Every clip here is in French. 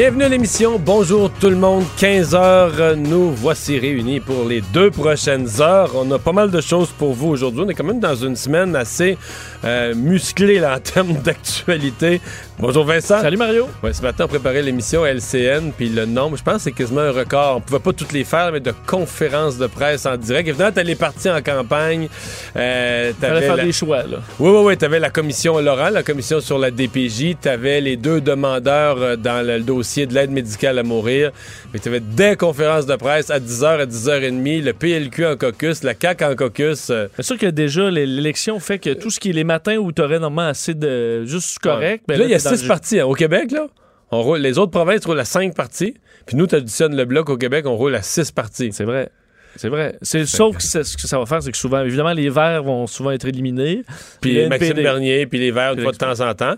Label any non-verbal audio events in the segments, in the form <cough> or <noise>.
Bienvenue à l'émission. Bonjour tout le monde. 15 heures, nous voici réunis pour les deux prochaines heures. On a pas mal de choses pour vous aujourd'hui. On est quand même dans une semaine assez euh, musclée là, en termes <laughs> d'actualité. Bonjour Vincent. Salut Mario. Ouais, ce matin, on préparait l'émission LCN, puis le nombre, je pense que c'est quasiment un record. On pouvait pas toutes les faire, mais de conférences de presse en direct. Évidemment, t'as les partis en campagne. Euh, t'avais faire la- des choix, là. oui, oui, oui. Tu avais la commission Laurent, la commission sur la DPJ. Tu avais les deux demandeurs euh, dans le dossier de l'aide médicale à mourir. Mais tu avais des conférences de presse à 10h, à 10h30, le PLQ en caucus, la CAQ en caucus. euh, C'est sûr que déjà, l'é- l'élection fait que tout ce qui est les matins où tu aurais normalement assez de. juste correct. ben Puis là, six partis hein, au Québec, là. On roule, les autres provinces roulent à cinq partis. Puis nous, tu additionnes le bloc au Québec, on roule à six partis. C'est vrai. C'est vrai. C'est, sauf que ce que ça va faire, c'est que souvent, évidemment, les verts vont souvent être éliminés. Puis le Maxime NPD. Bernier, puis les Verts, une Puis fois de temps en temps.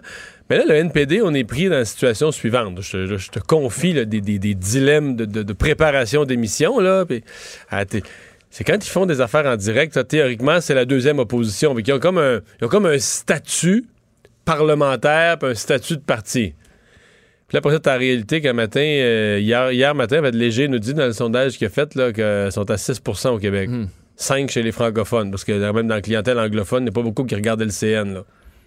Mais là, le NPD, on est pris dans la situation suivante. Je te, je- je te confie là, des, des- des dilemmes de, de- de préparation d'émission. ah, C'est quand ils font des affaires en direct, ça, théoriquement, c'est la deuxième opposition. Ils ont comme un, ils ont comme un statut parlementaire puis un statut de parti. Puis là, après ça, la réalité qu'un matin, euh, hier, hier matin, Fred Léger nous dit dans le sondage qu'il a fait là, qu'ils sont à 6% au Québec. Hmm. 5 chez les francophones, parce que même dans la clientèle anglophone, il n'y a pas beaucoup qui regardent le CN. Là.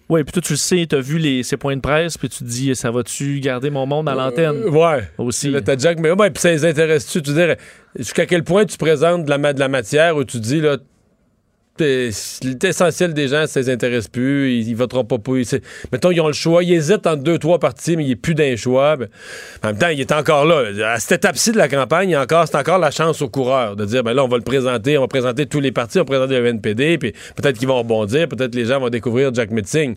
Oui, puis toi, tu le sais, tu as vu les, ces points de presse, puis tu te dis, ça va-tu garder mon monde à l'antenne? Euh, ouais. aussi? Là, t'as Jack, mais ouais, puis ça les intéresse-tu? Tu veux dire, jusqu'à quel point tu présentes de la, de la matière où tu dis, là, l'essentiel des gens, ça les intéresse plus, ils, voteront pas pour. ils- Mettons, ils ont le choix, ils hésitent entre deux, trois partis, mais il est plus d'un choix. En même temps, il est encore là. À cette étape-ci de la campagne, encore, c'est encore la chance aux coureurs de dire, ben là, on va le présenter, on va présenter tous les partis, on va présenter le NPD, puis peut-être qu'ils vont rebondir, peut-être les gens vont découvrir Jack Metzing.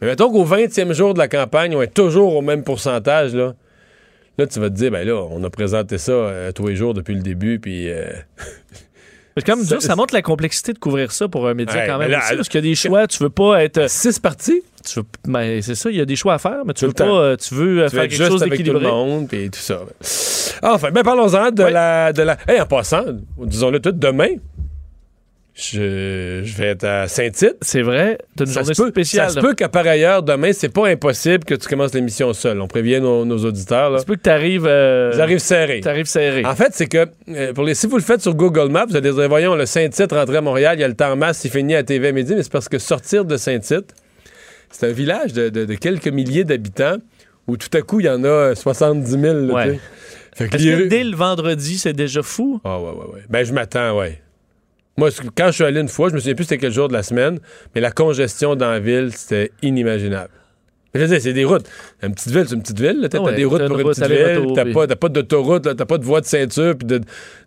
Mais mettons qu'au 20e jour de la campagne, on est toujours au même pourcentage, là. Là, tu vas te dire, ben là, on a présenté ça euh, tous les jours depuis le début, puis... euh, <laughs> Dur, Ça- ça montre la complexité de couvrir ça pour un média Ouais, quand même. mais là, aussi, parce qu'il y a des choix, tu veux pas être. Six partis? Tu veux, ben, c'est ça, il y a des choix à faire, mais tu veux pas. euh, Tu veux euh, Tu vas faire quelque juste chose avec tout le d'équilibré. monde, puis tout ça. Enfin, ben parlons-en de la... De la... Hey, en passant, disons-le tout, demain, je, je vais être à Saint-Tite. C'est vrai, t'as une Ça journée peut, spéciale. ça se peut qu'à par ailleurs, demain, c'est pas impossible que tu commences l'émission seul. On prévient nos, nos auditeurs. Là. Ça se peut que t'arrives. euh, serrés. T'arrives serré. En fait, c'est que euh, pour les, si vous le faites sur Google Maps, vous allez dire, voyons, le Saint-Tite rentré à Montréal, il y a le temps en masse, il finit à TV à midi, mais c'est parce que sortir de Saint-Tite, c'est un village de, de- de quelques milliers d'habitants où tout à coup, il y en a 70 000. là, Ouais. tu sais. Fait que Est-ce les que dès le vendredi, c'est déjà fou? Ah, ouais, ouais, ouais. Ben, je m'attends, ouais. Moi, quand je suis allé une fois, je me souviens plus c'était quel jour de la semaine, mais la congestion dans la ville, c'était inimaginable. Je veux dire, c'est des routes. Une petite ville, c'est une petite ville. T'as Ah ouais, des routes pour une petite ville. T'as pas, pas d'autoroute, t'as pas de voie de ceinture, puis de,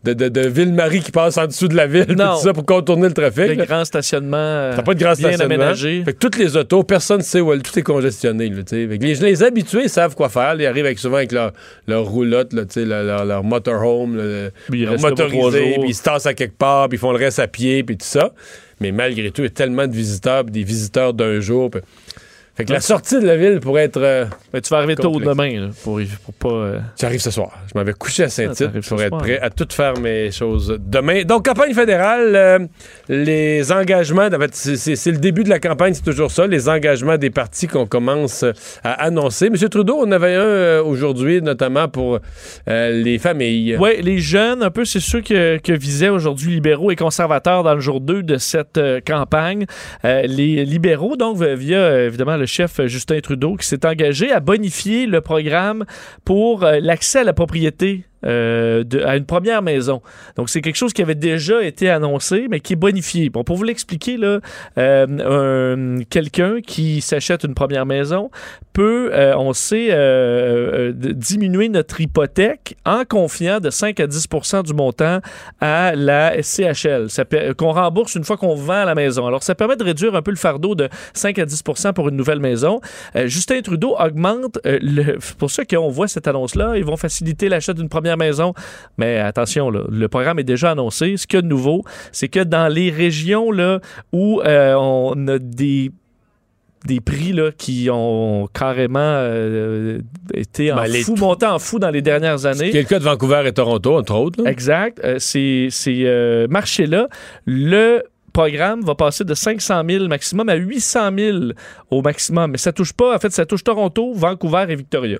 de, de, de Ville-Marie qui passe en dessous de la ville, puis tout ça pour contourner le trafic. Le là. grand stationnement. euh, T'as pas de grand bien stationnement. aménagé. Fait que toutes les autos, personne ne sait où elle, tout est congestionné. Là. Fait que les, les habitués savent quoi faire. Ils arrivent avec, souvent avec leur, leur roulotte, là, leur, leur, leur motorhome, là, Puis leur motorisé, puis ils se tassent à quelque part, puis ils font le reste à pied, puis tout ça. Mais malgré tout, il y a tellement de visiteurs, des visiteurs d'un jour. puis- Fait que la sortie de la ville pourrait être... euh, Mais tu vas arriver tôt demain là, pour, pour pas. euh, J'arrive ce soir. Je m'avais couché à Ah, Saint-Tite pour être soir, prêt hein. à tout faire mes choses demain. Donc, campagne fédérale, euh, les engagements, en fait, c'est- le début de la campagne, c'est toujours ça, les engagements des partis qu'on commence euh, à annoncer. Monsieur Trudeau, on avait un euh, aujourd'hui, notamment pour euh, les familles. Oui, les jeunes, un peu, c'est ceux que, visaient aujourd'hui libéraux et conservateurs dans le jour 2 de cette campagne. Les libéraux, donc, via évidemment le chef Justin Trudeau, qui s'est engagé à bonifier le programme pour l'accès à la propriété euh, de- à une première maison. Donc, c'est quelque chose qui avait déjà été annoncé, mais qui est bonifié. Bon, pour vous l'expliquer, là, euh, un- quelqu'un qui s'achète une première maison peut, euh, on sait, euh, euh, diminuer notre hypothèque en confiant de 5 à 10% du montant à la SCHL, qu'on rembourse une fois qu'on vend la maison. Alors, ça permet de réduire un peu le fardeau de 5 à 10% pour une nouvelle maison. Justin Trudeau augmente, le, pour ça qu'on voit cette annonce-là, ils vont faciliter l'achat d'une première maison. Mais attention, le programme est déjà annoncé. Ce qu'il y a de nouveau, c'est que dans les régions là, où on a des des prix là, qui ont carrément euh, été en Ben, fou, taux- monté en fou dans les dernières années. Qui est le cas de Vancouver et Toronto, entre autres. là. Exact. Euh, ces ces, euh, marchés-là, le programme va passer de 500 000 maximum à 800 000 au maximum. Mais ça touche pas, en fait, ça touche Toronto, Vancouver et Victoria.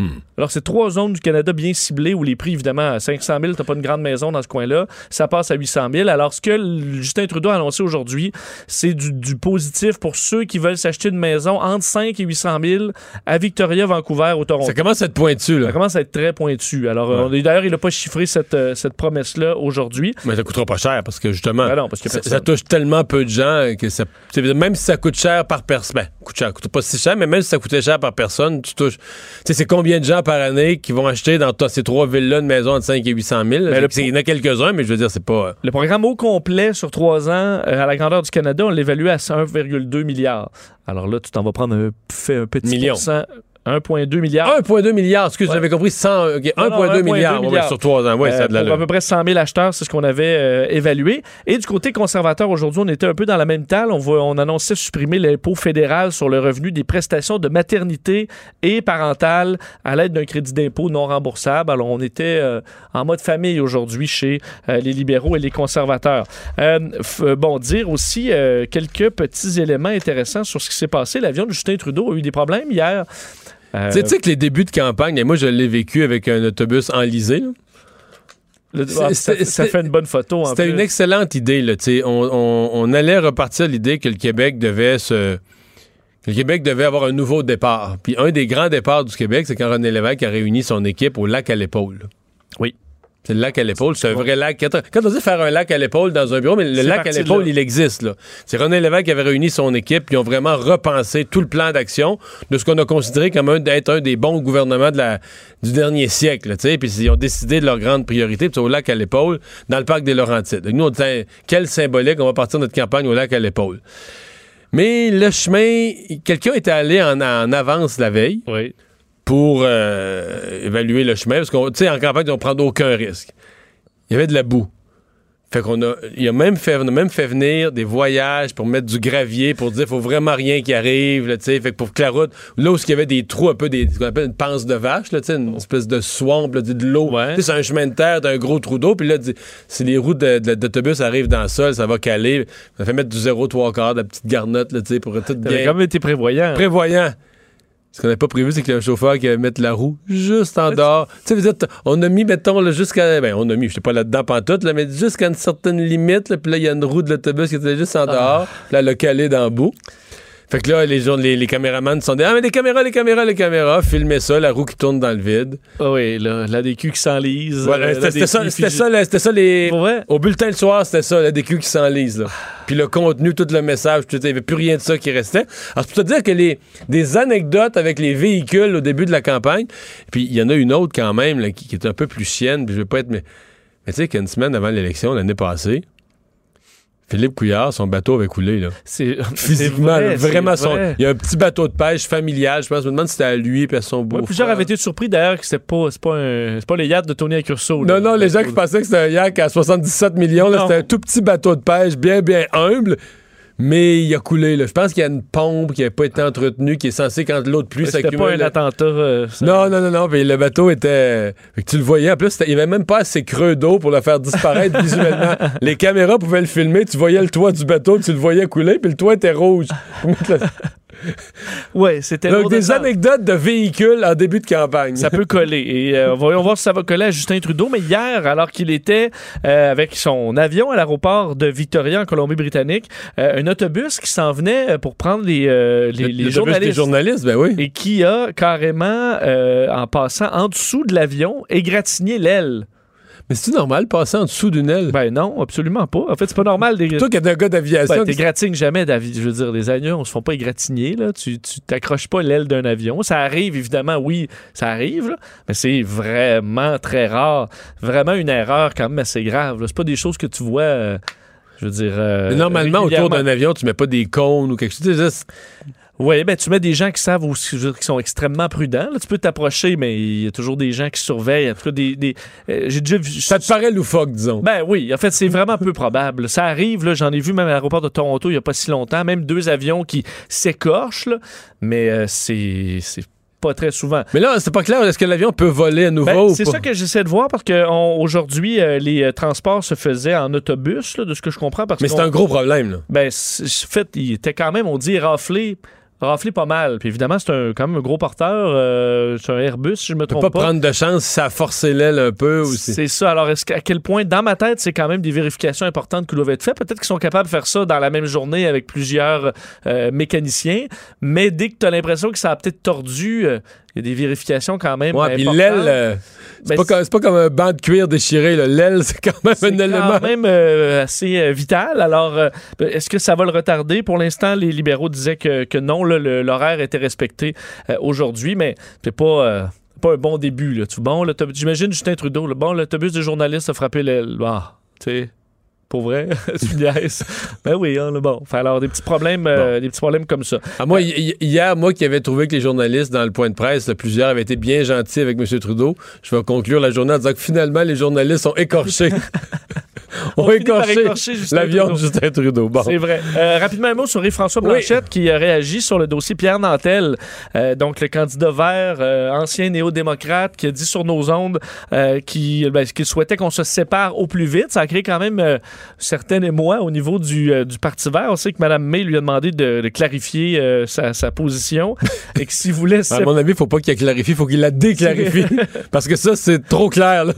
Hmm. Alors, c'est trois zones du Canada bien ciblées où les prix, évidemment, à 500 000, t'as pas une grande maison dans ce coin-là, ça passe à 800 000. Alors, ce que Justin Trudeau a annoncé aujourd'hui, c'est du, du positif pour ceux qui veulent s'acheter une maison entre 5 et 800 000 à Victoria, Vancouver ou Toronto. Ça commence à être pointu, là. Ça commence à être très pointu. Alors, euh, d'ailleurs, il n'a pas chiffré cette, euh, cette promesse-là aujourd'hui. Mais ça coûtera pas cher parce que justement, Ben non, parce que ça, touche tellement peu de gens que ça, même si ça coûte cher par personne, ben, coûte cher, coûte pas si cher, mais même si ça coûtait cher par personne, tu touches. Tu sais, c'est combien de gens par année qui vont acheter dans ces trois villes-là une maison entre 5 et 800 000? Mais le- C'est- Il y en a quelques-uns, mais je veux dire, c'est pas. euh, Le programme au complet sur trois ans, euh, à la grandeur du Canada, on l'évalue à 1,2 milliard. Alors là, tu t'en vas prendre un, fait un petit Million. pourcent, 1,2 milliard. 1,2 milliard, excuse, Ouais. j'avais compris 100, ok, Non, non, 1,2 1,2 milliards, ouais, sur trois ans. Ouais, Euh, ça a de pour à peu près 100 000 acheteurs, c'est ce qu'on avait euh, évalué. Et du côté conservateur, aujourd'hui, on était un peu dans la même talle. On, voit, on annonçait supprimer l'impôt fédéral sur le revenu des prestations de maternité et parentale à l'aide d'un crédit d'impôt non remboursable. Alors, on était euh, en mode famille aujourd'hui chez euh, les libéraux et les conservateurs. Bon, dire aussi quelques petits éléments intéressants sur ce qui s'est passé. L'avion de Justin Trudeau a eu des problèmes hier. Euh, Tu sais- que les débuts de campagne, et moi je l'ai vécu avec un autobus enlisé. là. le- ah, ça, fait une bonne photo. C'était une excellente idée. Là, on, on- on allait repartir l'idée que le Québec devait se. que Le Québec devait avoir un nouveau départ. Puis un des grands départs du Québec, c'est quand René Lévesque a réuni son équipe au lac à l'épaule. Oui. C'est le lac à l'épaule, c'est un vrai lac. Quand on dit faire un lac à l'épaule dans un bureau, mais le lac à de l'épaule, il existe. Là. C'est René Lévesque qui avait réuni son équipe, puis ils ont vraiment repensé tout le plan d'action de ce qu'on a considéré comme un d'être un des bons gouvernements de la, du dernier siècle. Puis ils ont décidé de leur grande priorité, puis c'est au lac à l'épaule, dans le parc des Laurentides. Donc, nous, on disait, quel symbolique, on va partir notre campagne au lac à l'épaule. Mais le chemin, quelqu'un était allé en, en avance la veille Oui. Pour euh, évaluer le chemin. Parce qu'on, tu sais, en campagne, on prend aucun risque. Il y avait de la boue. Fait qu'on a, il a même fait, on a même fait venir des voyages pour mettre du gravier, pour dire, faut vraiment rien qui arrive, tu sais. Fait que pour que la route, là où il y avait des trous, un peu des, ce qu'on appelle une panse de vache, là, tu sais, une espèce de swamp, là, de l'eau. Ouais. Tu sais, c'est un chemin de terre d'un gros trou d'eau, puis là, si les de- d'autobus arrivent dans le sol, ça va caler. Ça fait mettre du 0,3 quart, de la petite garnotte, là, tu sais, pour tout T'avais bien. quand même été prévoyant. Prévoyant. Ce qu'on n'avait pas prévu, c'est que le chauffeur qui allait mettre la roue juste en dehors. Tu sais, vous dites, on a mis, mettons, jusqu'à. Ben, on a mis, je sais pas là-dedans pantoute, là, mais jusqu'à une certaine limite, là, puis là, il y a une roue de l'autobus qui était juste en dehors. Puis là, elle a calé dans le bout. Fait que là, les, gens, les, les caméramans sont dit Ah, mais les caméras, les caméras, les caméras. Filmez ça, la roue qui tourne dans le vide. Ah oui, là, la DQ qui s'enlise. Voilà, euh, c'était ça, c'était ça, c'était ça les. Au bulletin le soir, c'était ça, la DQ qui s'enlise. là. Puis le contenu, tout le message, il n'y avait plus rien de ça qui restait. Alors, c'est pour te dire que les, des anecdotes avec les véhicules au début de la campagne, puis il y en a une autre quand même là, qui, qui est un peu plus chienne, puis je vais pas être. Mais, mais tu sais qu'une semaine avant l'élection, l'année passée, Philippe Couillard, son bateau avait coulé. Là. C'est <laughs> Physiquement, c'est vrai, vraiment, c'est son, vrai. il y a un petit bateau de pêche familial, je pense. Je me demande si c'était à lui et à son beau. Ouais, plusieurs avaient été surpris d'ailleurs que c'était pas, c'est pas, un- c'est pas les yachts de Tony Accurso. là. Non, non, les gens qui pensaient que c'était un yak à 77 millions, c'était un tout petit bateau de pêche, bien, bien humble. Mais il a coulé. Là. Je pense qu'il y a une pompe qui n'a pas été entretenue, qui est censée, quand l'eau de pluie C'était s'accumule. pas un attentat. euh, ça. Non, non, non, non. Puis le bateau était. Tu le voyais. En plus, c'était- il n'y avait même pas assez creux d'eau pour le faire disparaître <laughs> visuellement. Les caméras pouvaient le filmer. Tu voyais le toit du bateau, tu le voyais couler, puis le toit était rouge. <laughs> Ouais, c'était Donc, des anecdotes de véhicules en début de campagne. Ça peut coller. Et euh, voyons voir si ça va coller à Justin Trudeau. Mais hier, alors qu'il était euh, avec son avion à l'aéroport de Victoria en Colombie-Britannique, euh, un autobus qui s'en venait euh, pour prendre les, les, Le- les journalistes. des journalistes, ben oui. et qui a carrément, en passant en dessous de l'avion, égratigné l'aile. Mais c'est normal de passer en dessous d'une aile? Ben non, absolument pas. En fait, c'est pas normal. Des... Toi qui es un gars d'aviation, Ben, t'égratignes jamais d'avion. Je veux dire, les avions, on se font pas égratigner, là. Tu, tu t'accroches pas l'aile d'un avion. Ça arrive, évidemment, oui, ça arrive, là, mais c'est vraiment très rare. Vraiment une erreur quand même assez grave. C'est pas des choses que tu vois, euh, je veux dire... euh, normalement, autour d'un avion, tu mets pas des cônes ou quelque chose. Oui, ben tu mets des gens qui savent aussi, qui sont extrêmement prudents. Là, tu peux t'approcher, mais il y a toujours des gens qui surveillent. En tout cas, des, des- euh, j'ai déjà vu. Ça te paraît loufoque, disons. Ben oui, en fait, c'est vraiment peu probable. Ça arrive, là, j'en ai vu même à l'aéroport de Toronto il n'y a pas si longtemps, même deux avions qui s'écorchent, là, mais euh, c'est c'est pas très souvent. Mais là, c'est pas clair. Est-ce que l'avion peut voler à nouveau Ben, c'est ça que j'essaie de voir parce qu'aujourd'hui, les euh, transports se faisaient en autobus, là, de ce que je comprends. Parce Mais c'est un gros problème, là. Ben, en fait, il était quand même, on dit, raflé. Raflé pas mal. Puis évidemment, c'est un, quand même un gros porteur. euh, c'est un Airbus, si je me trompe pas, prendre de chance si ça a forcé l'aile un peu aussi. C'est ça. Alors, est-ce qu'à quel point, dans ma tête, c'est quand même des vérifications importantes qui doivent être faites? Peut-être qu'ils sont capables de faire ça dans la même journée avec plusieurs euh, mécaniciens, mais dès que tu as l'impression que ça a peut-être tordu, euh, il y a des vérifications quand même. Ouais, puis l'aile, euh, c'est Ben, pas, comme- c'est pas comme un banc de cuir déchiré. L'aile, c'est quand même C'est un élément. quand même euh, assez euh, vital. Alors, est-ce que ça va le retarder? Pour l'instant, les libéraux disaient que, que non, le- l'horaire était respecté aujourd'hui, mais c'est pas... pas un bon début. Là. Bon, j'imagine Justin Trudeau. là, bon, l'autobus de journaliste a frappé l'aile. Ah, tu sais, pour vrai, <laughs> tu niaises. Ben oui, hein, là, bon. Fait alors des petits problèmes, euh, des petits problèmes comme ça. Ah, moi, hi- hi- hier, moi qui avais trouvé que les journalistes dans le point de presse, là, plusieurs avaient été bien gentils avec M. Trudeau, je vais conclure la journée en disant que finalement, les journalistes ont écorché. <laughs> ont écorché écorcher Justin l'avion de Trudeau. Justin Trudeau. Bon. C'est vrai. Euh, rapidement, un mot sur François Oui. Blanchette qui a réagi sur le dossier Pierre Nantel, euh, donc le candidat vert, euh, ancien néo-démocrate, qui a dit sur nos ondes qu'il ben, qu'il souhaitait qu'on se sépare au plus vite. Ça a créé quand même certains émois au niveau du, du Parti vert. On sait que Mme May lui a demandé de, de clarifier sa, sa position et que s'il voulait... <laughs> À mon avis, il faut pas qu'il la clarifie, il faut qu'il la déclarifie. <laughs> Parce que ça, c'est trop clair. Là.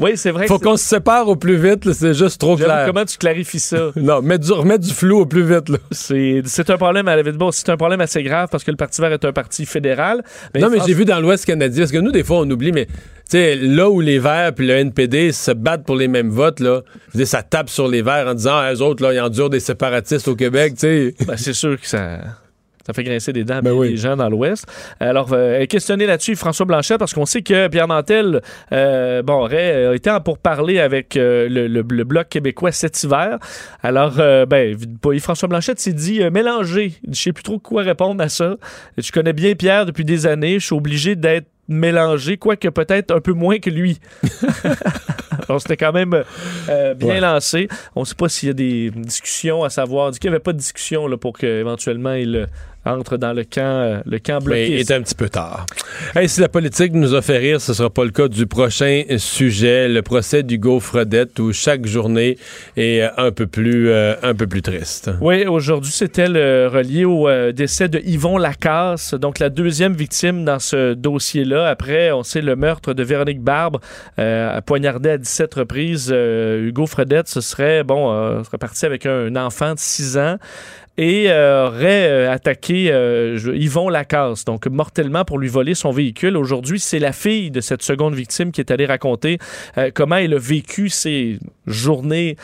Oui, c'est vrai faut que qu'on se sépare au plus vite, là, c'est juste trop clair. Comment tu clarifies ça? <laughs> Non, mettre du, remettre du flou au plus vite. Là. C'est c'est un problème à la bon, c'est un problème assez grave parce que le Parti vert est un parti fédéral. non, mais j'ai vu dans l'Ouest canadien, parce que nous, des fois, on oublie, mais tu sais, là où les Verts puis le NPD se battent pour les mêmes votes, là, dire, ça tape sur les Verts en disant, ah, eux autres, là, ils endurent des séparatistes au Québec, tu sais. Ben, c'est sûr que ça. Ça fait grincer des dents Ben oui. des gens dans l'Ouest. Alors, euh, questionné là-dessus François Blanchet, parce qu'on sait que Pierre Nantel euh, bon, aurait euh, été en pourparler avec euh, le, le- le Bloc québécois cet hiver. Alors, ben, François Blanchet s'est dit mélangé. Je sais plus trop quoi répondre à ça. Je connais bien Pierre depuis des années. Je suis obligé d'être mélangé, quoique peut-être un peu moins que lui. <laughs> Alors, c'était quand même euh, bien Ouais. lancé. On ne sait pas s'il y a des discussions à savoir. Dit qu'il n'y avait pas de discussion là, pour qu'éventuellement il entre dans le camp, euh, le camp Mais bloqué. il est un petit peu tard. Hey, si la politique nous a fait rire, ce sera pas le cas du prochain sujet, le procès d'Hugo Fredette, où chaque journée est euh, un peu plus, euh, un peu plus triste. Oui, aujourd'hui, c'était relié au euh, décès de Yvon Lacasse, donc la deuxième victime dans ce dossier-là. Après, on sait le meurtre de Véronique Barbe, euh, poignardée à 17 reprises. Hugo Fredette, ce serait, bon, serait parti avec un enfant de 6 ans et aurait euh, attaqué euh, je- Yvon Lacasse, donc mortellement pour lui voler son véhicule. Aujourd'hui, c'est la fille de cette seconde victime qui est allée raconter euh, comment elle a vécu ces journées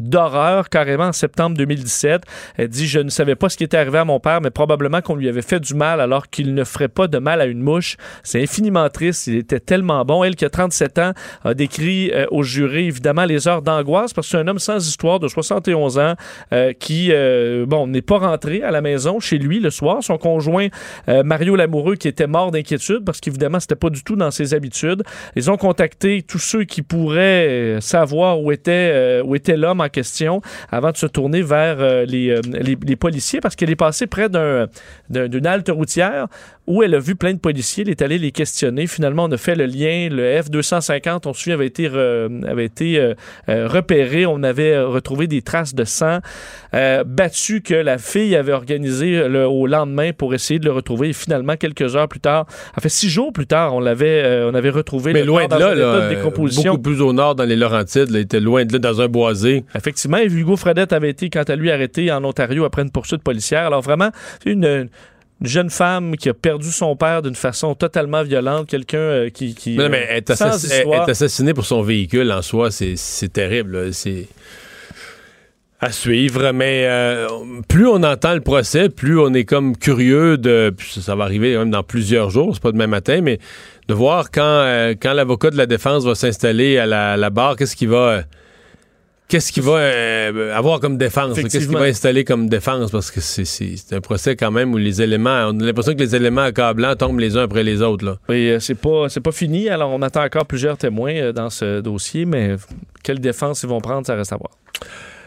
d'horreur carrément en septembre 2017. Elle dit Je ne savais pas ce qui était arrivé à mon père, mais probablement qu'on lui avait fait du mal alors qu'il ne ferait pas de mal à une mouche. C'est infiniment triste. Il était tellement bon. Elle, qui a 37 ans, a décrit euh, au jury évidemment les heures d'angoisse parce que c'est un homme sans histoire de 71 ans euh, qui, euh, bon, n'est pas rentré à la maison chez lui le soir. Son conjoint, euh, Mario Lamoureux, qui était mort d'inquiétude parce qu'évidemment, c'était pas du tout dans ses habitudes. Ils ont contacté tous ceux qui pourraient euh, savoir où était, euh, où était l'homme en question avant de se tourner vers les, les, les policiers parce qu'elle est passée près d'un- d'une halte routière où elle a vu plein de policiers. Elle est allée les questionner. Finalement, on a fait le lien. Le F-250, on se souvient, avait été, re- avait été euh, euh, repéré. On avait retrouvé des traces de sang. Euh, battu que la fille avait organisé le, au lendemain pour essayer de le retrouver. Et finalement, quelques heures plus tard, en fait six jours plus tard, on l'avait, euh, on avait retrouvé. Mais le loin corps de là, là, de décomposition. beaucoup plus au nord, dans les Laurentides, là, il était loin de là, dans un boisé. Effectivement, et Hugo Fredette avait été, quant à lui, arrêté en Ontario après une poursuite policière. Alors vraiment, c'est une, une jeune femme qui a perdu son père d'une façon totalement violente, quelqu'un euh, qui, qui Non, mais euh, être, sans assass- histoire. être assassiné pour son véhicule en soi, c'est, terrible. C'est à suivre. Mais euh, plus on entend le procès, plus on est comme curieux de. ça, ça va arriver même dans plusieurs jours, c'est pas demain matin, mais de voir quand, euh, quand l'avocat de la défense va s'installer à la, la barre, qu'est-ce qu'il va. Qu'est-ce qu'il va euh, avoir comme défense? Qu'est-ce qu'il va installer comme défense? Parce que c'est, un procès quand même où les éléments, on a l'impression que les éléments accablants tombent les uns après les autres. Là. Et euh, c'est pas pas fini. Alors on attend encore plusieurs témoins euh, dans ce dossier, mais quelle défense ils vont prendre, ça reste à voir.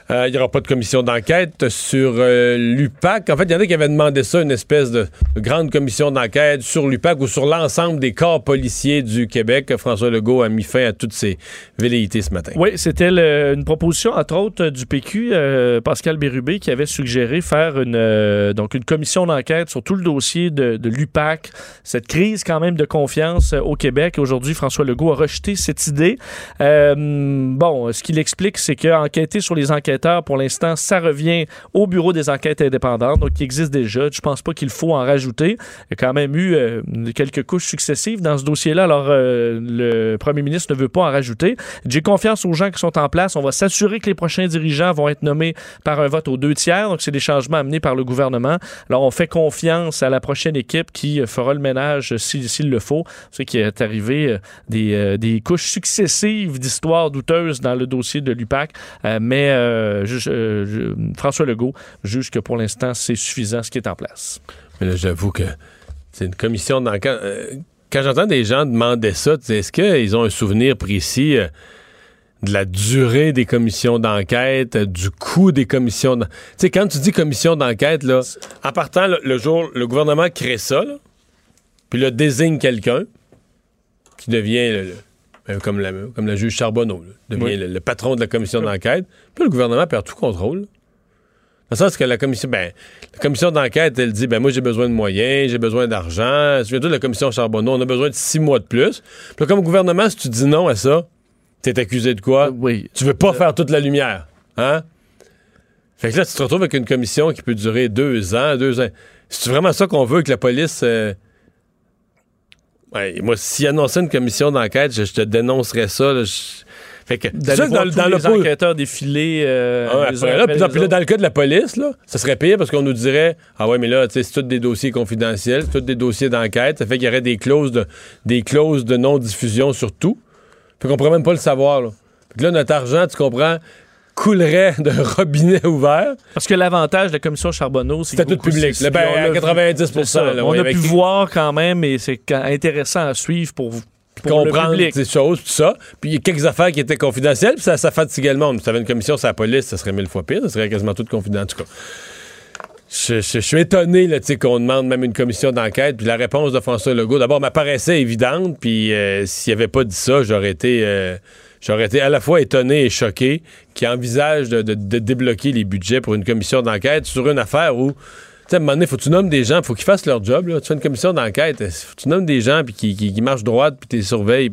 Euh, Il n'y aura pas de commission d'enquête sur euh, l'UPAC. En fait, il y en a qui avaient demandé ça, une espèce de, de grande commission d'enquête sur l'UPAC ou sur l'ensemble des corps policiers du Québec. François Legault a mis fin à toutes ces velléités ce matin. Oui, c'était une proposition, entre autres, du PQ, euh, Pascal Bérubé, qui avait suggéré faire une, donc une commission d'enquête sur tout le dossier de, l'UPAC, cette crise quand même de confiance au Québec. Aujourd'hui, François Legault a rejeté cette idée. Bon, ce qu'il explique, c'est qu'enquêter sur les pour l'instant, ça revient au Bureau des enquêtes indépendantes, donc qui existe déjà. Je pense pas qu'il faut en rajouter. Il y a quand même eu euh, quelques couches successives dans ce dossier-là, alors euh, le premier ministre ne veut pas en rajouter. J'ai confiance aux gens qui sont en place. On va s'assurer que les prochains dirigeants vont être nommés par un vote aux deux tiers. Donc, c'est des changements amenés par le gouvernement. Alors, on fait confiance à la prochaine équipe qui fera le ménage euh, si- s'il le faut. C'est qu'il est arrivé euh, des, couches successives d'histoires douteuses dans le dossier de l'UPAC. Mais euh, euh, François Legault juge que pour l'instant, c'est suffisant ce qui est en place. Mais là, j'avoue que c'est une commission d'enquête. Euh, quand j'entends des gens demander ça, est-ce qu'ils ont un souvenir précis de la durée des commissions d'enquête, du coût des commissions d'enquête? Tu sais, quand tu dis commission d'enquête, là, en partant, le jour, le gouvernement crée ça, puis là, désigne quelqu'un qui devient le- comme, la, comme la juge Charbonneau, là, devient Oui. le, le patron de la commission d'enquête. Puis le gouvernement perd tout contrôle. Dans le sens que la commission, ben, la commission d'enquête, elle dit, ben moi j'ai besoin de moyens, j'ai besoin d'argent. Souviens-toi de la commission Charbonneau, on a besoin de six mois de plus. Puis là, comme gouvernement, si tu dis non à ça, t'es accusé de quoi? Oui. Tu veux pas faire toute la lumière, hein? Fait que là, tu te retrouves avec une commission qui peut durer deux ans, deux ans. C'est vraiment ça qu'on veut que la police. euh, Ouais, moi, s'il annonçait une commission d'enquête, je, je te dénoncerais ça. là, je- Fait que, voir dans, tous dans le les enquêteurs défiler euh, ah ouais, les après, uns là, après puis dans, là, le cas de la police, là, ça serait pire parce qu'on nous dirait Ah ouais, mais là, c'est tous des dossiers confidentiels, c'est tous des dossiers d'enquête. Ça fait qu'il y aurait des clauses de, des clauses de non-diffusion sur tout. Fait qu'on pourrait même pas le savoir. Là. Fait que là, notre argent, tu comprends, coulerait d'un robinet ouvert. Parce que l'avantage de la commission Charbonneau, c'est C'était que tout public. là, ben, à l'a vu. 90 C'est ça. là, On ouais, a pu voir quand même, et c'est intéressant à suivre pour, le comprendre ces choses, tout ça. Puis il y a quelques affaires qui étaient confidentielles, puis ça, ça fatiguait le monde. Si t'avais une commission sur la police, ça serait mille fois pire, ça serait quasiment tout confidentiel. En tout cas, je, je- je suis étonné là, qu'on demande même une commission d'enquête, puis la réponse de François Legault, d'abord, m'apparaissait évidente, puis euh, s'il avait pas dit ça, j'aurais été... euh, J'aurais été à la fois étonné et choqué qu'il envisage de, débloquer les budgets pour une commission d'enquête sur une affaire où, tu sais, à un moment donné, faut que tu nommes des gens, faut qu'ils fassent leur job. Là. Tu fais une commission d'enquête, faut que tu nommes des gens puis qui, qui, qui marchent droite puis tu les surveilles.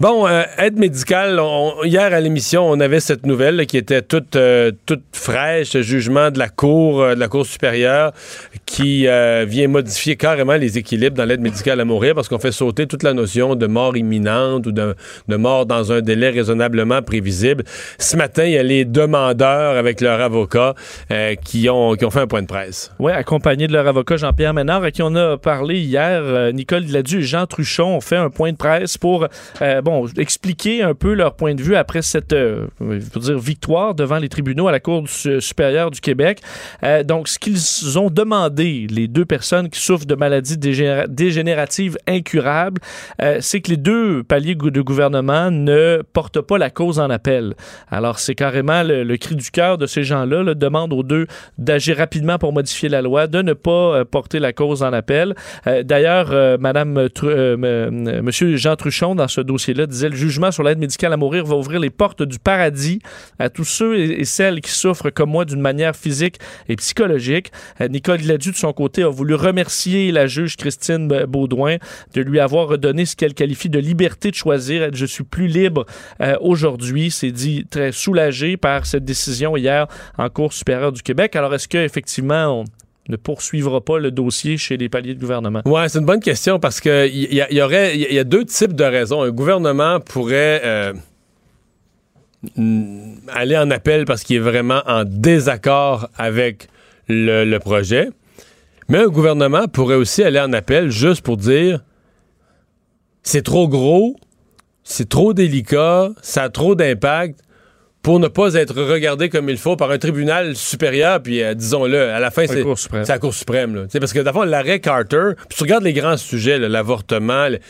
Bon, euh, aide médicale, hier à l'émission, on avait cette nouvelle qui était toute, euh, toute fraîche, ce jugement de la Cour, euh, de la Cour supérieure, qui vient modifier carrément les équilibres dans l'aide médicale à mourir parce qu'on fait sauter toute la notion de mort imminente ou de, mort dans un délai raisonnablement prévisible. Ce matin, il y a les demandeurs avec leur avocat qui, ont, qui ont fait un point de presse. Oui, accompagné de leur avocat Jean-Pierre Ménard, à qui on a parlé hier. Nicole Gladu et Jean Truchon ont fait un point de presse pour bon, expliquer un peu leur point de vue après cette euh, victoire devant les tribunaux à la Cour supérieure du Québec. Euh, donc, ce qu'ils ont demandé, les deux personnes qui souffrent de maladies dégénéra- dégénératives incurables, euh, c'est que les deux paliers de gouvernement ne portent pas la cause en appel. Alors, c'est carrément le, cri du cœur de ces gens-là, là, demande aux deux d'agir rapidement pour modifier la loi, de ne pas porter la cause en appel. D'ailleurs, euh, Madame Monsieur Jean Truchon, dans ce disait le jugement sur l'aide médicale à mourir va ouvrir les portes du paradis à tous ceux et celles qui souffrent comme moi d'une manière physique et psychologique. Euh, Nicole Gladu, de son côté, a voulu remercier la juge Christine Baudouin de lui avoir redonné ce qu'elle qualifie de liberté de choisir. Je suis plus libre euh, aujourd'hui. C'est dit très soulagé par cette décision hier en Cour supérieure du Québec. Alors, est-ce qu'effectivement, on ne poursuivra pas le dossier chez les paliers de gouvernement? Ouais, c'est une bonne question parce que il y, aurait, a- deux types de raisons. Un gouvernement pourrait euh, aller en appel parce qu'il est vraiment en désaccord avec le projet, mais un gouvernement pourrait aussi aller en appel juste pour dire c'est trop gros, c'est trop délicat, ça a trop d'impact pour ne pas être regardé comme il faut par un tribunal supérieur, puis euh, disons-le, à la fin, c'est c'est la Cour suprême. Sais, Parce que d'abord, l'arrêt Carter, puis tu regardes les grands sujets, l'avortement, le- tu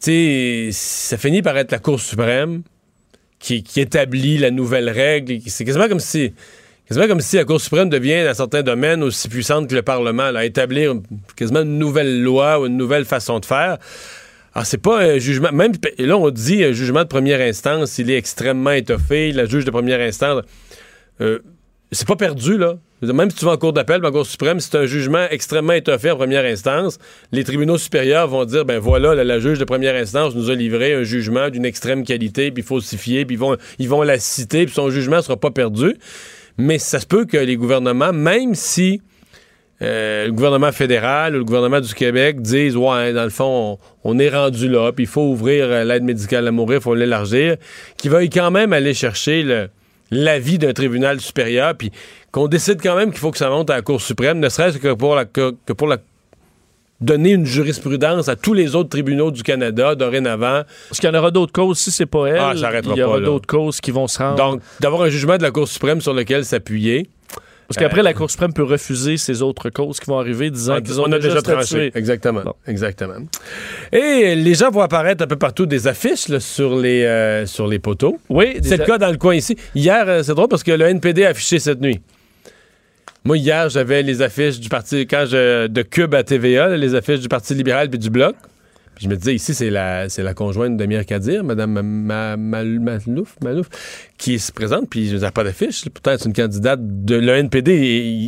sais, ça finit par être la Cour suprême qui, qui établit la nouvelle règle. C'est quasiment comme si... Quasiment comme si la Cour suprême devient, dans certains domaines, aussi puissante que le Parlement, là, à établir quasiment une nouvelle loi ou une nouvelle façon de faire. Alors, c'est pas un jugement. Même là, on dit un jugement de première instance, il est extrêmement étoffé. La juge de première instance, euh, c'est pas perdu, là. Même si tu vas en cour d'appel, en cour suprême, c'est un jugement extrêmement étoffé en première instance. Les tribunaux supérieurs vont dire, ben voilà, la, la juge de première instance nous a livré un jugement d'une extrême qualité, puis falsifié, puis ils vont, ils vont la citer, puis son jugement sera pas perdu. Mais ça se peut que les gouvernements, même si euh, le gouvernement fédéral ou le gouvernement du Québec disent ouais dans le fond on, on est rendu là puis il faut ouvrir euh, l'aide médicale à mourir il faut l'élargir qu'ils veuillent quand même aller chercher l'avis d'un tribunal supérieur puis qu'on décide quand même qu'il faut que ça monte à la Cour suprême ne serait-ce que pour la que, que pour la donner une jurisprudence à tous les autres tribunaux du Canada dorénavant Parce qu'il y en aura d'autres causes. Si c'est pas elle, Ah, ça arrêtera il y aura d'autres causes qui vont se rendre. donc d'avoir un jugement de la Cour suprême sur lequel s'appuyer Parce qu'après, la Cour suprême peut refuser ces autres causes qui vont arriver, disant qu'ils ont on a déjà statué. tranché. Exactement. Bon. Exactement. Et les gens vont apparaître un peu partout des affiches là, sur, les, euh, sur les poteaux. Oui, C'est le cas dans le coin ici. Hier, euh, c'est drôle parce que le NPD a affiché cette nuit. Moi, hier, j'avais les affiches du parti, quand je, de Cube à TVA, les affiches du Parti libéral puis du Bloc. Je me disais, ici, c'est la, c'est la conjointe d'Amir Kadir, Mme Ma- Ma- Malouf, Malouf, qui se présente, puis je n'ai pas d'affiche. Pourtant, c'est une candidate de l'ENPD.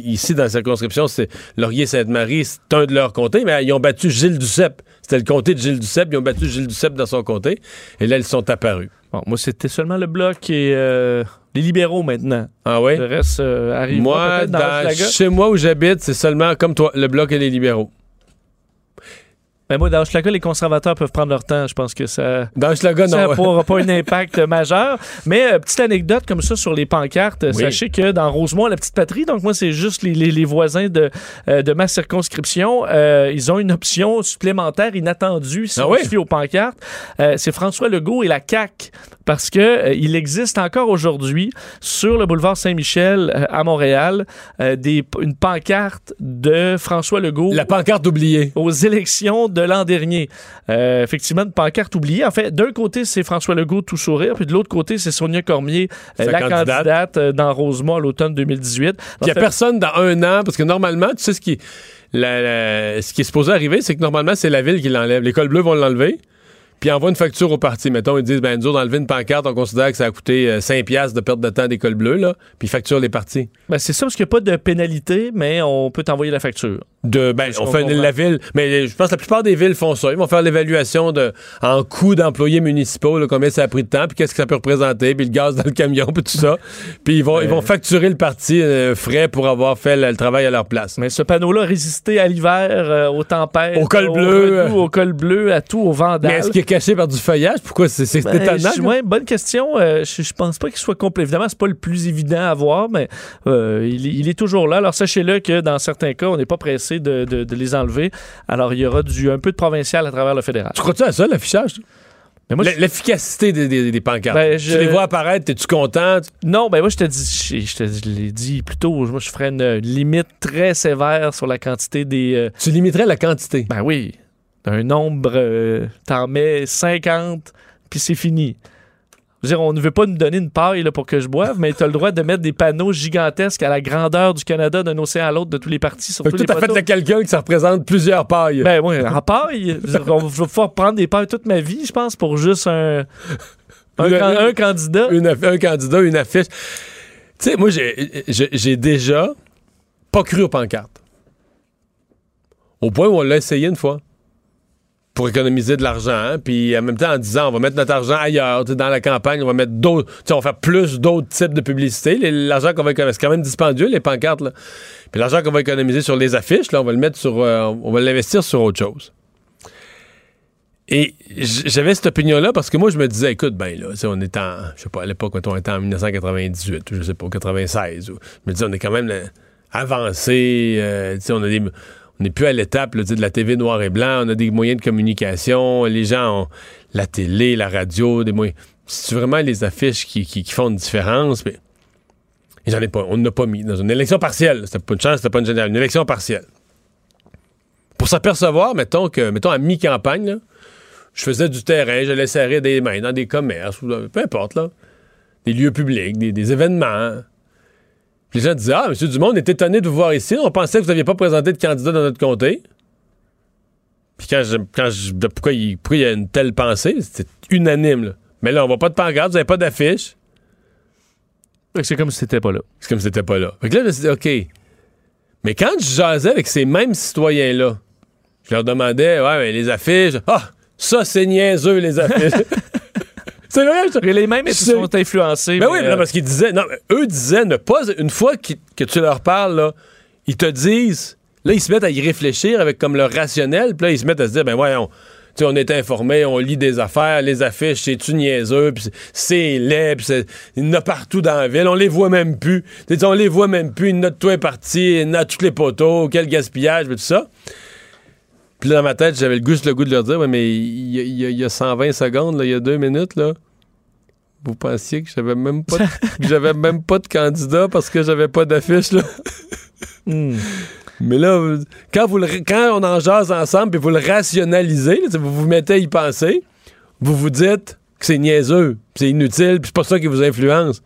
Ici, dans la circonscription, c'est Laurier-Sainte-Marie, c'est un de leurs comtés, mais ils ont battu Gilles Duceppe. C'était le comté de Gilles Duceppe. Ils ont battu Gilles Duceppe dans son comté. Et là, ils sont apparus. Bon, moi, c'était seulement le bloc et euh, les libéraux maintenant. Ah oui? Le reste euh, arrive Moi, dans, chez moi où j'habite, c'est seulement comme toi, le Bloc et les libéraux. Mais moi, dans Hochelaga, les conservateurs peuvent prendre leur temps. Je pense que ça Dans Hochelaga, ça n'aura pas un impact majeur. Mais euh, petite anecdote comme ça sur les pancartes. Oui. Sachez que dans Rosemont, la petite patrie, donc moi, c'est juste les, les- les voisins de, euh, de ma circonscription, euh, ils ont une option supplémentaire inattendue si Ah on oui? se fie aux pancartes. Euh, c'est François Legault et la CAQ. Parce que euh, il existe encore aujourd'hui sur le boulevard Saint-Michel euh, à Montréal euh, des, une pancarte de François Legault La pancarte oubliée. aux élections de l'an dernier. Euh, effectivement, une pancarte oubliée. En fait, d'un côté, c'est François Legault tout sourire, puis de l'autre côté, c'est Sonia Cormier, euh, la candidate. candidate, euh, dans Rosemont à l'automne 2018. Il n'y a fait, personne dans un an, parce que normalement, tu sais ce qui, la- la- ce qui est supposé arriver, c'est que normalement, c'est la ville qui l'enlève. Les cols bleus vont l'enlever, puis envoient une facture au parti. Mettons, ils disent, ben, nous autres, enlever une pancarte, on considère que ça a coûté euh, 5 piastres de perte de temps des cols bleus, là, puis ils facturent les partis. ben, c'est ça, parce qu'il n'y a pas de pénalité, mais on peut t'envoyer la facture. De, ben, on fait comprends. la ville, mais je pense que la plupart des villes font ça. Ils vont faire l'évaluation de, en coût d'employés municipaux, là, combien ça a pris de temps, puis qu'est-ce que ça peut représenter, puis le gaz dans le camion, puis tout ça. <laughs> Puis ils vont, ils vont facturer le parti euh, frais pour avoir fait le, le travail à leur place. Mais ce panneau-là résistait à l'hiver, euh, aux tempêtes, Au col au bleu. redoux, au col bleu, à tout, au vandal. Mais est-ce qu'il est caché par du feuillage? Pourquoi c'est Ben, étonnant? ouais, bonne question. Euh, je, pense pas qu'il soit complet. Évidemment, c'est pas le plus évident à voir, mais euh, il, il est toujours là. Alors sachez-le que dans certains cas, on n'est pas pressé de, de- de les enlever. Alors il y aura du un peu de provincial à travers le fédéral. Tu crois-tu à ça, l'affichage? L'efficacité des, des- des pancartes. Ben, je- Tu les vois apparaître, es-tu content? Non, ben moi je te dis, je, te l'ai dit plus tôt. Moi, je ferais une, une limite très sévère sur la quantité des. euh, Tu limiterais la quantité? ben oui, un nombre, euh, t'en mets 50, puis c'est fini. Je veux dire, on ne veut pas nous donner une paille là, pour que je boive, mais tu as le droit de mettre des panneaux gigantesques à la grandeur du Canada d'un océan à l'autre de tous les partis sur Fait tous que les t'as fait de quelqu'un que ça représente plusieurs pailles. Ben oui, en paille. On va pouvoir prendre des pailles toute ma vie, je pense, pour juste un, un, Une- can- un candidat. Une un candidat, une affiche. Tu sais, moi, j'ai déjà pas cru aux pancartes. Au point où on l'a essayé une fois. Pour économiser de l'argent, hein, puis en même temps en disant on va mettre notre argent ailleurs, dans la campagne, on va mettre d'autres, on va faire plus d'autres types de publicité. L'argent qu'on va économiser, c'est quand même dispendieux les pancartes là. Puis l'argent qu'on va économiser sur les affiches, là, on va le mettre sur, euh, on va l'investir sur autre chose. Et j'avais cette opinion-là parce que moi, je me disais, écoute, ben là, on est en, je sais pas, à l'époque, quand on était en 1998, ou je sais pas, 96, ou, je me disais, on est quand même là, avancé, euh, on a des, on n'est plus à l'étape de la TV noir et blanc, on a des moyens de communication, les gens ont la télé, la radio, des moyens. C'est vraiment les affiches qui, font une différence, mais j'en ai pas, on n'a pas mis dans une élection partielle. C'était pas une chance, c'était pas une générale, une élection partielle. Pour s'apercevoir, mettons que, mettons à mi-campagne, je faisais du terrain, je serrer des mains dans des commerces, dans- peu importe, là. Des lieux publics, des événements. Puis les gens disaient Ah, M. Dumont, on est étonné de vous voir ici. On pensait que vous n'aviez pas présenté de candidat dans notre comté. Puis quand je. Quand je de- pourquoi, il, pourquoi il y a une telle pensée? C'était unanime, là. Mais là, on voit pas de pancarte, vous n'avez pas d'affiche. C'est comme si c'était pas là. C'est comme si c'était pas là. Fait que là, je me suis dit, OK. Mais quand je jasais avec ces mêmes citoyens-là, je leur demandais, ouais, mais les affiches, ah, ça, c'est niaiseux, les affiches. <laughs> c'est vrai, je- les mêmes ils C'est- sont influencés. Ben mais, oui, euh, non, parce qu'ils disaient, non, eux disaient ne pas, une fois que tu leur parles, là, ils te disent, là, ils se mettent à y réfléchir avec comme leur rationnel, puis là, ils se mettent à se dire, ben voyons, tu sais, on est informé, on lit des affaires, les affiches, c'est-tu niaiseux, puis c'est- laid, puis c'est- il y en a partout dans la ville, on les voit même plus. Tu sais, on les voit même plus, il y en a de tout est parti, il y en a tous les poteaux, quel gaspillage, puis tout ça. Puis là, dans ma tête, j'avais le goût, le goût de leur dire, ouais, mais il y, a- il y a- il y a 120 secondes, là, il y a deux minutes, là. Vous pensiez que j'avais même pas de, <laughs> que j'avais même pas de candidat parce que j'avais pas d'affiche, là. hmm. Mais là, quand, vous le, quand on en jase ensemble puis vous le rationalisez, là, vous vous mettez à y penser, vous vous dites que c'est niaiseux, c'est inutile, puis c'est pas ça qui vous influence.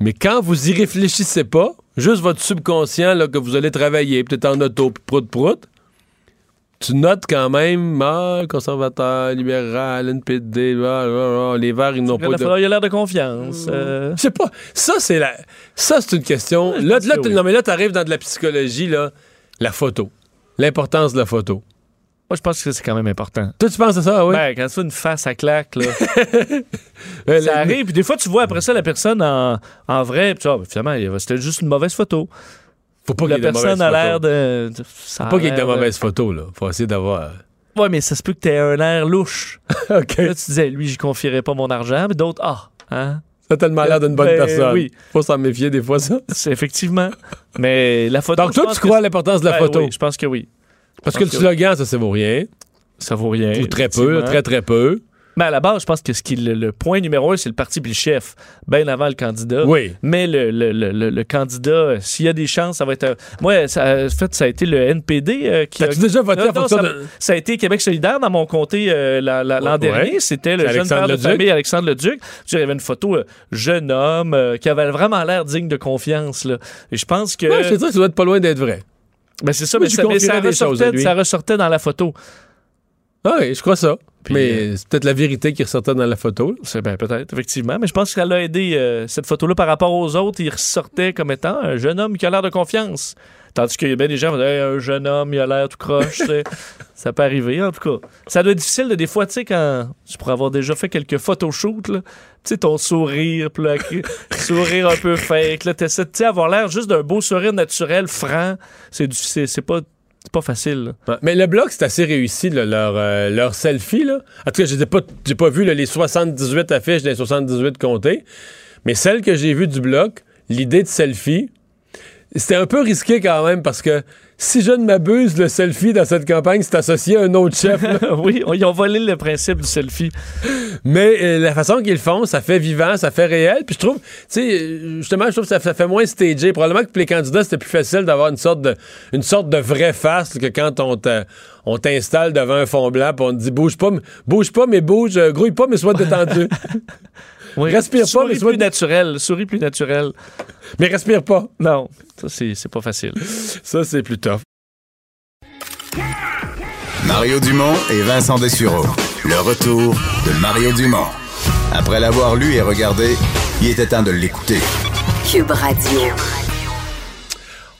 Mais quand vous y réfléchissez pas, juste votre subconscient là, que vous allez travailler, peut-être en auto, puis prout prout, tu notes quand même, ah, conservateur, libéral, NPD, ah, ah, ah, les Verts, ils n'ont Il pas de... y a l'air de confiance. euh. Je sais pas. Ça, c'est la. Ça, c'est une question. là, là, que t- oui. non, mais là, t'arrives dans de la psychologie, là. La photo. L'importance de la photo. Moi, je pense que c'est quand même important. Toi, tu penses à ça, oui? Ben, quand tu fais une face à claque, là, <laughs> Euh, ça la- arrive. Puis des fois, tu vois après ça la personne en, en vrai. Puis tu vois, ben, finalement, il c'était juste une mauvaise photo. Faut pas qu'il y La ait de personne mauvaises a l'air de. de- ça a Faut pas qu'il y ait de mauvaises photos, là. Faut essayer d'avoir. Ouais, mais ça se peut que t'aies un air louche. <laughs> OK. Là, tu disais, lui, j'y confierais pas mon argent. Mais d'autres, ah, hein? Ça a tellement l'air d'une bonne Ben, personne. oui. Faut s'en méfier des fois, ça. <laughs> C'est effectivement. Mais la photo. Donc, je toi, tu crois à l'importance de la Ben photo? oui, je pense que oui. Parce que le slogan, ça, ça vaut rien. Ça vaut rien. Ou très peu, très, très peu. Mais à la base, je pense que ce qui, le, le point numéro un, c'est le parti puis le chef, bien avant le candidat. Oui. Mais le, le, le, candidat, euh, s'il y a des chances, ça va être. un- Moi, ça, en fait, ça a été le NPD euh, qui a. T'as-tu déjà voté Non, ça, de. ça a été Québec solidaire dans mon comté euh, la- la- l'an Ouais. dernier. C'était le C'est jeune Alexandre père de Leduc. famille Alexandre Leduc. Il y avait une photo euh, jeune homme qui avait vraiment l'air digne de confiance. Là. Et je pense que. Ouais, je te dis que ça doit être pas loin d'être vrai. Ben, c'est ça, mais, j'y ça, mais ça, ressortait, ça ressortait dans la photo. Ah oui, je crois ça. Puis, mais c'est peut-être la vérité qui ressortait dans la photo. C'est ben peut-être, effectivement. Mais je pense que ça l'a aidé, euh, cette photo-là, par rapport aux autres. Il ressortait comme étant un jeune homme qui a l'air de confiance. Tandis qu'il y a bien des gens qui Hey, un jeune homme, il a l'air tout croche. <laughs> ça peut arriver, en tout cas. Ça doit être difficile, de, des fois, tu sais, quand tu pourrais avoir déjà fait quelques photoshoots. Tu sais, ton sourire, puis <laughs> là, sourire un peu fake, là, t'essaies, tu sais, avoir l'air juste d'un beau sourire naturel, franc. C'est c'est c'est pas, c'est pas facile, là. Mais le bloc, c'est assez réussi, là, leur, euh, leur selfie. Là. En tout cas, je n'ai pas, pas vu là, les 78 affiches des 78 comtés. Mais celle que j'ai vue du bloc, l'idée de selfie, c'était un peu risqué quand même parce que si je ne m'abuse, le selfie dans cette campagne, c'est associé à un autre chef. <laughs> oui, ils ont volé le principe du selfie. Mais euh, la façon qu'ils le font, ça fait vivant, ça fait réel. Puis je trouve, tu sais, justement, je trouve que ça, ça fait moins stagé. Probablement que pour les candidats, c'était plus facile d'avoir une sorte de, une sorte de vraie face que quand on on t'installe devant un fond blanc, puis on te dit bouge pas, mais- bouge pas, mais bouge, euh, grouille pas, mais sois détendu. <laughs> Oui. Respire pas, Souris mais sois- plus naturel. Souris plus naturel. Mais respire pas. Non, ça, c'est c'est pas facile. Ça, c'est plus tough. Mario Dumont et Vincent Dessureau. Le retour de Mario Dumont. Après l'avoir lu et regardé, il était temps de l'écouter. Cube Radio.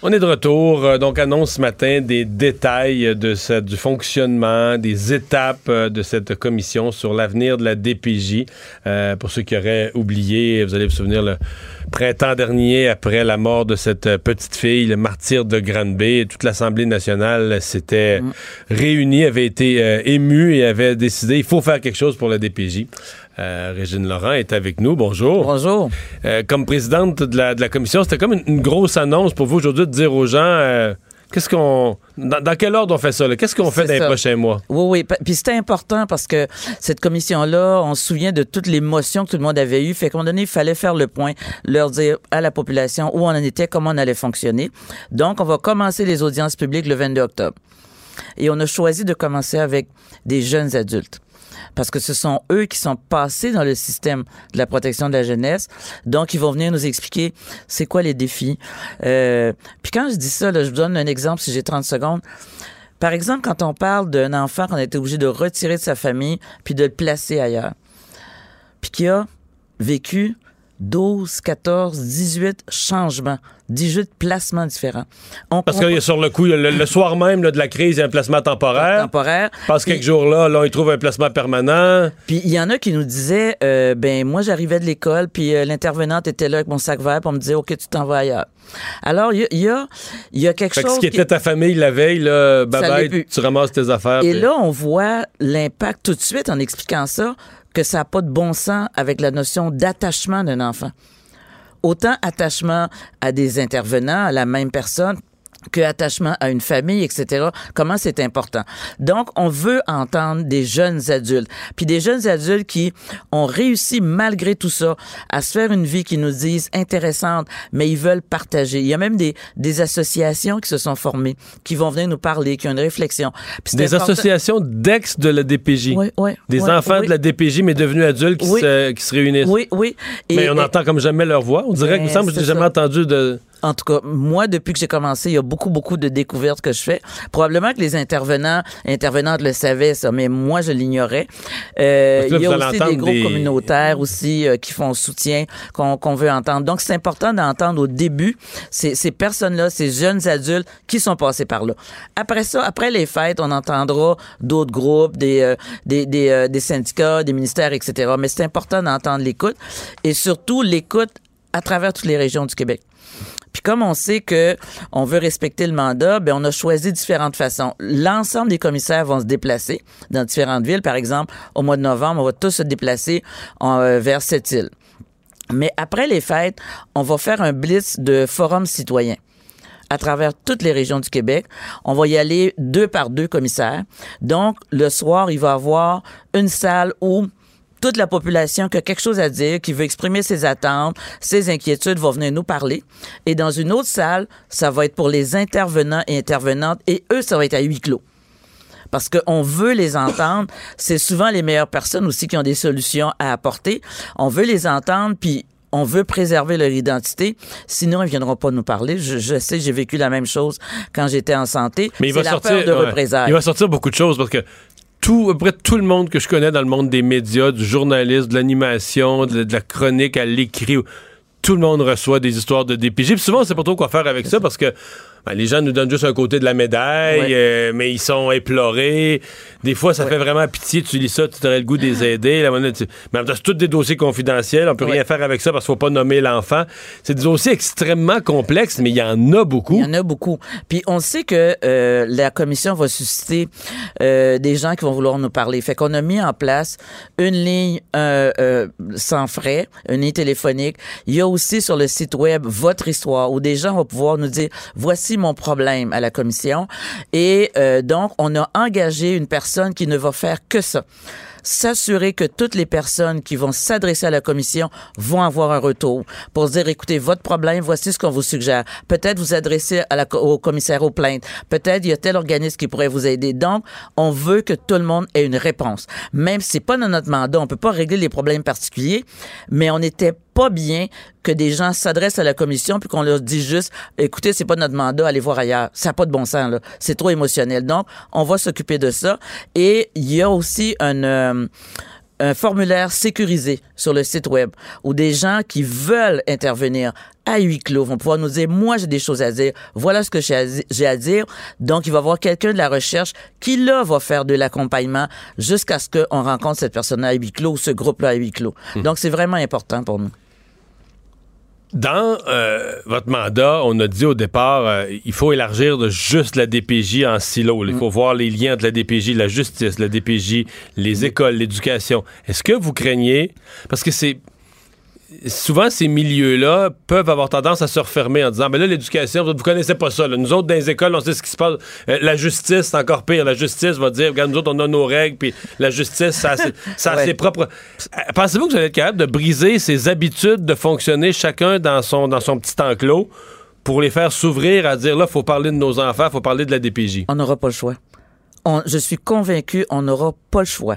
On est de retour, euh, donc annonce ce matin des détails de ce- du fonctionnement, des étapes euh, de cette commission sur l'avenir de la DPJ. Euh, pour ceux qui auraient oublié, vous allez vous souvenir, le printemps dernier, après la mort de cette petite fille, le martyr de Granby, toute l'Assemblée nationale s'était réunie, avait été euh, émue et avait décidé, il faut faire quelque chose pour la DPJ. Euh, Régine Laurent est avec nous. Bonjour. Bonjour. Euh, comme présidente de la, de la commission, c'était comme une, une grosse annonce pour vous aujourd'hui de dire aux gens euh, qu'est-ce qu'on. Dans, dans quel ordre on fait ça? Qu'est-ce qu'on fait dans les prochains mois? Oui, oui. Puis c'était important parce que cette commission-là, on se souvient de toutes les motions que tout le monde avait eues. Fait qu'à un moment donné, il fallait faire le point, leur dire à la population où on en était, comment on allait fonctionner. Donc, on va commencer les audiences publiques le 22 octobre. Et on a choisi de commencer avec des jeunes adultes. Parce que ce sont eux qui sont passés dans le système de la protection de la jeunesse. Donc, ils vont venir nous expliquer c'est quoi les défis. Euh, puis quand je dis ça, là, je vous donne un exemple si j'ai 30 secondes. Par exemple, quand on parle d'un enfant qu'on a été obligé de retirer de sa famille puis de le placer ailleurs, puis qui a vécu 12, 14, 18 changements, 18 placements différents. On Parce que sur le coup, le, le soir même là, de la crise, il y a un placement temporaire. temporaire. Passe Puis- quelques jours là, là, ils trouvent un placement permanent. Puis il y en a qui nous disaient, euh, ben moi j'arrivais de l'école, puis euh, l'intervenante était là avec mon sac vert pour me dire, ok tu t'en vas ailleurs. Alors il y a, il y a, y a quelque Fait que chose ce qui était ta famille la veille, là, bye tu ramasses tes affaires. Et puis- là, on voit l'impact tout de suite en expliquant ça, que ça n'a pas de bon sens avec la notion d'attachement d'un enfant. Autant attachement à des intervenants, à la même personne, que attachement à une famille, etc. Comment c'est important. Donc, on veut entendre des jeunes adultes, puis des jeunes adultes qui ont réussi malgré tout ça à se faire une vie qui nous disent intéressante, mais ils veulent partager. Il y a même des, des associations qui se sont formées, qui vont venir nous parler, qui ont une réflexion. Puis Des important- associations d'ex de la DPJ. Oui, oui, Des oui, enfants de la DPJ, mais devenus adultes qui, se, qui se réunissent. Oui, oui. Et- mais on et- entend comme jamais leur voix. On dirait que, me semble que n'ai jamais entendu de. En tout cas, moi, depuis que j'ai commencé, il y a beaucoup, beaucoup de découvertes que je fais. Probablement que les intervenants, intervenantes le savaient, ça, mais moi, je l'ignorais. Euh, il y a aussi des groupes des- communautaires aussi euh, qui font soutien, qu'on qu'on veut entendre. Donc, c'est important d'entendre au début ces, ces personnes-là, ces jeunes adultes qui sont passés par là. Après ça, après les fêtes, on entendra d'autres groupes, des, euh, des, des, euh, des syndicats, des ministères, etc. Mais c'est important d'entendre l'écoute et surtout l'écoute à travers toutes les régions du Québec. Puis comme on sait que on veut respecter le mandat, ben on a choisi différentes façons. L'ensemble des commissaires vont se déplacer dans différentes villes. Par exemple, au mois de novembre, on va tous se déplacer euh, vers cette île. Mais après les fêtes, on va faire un blitz de forums citoyens à travers toutes les régions du Québec. On va y aller deux par deux commissaires. Donc, le soir, il va y avoir une salle où toute la population qui a quelque chose à dire, qui veut exprimer ses attentes, ses inquiétudes, va venir nous parler. Et dans une autre salle, ça va être pour les intervenants et intervenantes, et eux, ça va être à huis clos. Parce qu'on veut les entendre. <coughs> C'est souvent les meilleures personnes aussi qui ont des solutions à apporter. On veut les entendre, puis on veut préserver leur identité. Sinon, ils viendront pas nous parler. Je, je sais, j'ai vécu la même chose quand j'étais en santé. Mais il va la sortir. peur de ouais. représailles. Il va sortir beaucoup de choses parce que tout, à peu près tout le monde que je connais dans le monde des médias, du journalisme, de l'animation, de, de la chronique à l'écrit, tout le monde reçoit des histoires de DPJ. Puis souvent, on sait pas trop quoi faire avec ça parce que ben, les gens nous donnent juste un côté de la médaille, Ouais. euh, mais ils sont éplorés. Des fois, ça fait vraiment pitié. Tu lis ça, tu aurais le goût de les aider. La monnaie, tu- Mais en même c'est tous des dossiers confidentiels. On peut Ouais. rien faire avec ça parce qu'il faut pas nommer l'enfant. C'est des dossiers extrêmement complexes, mais il y en a beaucoup. Il y en a beaucoup. Puis on sait que euh, la commission va susciter euh, des gens qui vont vouloir nous parler. Fait qu'on a mis en place une ligne euh, euh, sans frais, une ligne téléphonique. Il y a aussi sur le site web votre histoire où des gens vont pouvoir nous dire voici mon problème à la commission. Et euh, donc on a engagé une personne qui ne va faire que ça s'assurer que toutes les personnes qui vont s'adresser à la commission vont avoir un retour pour se dire, écoutez, votre problème, voici ce qu'on vous suggère. Peut-être vous adresser au commissaire aux plaintes. Peut-être il y a tel organisme qui pourrait vous aider. Donc, on veut que tout le monde ait une réponse. Même si c'est pas dans notre mandat, on peut pas régler les problèmes particuliers, mais on n'était pas bien que des gens s'adressent à la commission puis qu'on leur dit juste écoutez c'est pas notre mandat allez voir ailleurs. Ça n'a pas de bon sens là. C'est trop émotionnel. Donc on va s'occuper de ça. Et il y a aussi un euh, un formulaire sécurisé sur le site web où des gens qui veulent intervenir à huis clos vont pouvoir nous dire moi j'ai des choses à dire. Voilà ce que j'ai à, dire. Donc il va y avoir quelqu'un de la recherche qui là va faire de l'accompagnement jusqu'à ce qu'on rencontre cette personne à huis clos ou ce groupe là à huis clos. Donc c'est vraiment important pour nous Dans euh, votre mandat, on a dit au départ, euh, il faut élargir de juste la DPJ en silo. Il faut voir les liens entre la DPJ, la justice, la DPJ, les écoles, l'éducation. Est-ce que vous craignez, parce que c'est souvent ces milieux-là peuvent avoir tendance à se refermer en disant mais là l'éducation vous, vous connaissez pas ça là. nous autres dans les écoles on sait ce qui se passe Euh, la justice c'est encore pire la justice va dire regarde nous autres on a nos règles puis la justice ça a ses, ça a Ouais. ses propres Euh, pensez-vous que vous allez être capable de briser ces habitudes de fonctionner chacun dans son dans son petit enclos pour les faire s'ouvrir à dire là faut parler de nos enfants faut parler de la DPJ on n'aura pas le choix. On- je suis convaincu, on n'aura pas le choix.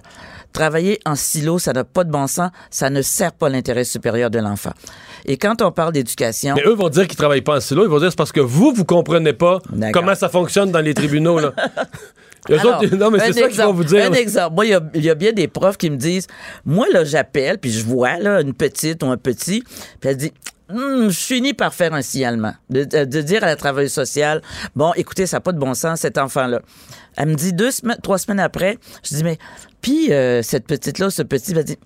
Travailler en silo, ça n'a pas de bon sens, ça ne sert pas l'intérêt supérieur de l'enfant. Et quand on parle d'éducation, mais eux vont dire qu'ils travaillent pas en silo ils vont dire c'est parce que vous vous comprenez pas comment ça fonctionne dans les tribunaux là <laughs> Eux Alors, autres, non mais c'est ça qu'ils vont vous dire Un exemple. Moi, il y y a bien des profs qui me disent, moi, là, j'appelle, puis je vois, là, une petite ou un petit, puis elle dit, Hum, je finis par faire un signalement. De, de- de dire à la travailleuse sociale, bon, écoutez, ça n'a pas de bon sens, cet enfant-là. Elle me dit deux semaines, trois semaines après, je dis, mais, puis, euh, cette petite-là, ce petit, elle dit,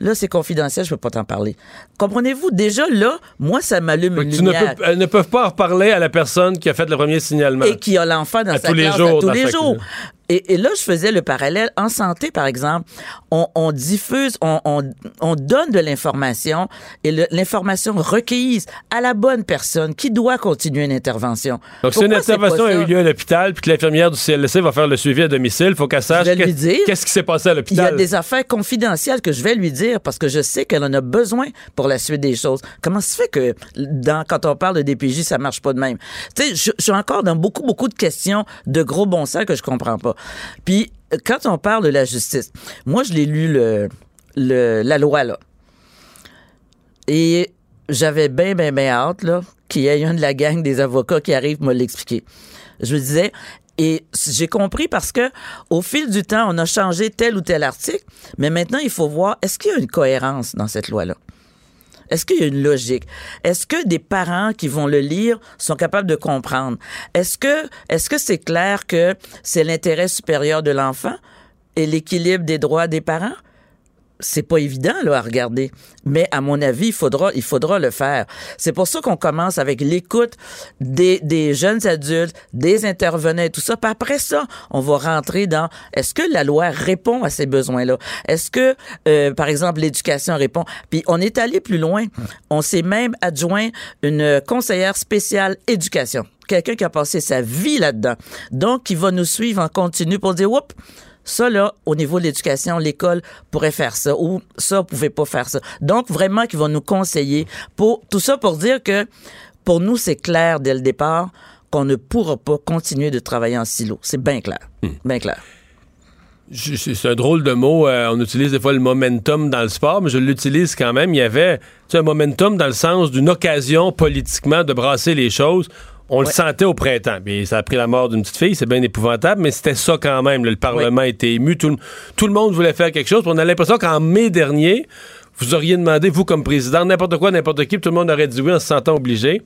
là, c'est confidentiel, je peux pas t'en parler. Comprenez-vous? Déjà, là, moi, ça m'allume une tu ne lumière. peux- elles ne peuvent pas en reparler à la personne qui a fait le premier signalement. et qui a l'enfant dans À sa tous les jours, à tous les jours. Et, et là, je faisais le parallèle. En santé, par exemple, on, on diffuse, on, on, on donne de l'information et l'information requise à la bonne personne qui doit continuer une intervention. Donc, si une intervention a eu lieu à l'hôpital puis que l'infirmière du CLSC va faire le suivi à domicile, il faut qu'elle sache qu'est-ce qui s'est passé à Il y a l'hôpital. des affaires confidentielles que je vais lui dire parce que je sais qu'elle en a besoin pour la suite des choses. Comment se fait que dans, quand on parle de DPJ, ça marche pas de même? Tu sais, je, je suis encore dans beaucoup, beaucoup de questions de gros bon sens que je comprends pas. Puis, quand on parle de la justice, moi, je l'ai lu la loi, là. Et j'avais bien, bien, bien hâte, là, qu'il y ait un de la gang des avocats qui arrive me l'expliquer. Je me disais, et j'ai compris parce que au fil du temps, on a changé tel ou tel article, mais maintenant, il faut voir, est-ce qu'il y a une cohérence dans cette loi-là? Est-ce qu'il y a une logique? Est-ce que des parents qui vont le lire sont capables de comprendre? Est-ce que, est-ce que c'est clair que c'est l'intérêt supérieur de l'enfant et l'équilibre des droits des parents? C'est pas évident là à regarder, mais à mon avis, il faudra il faudra le faire. C'est pour ça qu'on commence avec l'écoute des, des jeunes adultes, des intervenants et tout ça. Puis après ça, on va rentrer dans est-ce que la loi répond à ces besoins-là? Est-ce que euh, par exemple l'éducation répond? Puis on est allé plus loin. On s'est même adjoint une conseillère spéciale éducation, quelqu'un qui a passé sa vie là-dedans. Donc qui va nous suivre en continu pour dire oups ça, là, au niveau de l'éducation, l'école pourrait faire ça ou ça, pouvait pas faire ça. Donc, vraiment, qu'ils vont nous conseiller pour tout ça pour dire que pour nous, c'est clair dès le départ qu'on ne pourra pas continuer de travailler en silo. C'est bien clair. Bien clair. C'est un drôle de mot. euh, on utilise des fois le momentum dans le sport, mais je l'utilise quand même. Il y avait tu sais, un momentum dans le sens d'une occasion politiquement de brasser les choses. On le sentait au printemps. Puis ça a pris la mort d'une petite fille, c'est bien épouvantable, mais c'était ça quand même. là. Le Parlement était ému, tout le, tout le monde voulait faire quelque chose. On a l'impression qu'en mai dernier, vous auriez demandé, vous comme président, n'importe quoi, n'importe qui, tout le monde aurait dit oui en se sentant obligé.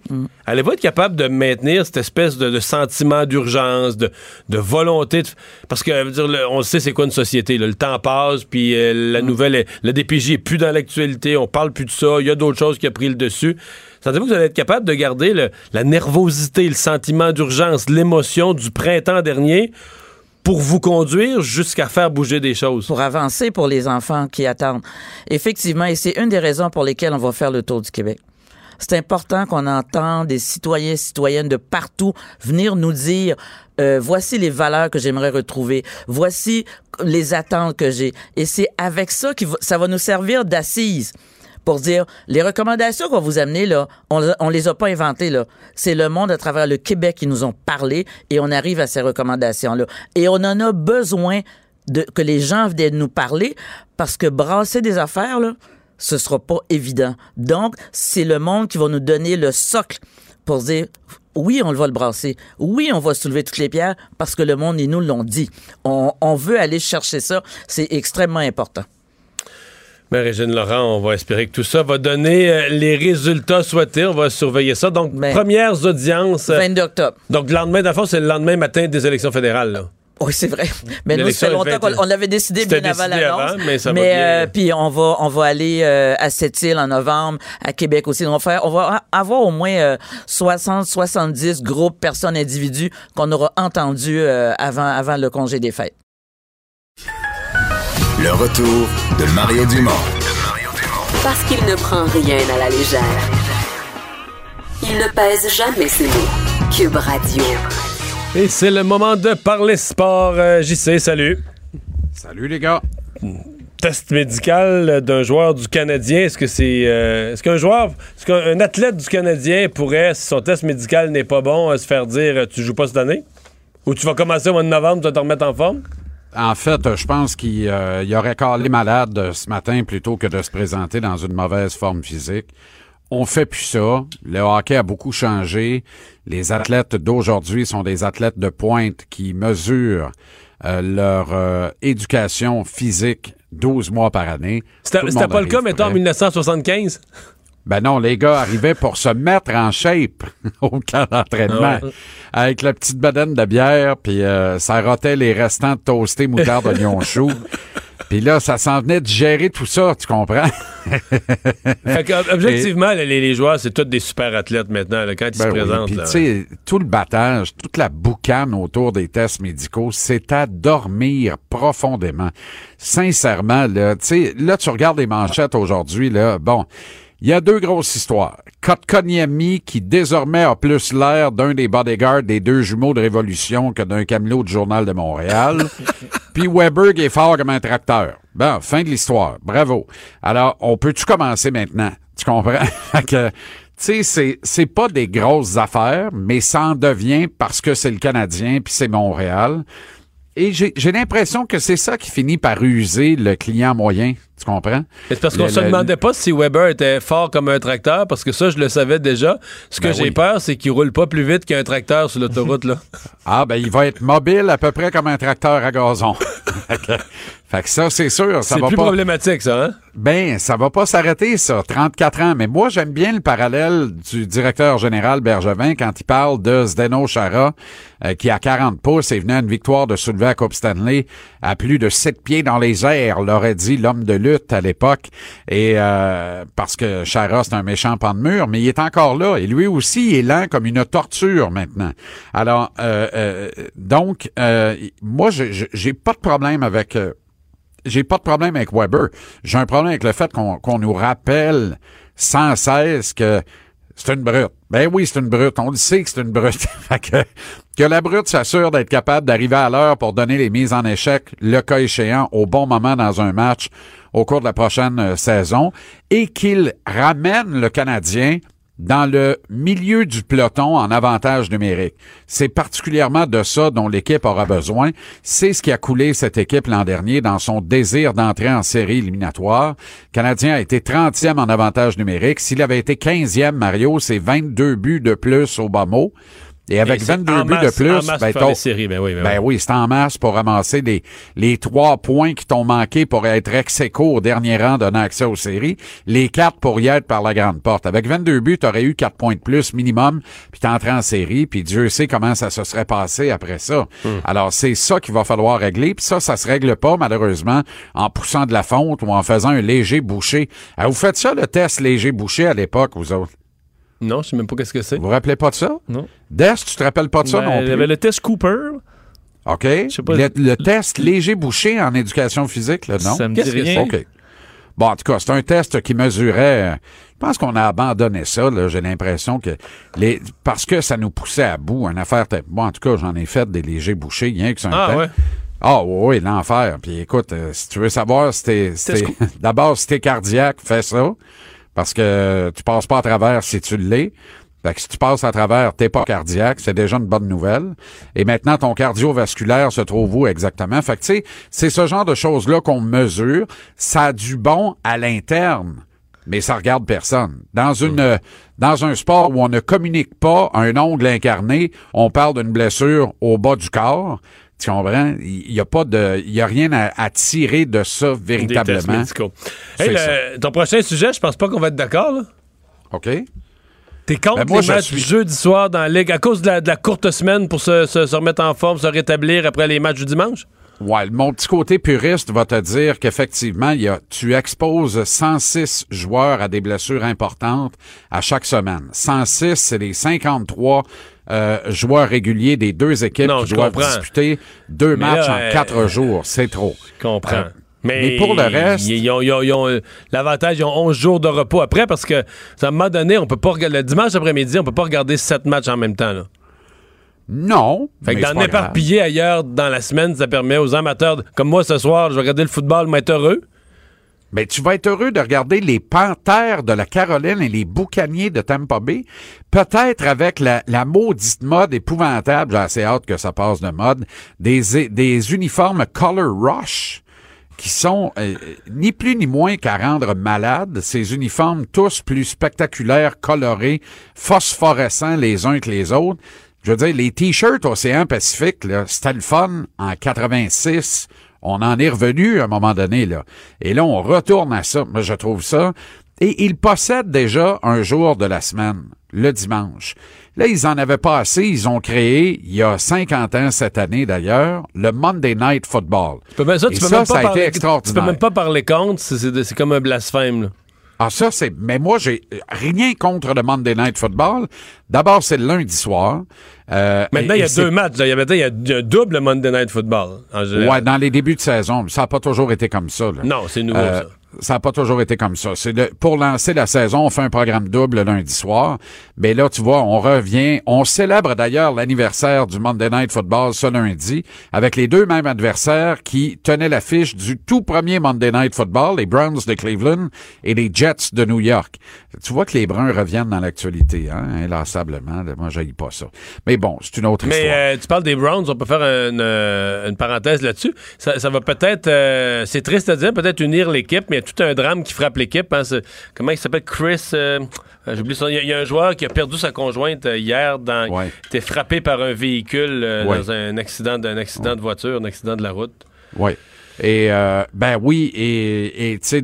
Allez-vous être capable de maintenir cette espèce de, de sentiment d'urgence, de, de volonté de... Parce que, je veux dire, le- on sait c'est quoi une société. là. Le temps passe, puis euh, la nouvelle, est, le DPJ est plus dans l'actualité, on parle plus de ça, il y a d'autres choses qui ont pris le dessus. Sentez-vous que vous allez être capable de garder le- la nervosité, le sentiment d'urgence, l'émotion du printemps dernier pour vous conduire jusqu'à faire bouger des choses? Pour avancer pour les enfants qui attendent. Effectivement, et c'est une des raisons pour lesquelles on va faire le tour du Québec. C'est important qu'on entende des citoyens, citoyennes de partout venir nous dire euh, voici les valeurs que j'aimerais retrouver, voici les attentes que j'ai. Et c'est avec ça que ça va nous servir d'assise pour dire les recommandations qu'on vous amener là, on, on les a pas inventées là. C'est le monde à travers le Québec qui nous ont parlé et on arrive à ces recommandations là. Et on en a besoin de que les gens viennent nous parler parce que brasser des affaires là, ce sera pas évident. Donc c'est le monde qui va nous donner le socle pour dire oui, on va le brasser. Oui, on va soulever toutes les pierres parce que le monde, ils nous l'ont dit. On, on veut aller chercher ça. C'est extrêmement important. Mais Régine Laurent, on va espérer que tout ça va donner euh, les résultats souhaités. On va surveiller ça. Donc, Ben, premières audiences. euh, 22 octobre. donc, le lendemain, d'avant, c'est le lendemain matin des élections fédérales. Là. Oui, c'est vrai. <laughs> Mais nous, ça fait longtemps qu'on on l'avait décidé bien avant l'annonce. mais ça mais euh, puis on va on va aller euh, à Sept-Îles en novembre, à Québec aussi. On va faire on va avoir au moins euh, 60 70 groupes personnes individus qu'on aura entendus euh, avant avant le congé des fêtes. Le retour de Mario Dumont. Parce qu'il ne prend rien à la légère. Il ne pèse jamais ses mots. Cube Radio. Et c'est le moment de parler sport. Euh, JC, salut. Salut les gars. Test médical d'un joueur du Canadien. Est-ce que c'est. euh, est-ce qu'un joueur. Est-ce qu'un athlète du Canadien pourrait, si son test médical n'est pas bon, euh, se faire dire tu joues pas cette année? Ou tu vas commencer au mois de novembre, tu vas te remettre en forme? En fait, je pense qu'il euh, il aurait calé malade ce matin plutôt que de se présenter dans une mauvaise forme physique. On fait plus ça. Le hockey a beaucoup changé. Les athlètes d'aujourd'hui sont des athlètes de pointe qui mesurent euh, leur euh, éducation physique 12 mois par année. C'était pas le cas, mettons, en prêt. 1975? Ben non, les gars arrivaient pour se mettre en shape <laughs> au camp d'entraînement. Ah ouais. Avec la petite bedaine de bière, puis euh, ça rotait les restants de toasté moutarde oignon <laughs> chou. Puis là, ça s'en venait de gérer tout ça, tu comprends? <laughs> Fait que, objectivement, les, les joueurs, c'est tous des super athlètes maintenant, là, quand ils Ben se oui, présentent. Puis tu sais, tout le battage, toute la boucane autour des tests médicaux, c'est à dormir profondément. Sincèrement, là, tu sais, là, tu regardes les manchettes aujourd'hui, là, bon, il y a deux grosses histoires. Kotkaniemi, qui désormais a plus l'air d'un des bodyguards des deux jumeaux de Révolution que d'un camelot du Journal de Montréal. <laughs> Puis Weber qui est fort comme un tracteur. Bon, fin de l'histoire. Bravo. Alors, on peut-tu commencer maintenant? Tu comprends? <laughs> Que, tu sais, c'est, c'est pas des grosses affaires, mais ça en devient parce que c'est le Canadien puis c'est Montréal. Et j'ai l'impression que c'est ça qui finit par user le client moyen. Tu comprends? C'est parce qu'on se demandait pas si Weber était fort comme un tracteur, parce que ça, je le savais déjà. Ce que Ben j'ai oui. peur, c'est qu'il roule pas plus vite qu'un tracteur sur l'autoroute, là. <laughs> Ah, ben, il va être mobile à peu près comme un tracteur à gazon. <laughs> fait, que, ça, c'est sûr, C'est plus pas. problématique, ça, hein? Ben, ça va pas s'arrêter, ça. 34 ans. Mais moi, j'aime bien le parallèle du directeur général Bergevin quand il parle de Zdeno Chara, euh, qui, à 40 pouces, est venu à une victoire de soulever à Coupe Stanley à plus de 7 pieds dans les airs, l'aurait dit l'homme de lutte à l'époque. Et euh, parce que Chara, c'est un méchant pan de mur, mais il est encore là. Et lui aussi, il est lent comme une torture maintenant. Alors, euh, euh, donc, moi, j'ai pas de problème avec... j'ai pas de problème avec Weber. J'ai un problème avec le fait qu'on nous rappelle sans cesse que c'est une brute. Ben oui, c'est une brute. On le sait que c'est une brute. <laughs> Fait que la brute s'assure d'être capable d'arriver à l'heure pour donner les mises en échec, le cas échéant, au bon moment dans un match au cours de la prochaine euh, saison et qu'il ramène le Canadien dans le milieu du peloton en avantage numérique. C'est particulièrement de ça dont l'équipe aura besoin. C'est ce qui a coulé cette équipe l'an dernier dans son désir d'entrer en série éliminatoire. Le Canadien a été 30e en avantage numérique. S'il avait été 15e, Mario, c'est 22 buts de plus au bas mot. Et avec Et c'est 22 en buts masse- de plus, en masse ben, pour faire les t'as- séries, ben oui, ben ben oui. oui, c'est en masse pour ramasser les, les trois points qui t'ont manqué pour être ex au dernier rang donnant accès aux séries, les quatre pour y être par la grande porte. Avec 22 buts, t'aurais eu quatre points de plus minimum, puis t'es entré en série, puis Dieu sait comment ça se serait passé après ça. Hmm. Alors, c'est ça qu'il va falloir régler, puis ça, ça se règle pas, malheureusement, en poussant de la fonte ou en faisant un léger boucher. Ah, vous faites ça, le test léger boucher à l'époque, vous autres? Non, je sais même pas qu'est-ce que c'est. Vous vous rappelez pas de ça? Non. Des, tu te rappelles pas de ça Ben, non il y plus? avait le test Cooper. OK. sais pas. le, le test léger bouché en éducation physique, là, non? Ça me dit rien. OK. Bon, en tout cas, c'est un test qui mesurait. euh, Je pense qu'on a abandonné ça. là. J'ai l'impression que les parce que ça nous poussait à bout. Une affaire. Bon, en tout cas, j'en ai fait des légers bouchés, rien que ça. Ah, ouais. Ah oui, oui, l'enfer. Puis écoute, euh, si tu veux savoir si t'es, si <laughs> d'abord si t'es cardiaque, fais ça. Parce que tu passes pas à travers si tu l'es. Fait que si tu passes à travers, t'es pas cardiaque, c'est déjà une bonne nouvelle. Et maintenant, ton cardiovasculaire se trouve où exactement? Fait que tu sais, c'est ce genre de choses-là qu'on mesure. Ça a du bon à l'interne, mais ça regarde personne. Dans une, euh, dans un sport où on ne communique pas un ongle incarné, on parle d'une blessure au bas du corps. Tu comprends? Il y a pas de, il y a rien à, à tirer de ça véritablement. Hey, le- ton prochain sujet, je pense pas qu'on va être d'accord. OK? T'es contre Ben, moi, les matchs suis- du jeudi soir dans la Ligue à cause de la, de la courte semaine pour se, se- se remettre en forme, se rétablir après les matchs du dimanche? Ouais, mon petit côté puriste va te dire qu'effectivement, il y a, tu exposes 106 joueurs à des blessures importantes à chaque semaine. 106, c'est les 53 euh, joueurs réguliers des deux équipes Non, qui doivent comprends. disputer deux Mais matchs là, en euh, quatre jours. C'est trop. Je comprends. Euh, mais, mais pour le reste- euh, l'avantage, ils ont 11 jours de repos après parce que, à un moment donné, on peut pas regarder, le dimanche après-midi, on peut pas regarder 7 matchs en même temps. Là. Non. Fait que d'en grave. éparpiller ailleurs dans la semaine, ça permet aux amateurs, comme moi ce soir, je vais regarder le football, m'être heureux. Mais tu vas être heureux de regarder les Panthères de la Caroline et les Boucaniers de Tampa Bay. Peut-être avec la, la maudite mode épouvantable, j'ai assez hâte que ça passe de mode, des, des uniformes Color Rush qui sont euh, ni plus ni moins qu'à rendre malades. Ces uniformes tous plus spectaculaires, colorés, phosphorescents les uns que les autres. Je veux dire, les t-shirts Océan Pacifique, c'était le fun en 86. On en est revenu à un moment donné, là. Et là, on retourne à ça. Moi, je trouve ça. Et ils possèdent déjà un jour de la semaine, le dimanche. Là, ils en avaient pas assez. Ils ont créé, il y a 50 ans cette année d'ailleurs, le Monday Night Football. Tu peux, même- ça, tu peux ça, même pas ça a été parler- Tu extraordinaire. peux même pas parler contre, c'est comme un blasphème. là. Ah, ça, c'est. Mais moi, j'ai rien contre le Monday Night Football. D'abord, c'est le lundi soir. Euh, Maintenant, il y a deux matchs. là. Il y a, maintenant, il y a il y a un double Monday Night Football. En général. Ouais, dans les débuts de saison. Ça n'a pas toujours été comme ça. là. Non, c'est nouveau, Euh, ça. Ça n'a pas toujours été comme ça. C'est pour lancer la saison, on fait un programme double le lundi soir. Mais là, tu vois, on revient. On célèbre d'ailleurs l'anniversaire du Monday Night Football ce lundi avec les deux mêmes adversaires qui tenaient l'affiche du tout premier Monday Night Football, les Browns de Cleveland et les Jets de New York. Tu vois que les Bruns reviennent dans l'actualité, hein, inlassablement. Moi, je pas ça. Mais bon, c'est une autre Mais histoire. euh, tu parles des Browns, on peut faire une, euh, une parenthèse là-dessus. Ça, ça va peut-être, euh, c'est triste à dire, peut-être unir l'équipe, mais a tout un drame qui frappe l'équipe. hein. Comment il s'appelle? Chris, euh, euh, j'oublie son... Il y, a- il y a un joueur qui a perdu sa conjointe euh, hier, dans, Ouais. était frappé par un véhicule euh, Ouais. dans un accident, d'un accident de voiture, un accident de la route. Oui. Et euh, ben oui, et tu sais,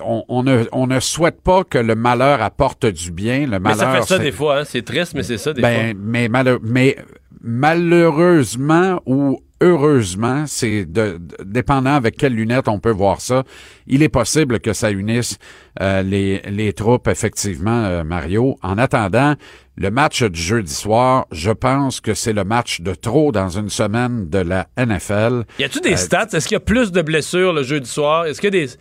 on, on ne on ne souhaite pas que le malheur apporte du bien. Le Mais ça malheur, fait ça des fois, hein. c'est triste, mais c'est ça des ben, mais, malheur- mais malheureusement ou heureusement, c'est de, de- dépendant avec quelles lunettes on peut voir ça. Il est possible que ça unisse euh, les, les troupes, effectivement, euh, Mario. En attendant, le match du jeudi soir, je pense que c'est le match de trop dans une semaine de la NFL. Y a-tu des Euh, stats? Est-ce qu'il y a plus de blessures le jeudi soir? Est-ce qu'il y a des...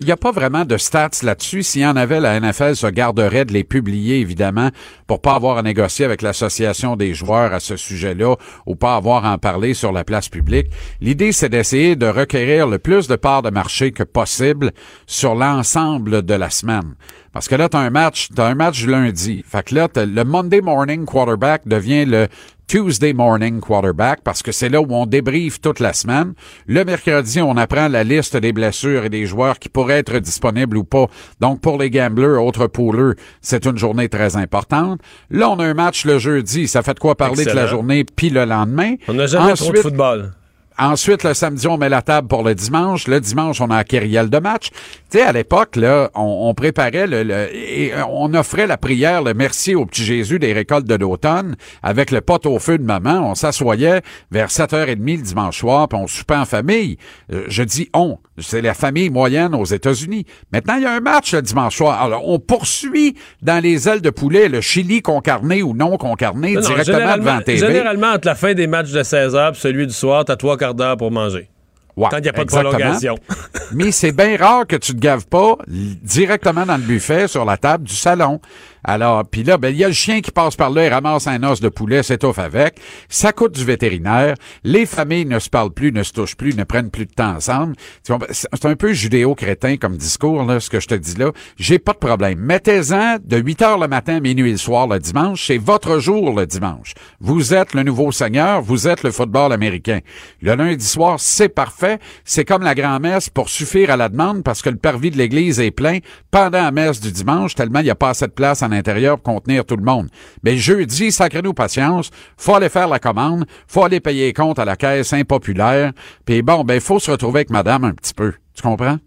Il n'y a pas vraiment de stats là-dessus. S'il y en avait, la NFL se garderait de les publier, évidemment, pour pas avoir à négocier avec l'association des joueurs à ce sujet-là ou pas avoir à en parler sur la place publique. L'idée, c'est d'essayer de requérir le plus de parts de marché que possible sur l'ensemble de la semaine. Parce que là, tu as un match, t'as un match lundi. Fait que là, t'as- le Monday morning quarterback devient le Tuesday morning quarterback parce que c'est là où on débriefe toute la semaine. Le mercredi, on apprend la liste des blessures et des joueurs qui pourraient être disponibles ou pas. Donc, pour les gamblers, autres poolers, c'est une journée très importante. Là, on a un match le jeudi. Ça fait de quoi parler de la journée puis le lendemain. On n'a jamais trop de Ensuite, football. Ensuite, le samedi, on met la table pour le dimanche. Le dimanche, on a un querelle de match. Tu sais, à l'époque, là, on, on préparait le, le- et on offrait la prière, le merci au petit Jésus des récoltes de l'automne avec le pot au feu de maman. On s'assoyait vers 7h30 le dimanche soir, puis on soupait en famille. Euh, je dis on, c'est la famille moyenne aux États-Unis. Maintenant, il y a un match le dimanche soir. Alors, on poursuit dans les ailes de poulet le Chili concarné ou non concarné Non, directement devant TV. généralement, entre la fin des matchs de 16h et celui du soir, t'as trois quarts d'heure pour manger. Ouais, Tant qu'il n'y a pas exactement. de prolongation. <laughs> Mais c'est bien rare que tu te gaves pas directement dans le buffet sur la table du salon. Alors, puis là, ben il y a le chien qui passe par là et ramasse un os de poulet, s'étouffe avec. Ça coûte du vétérinaire. Les familles ne se parlent plus, ne se touchent plus, ne prennent plus de temps ensemble. Comprends? C'est un peu judéo-crétin comme discours, là, ce que je te dis là. J'ai pas de problème. Mettez-en de 8 heures le matin minuit le soir le dimanche. C'est votre jour le dimanche. Vous êtes le nouveau seigneur, vous êtes le football américain. Le lundi soir, c'est parfait. C'est comme la grand-messe pour suffire à la demande parce que le parvis de l'église est plein pendant la messe du dimanche tellement il n'y a pas assez de place en intérieur pour contenir tout le monde. Mais jeudi, sacrez-nous patience. Faut aller faire la commande. Faut aller payer les comptes à la caisse impopulaire. Puis bon, ben, faut se retrouver avec madame un petit peu. Tu comprends?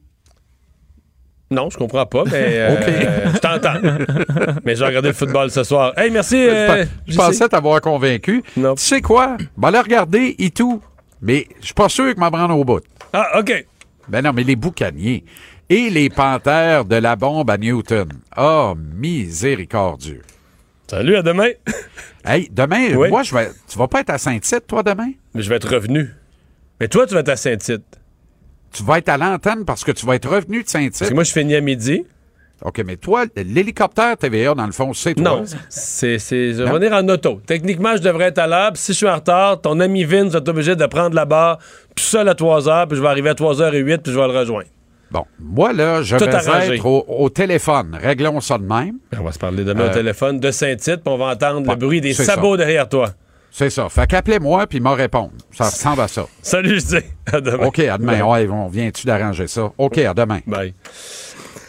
Non, je comprends pas, mais euh, <laughs> <laughs> je t'entends. mais j'ai regardé le football ce soir. Hey, merci. euh, je JC. pensais t'avoir convaincu. Non. Tu sais quoi? Ben, le regarder et tout. Mais je suis pas sûr que m'a prendre au bout. Ah, OK. Ben non, mais les boucaniers et les panthères de la bombe à Newton. Oh, miséricordieux. Salut, à demain. <laughs> Hey, demain, Oui. moi, je vais. Tu vas pas être à Saint-Tite, toi, demain? Mais je vais être revenu. Mais toi, tu vas être à Saint-Tite. Tu vas être à l'antenne parce que tu vas être revenu de Parce Saint-Tite. que moi, je finis à midi. OK, mais toi, l'hélicoptère TVA, dans le fond, c'est toi. Non, c'est, c'est, je vais Non? venir en auto. Techniquement, je devrais être à l'heure. Si je suis en retard, ton ami Vince va être obligé de prendre la barre tout seul à 3 heures, puis je vais arriver à 3h08, puis je vais le rejoindre. Bon, moi, là, je Tout vais arrangé. être au, au téléphone. Réglons ça de même. On va se parler demain Euh, au téléphone de Saint-Tite, puis on va entendre ouais, le bruit des sabots derrière toi. C'est ça. Fait qu'appelez-moi puis m'a répondre. Ça ressemble à ça. Salut, je dis. À demain. OK, à demain. Ouais, on vient-tu d'arranger ça? OK, à demain. Bye.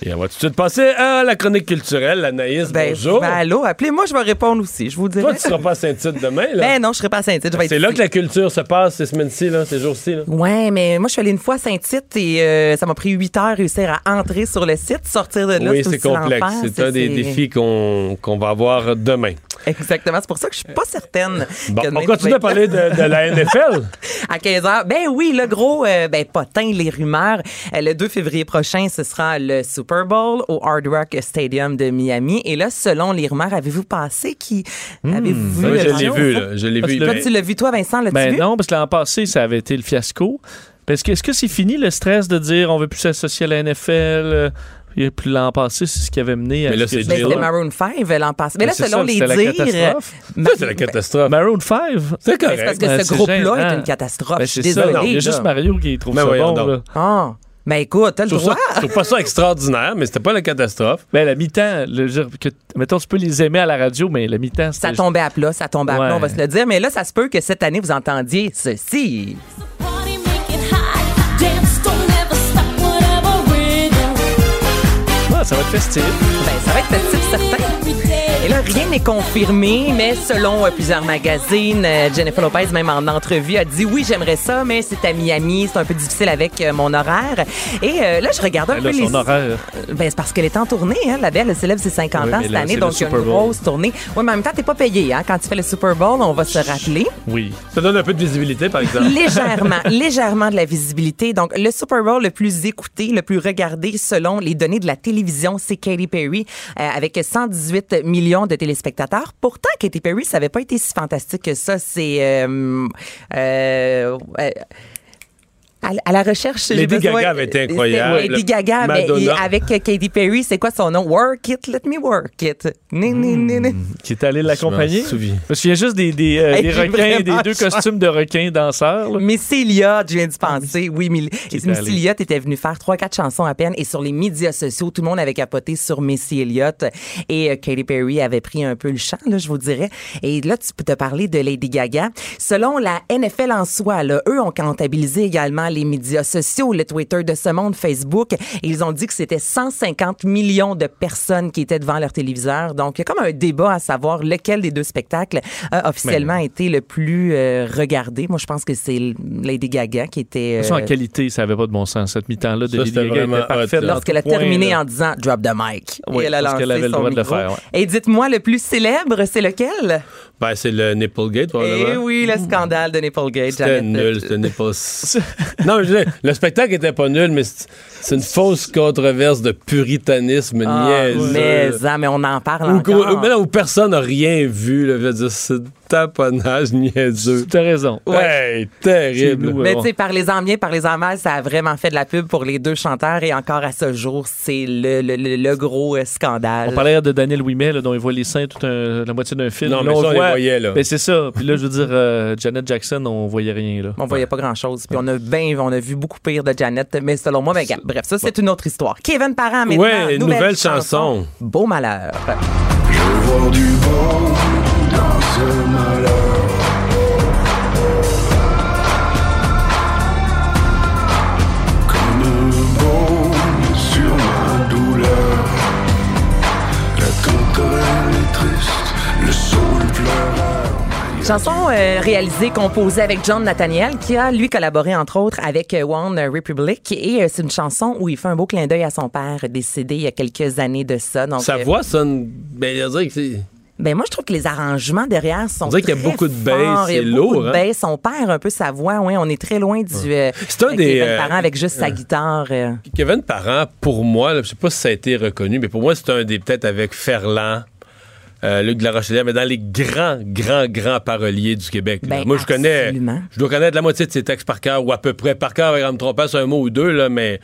Et on va tout de suite passer à la chronique culturelle. Anaïs, Ben, bonjour. ben, allô, appelez-moi, je vais répondre aussi, je vous dirai. Toi, tu seras pas à Saint-Tite demain, là? Ben non, je serai pas à Saint-Tite, c'est là ici. que la culture se passe ces semaines-ci, là, ces jours-ci. Là. Ouais, mais moi, je suis allée une fois à Saint-Tite et euh, ça m'a pris huit heures réussir à entrer sur le site, sortir de là. oui, c'est complexe. C'est un des défis qu'on qu'on va avoir demain. <laughs> Exactement, c'est pour ça que je suis pas certaine. Bon, on continue à parler de, de la NFL. <laughs> à 15 h. Ben oui, le gros, euh, ben potin, les rumeurs. Euh, le 2 février prochain, ce sera le Super Bowl au Hard Rock Stadium de Miami. Et là, selon les rumeurs, avez-vous passé qui? Avez-vous vu Hmm. Oui, le je l'ai vu, là. Je l'ai vu. tu l'as Toi, Mais- tu l'as vu, toi, Vincent, l'as-tu Ben non, parce que l'an passé, ça avait été le fiasco. Parce que est-ce que c'est fini le stress de dire on veut plus s'associer à la NFL? Euh, Et puis l'an passé, c'est ce qui avait mené à. Mais là, c'est Ben, c'était. Maroon 5 l'an passé. Mais là, Mais c'est selon ça, les c'était la dires... catastrophe. Ça, c'est la catastrophe. Maroon 5? C'est Ben, correct. c'est parce que Ben, ce c'est groupe-là est une catastrophe. Ben, je suis c'est désolée. Il y a juste là. Mario qui trouve Ben ça voyons bon. donc. là. Ah, ben écoute, t'as le Je trouve, droit. ça, je trouve pas ça extraordinaire, mais c'était pas la catastrophe. Ben, la mi-temps, mettons, tu peux les aimer à la radio, mais la mi-temps, Ça tombait à plat, ça tombait à plat, on va se le dire. Mais là, ça se peut que cette année, vous entendiez ceci. Ça va être festif. Ben, ça va être festif, certain. Et là, rien n'est confirmé, mais selon euh, plusieurs magazines, euh, Jennifer Lopez, même en entrevue, a dit oui, j'aimerais ça, mais c'est à Miami, c'est un peu difficile avec euh, mon horaire. Et là, je regarde un peu là, les. son horaire. Ben, c'est parce qu'elle est en tournée, hein. La belle, elle célèbre ses 50 Oui, ans cette là, année, c'est donc il y a une grosse tournée. Oui, mais en même temps, t'es pas payé, hein. Quand tu fais le Super Bowl, on va se rappeler. Oui. Ça donne un peu de visibilité, par exemple. <laughs> légèrement, légèrement de la visibilité. Donc, le Super Bowl le plus écouté, le plus regardé selon les données de la télévision, c'est Katy Perry euh, avec 118 millions de téléspectateurs. Pourtant, Katy Perry, ça n'avait pas été si fantastique que ça. C'est euh, euh, à, à la recherche. Lady besoin- Gaga avait été c'est- incroyable. Lady Gaga, mais il- avec Katy Perry, c'est quoi son nom? Work it, let me work it. Ni, ni, ni, ni. Qui est allé l'accompagner. Je m'en souviens. Parce qu'il y a juste des, des, euh, des requins, des deux costumes de requins danseurs. là. Missy Elliott, je viens d'y penser. Oui, allée. Elliott était venue faire trois, quatre chansons à peine et sur les médias sociaux, tout le monde avait capoté sur Missy Elliott et euh, Katy Perry avait pris un peu le champ, là, je vous dirais. Et là, tu peux te parler de Lady Gaga. Selon la NFL en soi, là, eux ont comptabilisé également les médias sociaux, le Twitter de ce monde, Facebook. Et ils ont dit que c'était 150 millions de personnes qui étaient devant leur téléviseur. Donc, il y a comme un débat à savoir lequel des deux spectacles a officiellement été le plus euh, regardé. Moi, je pense que c'est Lady Gaga qui était... De toute façon, en euh, qualité, ça avait pas de bon sens. Cette mi-temps-là de Ça, Lady Gaga vraiment était parfaite. Lorsqu'elle a terminé là. en disant drop the mic. Oui, elle a lancé qu'elle avait le son droit de le faire, ouais. Et dites-moi, le plus célèbre, c'est lequel? Ben, c'est le Nipplegate, Eh probablement. oui, le scandale de Nipplegate. C'était nul, c'était Nipples. <laughs> Non, je le spectacle était pas nul, mais c'est une fausse controverse de puritanisme Ah, niaiseux. mais, ah, mais on en parle encore. mais où personne n'a rien vu. Là, je veux dire, c'est taponnage niaiseux. T'as raison. Hey, terrible. Nous, Mais bon. tu sais, parlez-en bien, parlez-en mal, ça a vraiment fait de la pub pour les deux chanteurs et encore à ce jour, c'est le, le, le- le gros euh, scandale. On parlait de Daniel Ouimet, là, dont il voit les seins toute un- la moitié d'un film. Non, Là, mais on ça, on les voit- voyait, là. Ben, c'est ça. Puis là, je veux dire, euh, Janet Jackson, on voyait rien. Là. On voyait pas grand-chose. Puis on a ben, on a vu beaucoup pire de Janet, mais selon moi, ben, regarde, bref, ça, c'est une autre histoire. Kevin Parent, maintenant. Ouais, nouvelle chanson. Beau malheur. Je veux voir du dans ce malheur. Comme un baume sur ma douleur. La tempête est triste, le soul pleureur. Chanson euh, réalisée, composée avec John Nathaniel, qui a, lui, collaboré, entre autres, avec euh, One Republic. Et euh, c'est une chanson où il fait un beau clin d'œil à son père, décédé il y a quelques années de ça. Donc, Sa euh, voix sonne. Ben, c'est. Ben moi, je trouve que les arrangements derrière sont On dirait qu'il y a beaucoup de bass, c'est beaucoup lourd, de hein? bass. On perd un peu sa voix. Oui, on est très loin du euh, C'est un des, Kevin euh, Parent avec juste sa guitare. euh. Kevin Parent, pour moi, là, je sais pas si ça a été reconnu, mais pour moi, c'est un des, peut-être avec Ferland, euh, Luc de la Rochelière, mais dans les grands, grands, grands paroliers du Québec. Ben, moi, je connais, je dois connaître la moitié de ses textes par cœur, ou à peu près par cœur, avec me tromper sur un mot ou deux, là, mais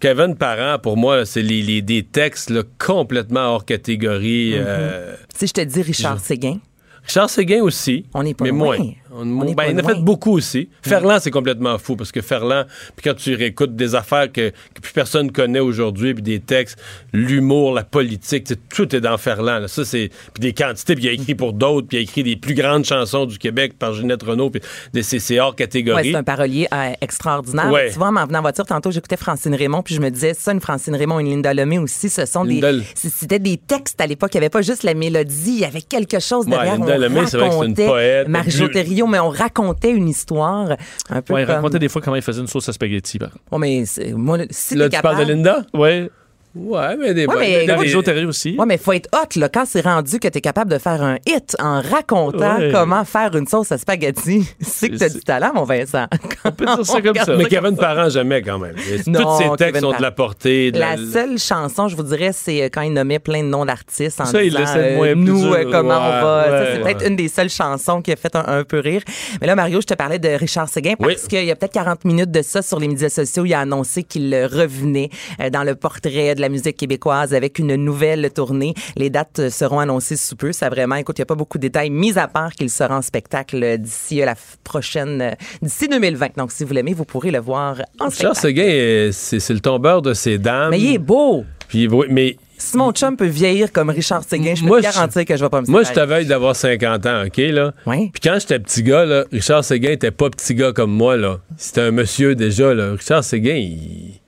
Kevin Parent, pour moi, c'est les, les- des textes là, complètement hors catégorie. Mm-hmm. euh, Si je te dis Richard Séguin, Richard Séguin aussi. On n'est pas mais loin. moins. On ben, il en a fait beaucoup aussi. Ferland, c'est complètement fou parce que Ferland, puis quand tu réécoutes des affaires que, que plus personne connaît aujourd'hui, puis des textes, l'humour, la politique, tout est dans Ferland. là. Ça, c'est. Puis des quantités, puis il a écrit pour d'autres, puis il a écrit des plus grandes chansons du Québec par Ginette Renault, puis des- c'est c'est hors ouais, catégorie. c'est un parolier euh, extraordinaire. Ouais. Tu vois, en venant en voiture, tantôt, j'écoutais Francine Raymond, puis je me disais, ça, une Francine Raymond, une Linda Lemay aussi, ce sont Linda- des. C'était des textes à l'époque. Il n'y avait pas juste la mélodie, il y avait quelque chose Ouais, derrière. Linda on Lemay, c'est vrai que c'est une poète. Marie-Jo Mais on racontait une histoire un peu Ouais, il comme... racontait des fois comment il faisait une sauce à spaghetti. par contre. Oh, mais moi, si Là, tu parles de Linda? Ouais. Ouais, mais des Ouais, bonnes- mais- des- aussi. Ouais, mais faut être hot, là, quand c'est rendu que tu es capable de faire un hit en racontant Ouais. comment faire une sauce à spaghetti. <laughs> C'est que tu as du talent, mon Vincent. On peut dire ça comme ça. Mais Kevin Parent, jamais quand même. Non, Tous ses textes Kevin sont de la portée. de La seule chanson, je vous dirais, c'est euh, quand il nommait plein de noms d'artistes en Ça, il disant le euh, moins nous euh, comment Ouais, on va. C'est peut-être une des seules chansons qui a fait un, un peu rire. Mais là, Mario, je te parlais de Richard Séguin parce Oui. qu'il y a peut-être 40 minutes de ça sur les médias sociaux. Il a annoncé qu'il revenait euh, dans le portrait de la musique québécoise avec une nouvelle tournée. Les dates seront annoncées sous peu. Ça vraiment, écoute, il n'y a pas beaucoup de détails, mis à part qu'il sera en spectacle d'ici euh, la prochaine, euh, d'ici 2020. Donc, si vous l'aimez, vous pourrez le voir en Richard spectacle. Séguin, euh, c'est le tombeur de ses dames. Mais il est beau. Puis, mais Si mon chum peut vieillir comme Richard Séguin, je peux Moi, te je- garantir que je vais pas me Moi, je séparer. t'avais d'avoir 50 ans, OK, là? Oui. Puis quand j'étais petit gars, là, Richard Séguin était pas petit gars comme moi, là. C'était un monsieur déjà, là. Richard Séguin, il...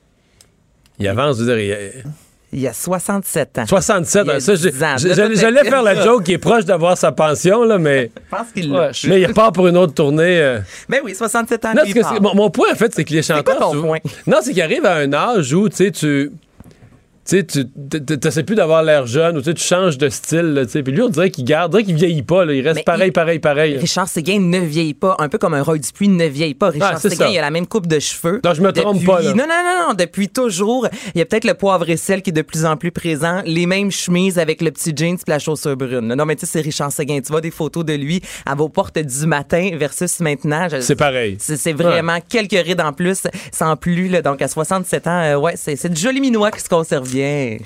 Il avance, je veux dire, il- Il y a 67 ans. 67 Il y a ans. Ça, j'ai- 10 ans. j'ai- J'allais j'allais faire la joke qui est proche d'avoir sa pension, là, mais <laughs> Je pense qu'il Ouais, l'a. je- là, il repart pour une autre tournée. euh. Ben oui, 67 ans. Non, il que mon, mon point, en fait, c'est que les quoi chanteurs. ton tu- point? Non, c'est qu'ils arrivent à un âge où, tu sais, tu. Tu sais, tu t'essaies plus d'avoir l'air jeune ou tu changes de style. Puis lui, on dirait qu'il garde, on dirait qu'il vieillit pas. Là. Il reste Mais pareil, il- pareil, pareil. Richard Séguin ne vieillit pas, un peu comme un Roy Dupuis ne vieillit pas. Richard Ah, Séguin, ça. il a la même coupe de cheveux. Non, je me trompe pas, là. Non, non, non, non, depuis toujours. Il y a peut-être le poivre et sel qui est de plus en plus présent. Les mêmes chemises avec le petit jeans et la chaussure brune. Non, mais tu sais, c'est Richard Séguin. Tu vois des photos de lui à vos portes du matin versus maintenant. Je- C'est pareil. C'est vraiment quelques rides en plus, sans plus. Là. Donc, à 67 ans, euh, ouais, c'est c'est du joli minois qui se conserve bien.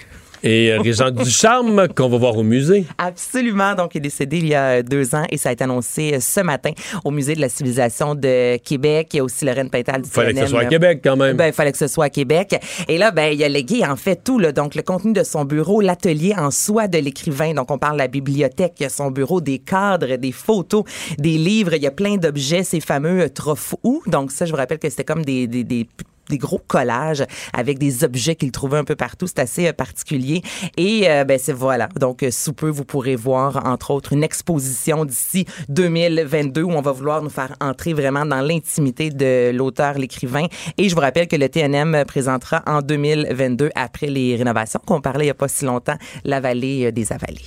Et euh, Régent Ducharme, qu'on va voir au musée. Absolument. Donc, il est décédé il y a deux ans et ça a été annoncé euh, ce matin au Musée de la civilisation de Québec. Il y a aussi Lorraine Pintal du Fallait que ce soit à Québec, quand même. Ben, il fallait que ce soit à Québec. Et là, ben, il a légué en fait tout, là. Donc, le contenu de son bureau, l'atelier en soi de l'écrivain. Donc, on parle de la bibliothèque, il y a son bureau, des cadres, des photos, des livres. Il y a plein d'objets, ces fameux euh, trophées. Donc, ça, je vous rappelle que c'était comme des, des, des des gros collages avec des objets qu'il trouvait un peu partout. C'est assez euh, particulier. Et euh, ben c'est voilà. Donc euh, sous peu vous pourrez voir entre autres une exposition d'ici 2022 où on va vouloir nous faire entrer vraiment dans l'intimité de l'auteur, l'écrivain. Et je vous rappelle que le TNM présentera en 2022 après les rénovations qu'on parlait il y a pas si longtemps, la vallée euh, des avalées.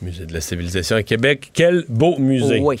Musée de la civilisation à Québec. Quel beau musée. Oui.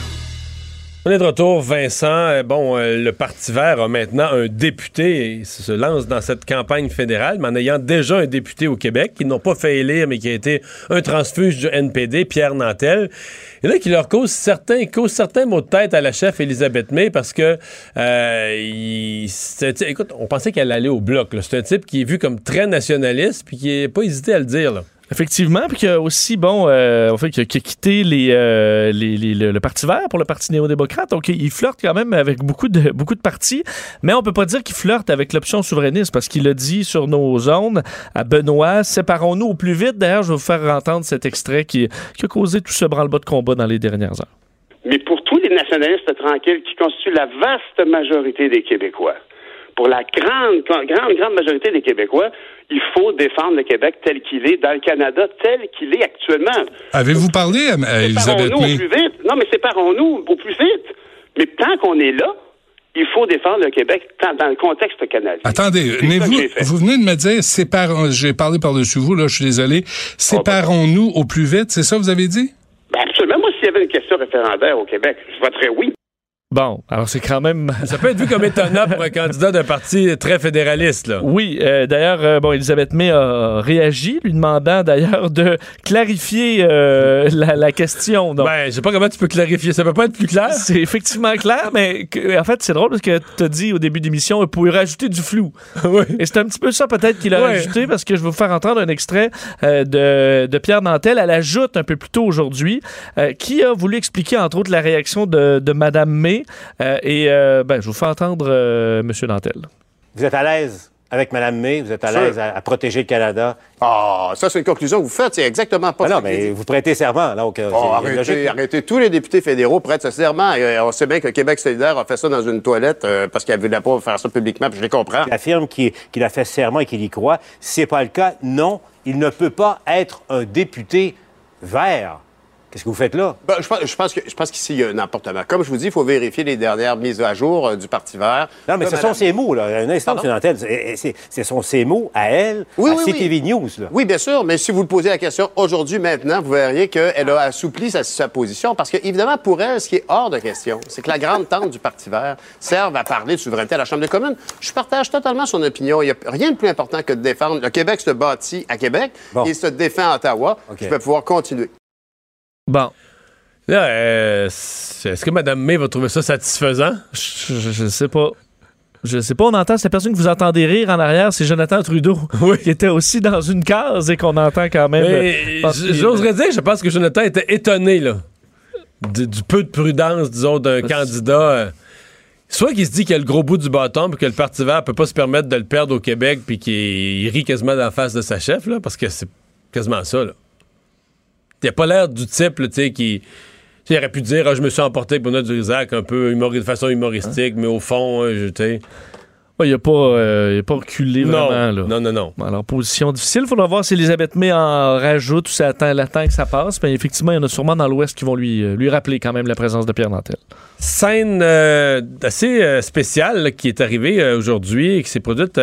On est de retour, Vincent. Euh, Bon, euh, le Parti vert a maintenant un député et se lance dans cette campagne fédérale, mais en ayant déjà un député au Québec, qu'ils n'ont pas fait élire, mais qui a été un transfuge du NPD, Pierre Nantel. Et là, qui leur cause certains, cause certains mots de tête à la chef Elisabeth May parce que, euh, il- écoute, on pensait qu'elle allait au bloc. C'est un type qui est vu comme très nationaliste puis qui n'est pas hésité à le dire. Effectivement, puis qu'il a aussi, bon, euh, en fait, qu'il a, quitté les, euh, les- les- le, Parti vert pour le Parti néo-démocrate. Donc, il flirte quand même avec beaucoup de, beaucoup de partis, mais on peut pas dire qu'il flirte avec l'option souverainiste parce qu'il a dit sur nos ondes à Benoît, séparons-nous au plus vite. D'ailleurs, je vais vous faire entendre cet extrait qui, qui a causé tout ce branle-bas de combat dans les dernières heures. Mais pour tous les nationalistes tranquilles qui constituent la vaste majorité des Québécois, pour la grande, grande, grande majorité des Québécois, il faut défendre le Québec tel qu'il est dans le Canada, tel qu'il est actuellement. Avez-vous parlé à, Elisabeth Séparons-nous May? au plus vite. Non, mais séparons-nous au plus vite. Mais tant qu'on est là, il faut défendre le Québec dans le contexte canadien. Attendez, mais vous, vous venez de me dire, séparons, j'ai parlé par-dessus vous, là, je suis désolé, séparons-nous au plus vite, c'est ça que vous avez dit? Ben absolument. Moi, s'il y avait une question référendaire au Québec, je voterais oui. Bon, alors c'est quand même... <laughs> Ça peut être vu comme étonnant pour un candidat d'un parti très fédéraliste. Là. Oui, euh, d'ailleurs, euh, bon, Elisabeth May a réagi, lui demandant d'ailleurs de clarifier euh, la, la question. Donc, Ben, je sais pas comment tu peux clarifier. Ça peut pas être plus clair? c'est effectivement clair, mais que- en fait, c'est drôle parce que tu as dit au début d'émission, vous pouvez rajouter du flou. <laughs> oui. Et c'est un petit peu ça peut-être qu'il a rajouté parce que je vais vous faire entendre un extrait de, de Pierre Nantel. Elle ajoute un peu plus tôt aujourd'hui qui a voulu expliquer entre autres la réaction de, de Madame May. Euh, et euh, ben, je vous fais entendre euh, Monsieur Nantel. Vous êtes à l'aise avec Mme May, vous êtes à l'aise à, à protéger le Canada? Ah, ça, c'est une conclusion que vous faites. C'est exactement pas Ah ça non, que mais dit. vous prêtez serment, là. donc, euh, Oh, c'est arrêtez, logique. arrêtez. Tous les députés fédéraux prêtent ce serment. Et, euh, on sait bien que Québec solidaire a fait ça dans une toilette euh, parce qu'elle ne voulait pas faire ça publiquement, puis je les comprends. Il affirme qu'il qu'il a fait serment et qu'il y croit. Si ce n'est pas le cas, non, il ne peut pas être un député vert. Qu'est-ce que vous faites là? Ben, je pense, je pense que je pense qu'ici, il y a un emportement. Comme je vous dis, il faut vérifier les dernières mises à jour euh, du Parti vert. Non, mais Comme ce sont ses mots, là. Un instant? M. Nantel. C'est- c'est- Ce sont ses mots à elle, Oui, à oui, oui. CTV News, là. Oui, bien sûr, mais si vous le posez la question aujourd'hui, maintenant, vous verriez qu'elle a assoupli sa, sa position parce que, évidemment, pour elle, ce qui est hors de question, c'est que la grande tente du Parti vert serve à parler de souveraineté à la Chambre des communes. Je partage totalement son opinion. Il n'y a rien de plus important que de défendre. Le Québec se bâtit à Québec Bon. et se défend à Ottawa. Je vais pouvoir continuer. Bon, Là, euh, c'est- est-ce que Mme May va trouver ça satisfaisant? je, je- je sais pas. Je sais pas, on entend cette personne que vous entendez rire en arrière, c'est Jonathan Trudeau, <laughs> qui était aussi dans une case et qu'on entend quand même. Euh, j'oserais dire, je pense que Jonathan était étonné là, du, du peu de prudence, disons, d'un candidat. euh, soit qu'il se dit qu'il a le gros bout du bâton, puis que le Parti vert peut pas se permettre de le perdre au Québec, puis qu'il il rit quasiment dans la face de sa chef, là, parce que c'est quasiment ça. Là. Il a pas l'air du type, tu sais, qui. Il aurait pu dire, Ah, je me suis emporté avec Benoît Durizac un peu de façon humoristique, mais au fond, euh, tu il a pas, euh, il a pas reculé non, vraiment. Là. non, non, non. Alors, position difficile. Il faudra voir si Elisabeth May en rajoute ou si elle attend, elle attend que ça passe. Mais effectivement, il y en a sûrement dans l'Ouest qui vont lui, euh, lui rappeler quand même la présence de Pierre Nantel. Scène euh, assez euh, spéciale qui est arrivée euh, aujourd'hui et qui s'est produite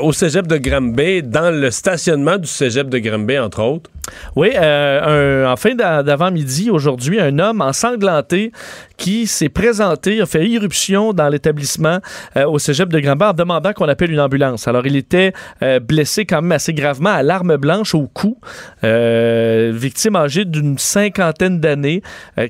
au cégep de Granby, dans le stationnement du cégep de Granby, entre autres. Oui, en fin d'a- d'avant-midi, aujourd'hui, un homme ensanglanté qui s'est présenté, a fait irruption dans l'établissement au cégep de Granby en demandant qu'on appelle une ambulance. Alors, il était blessé quand même assez gravement à l'arme blanche au cou, victime âgée d'une cinquantaine d'années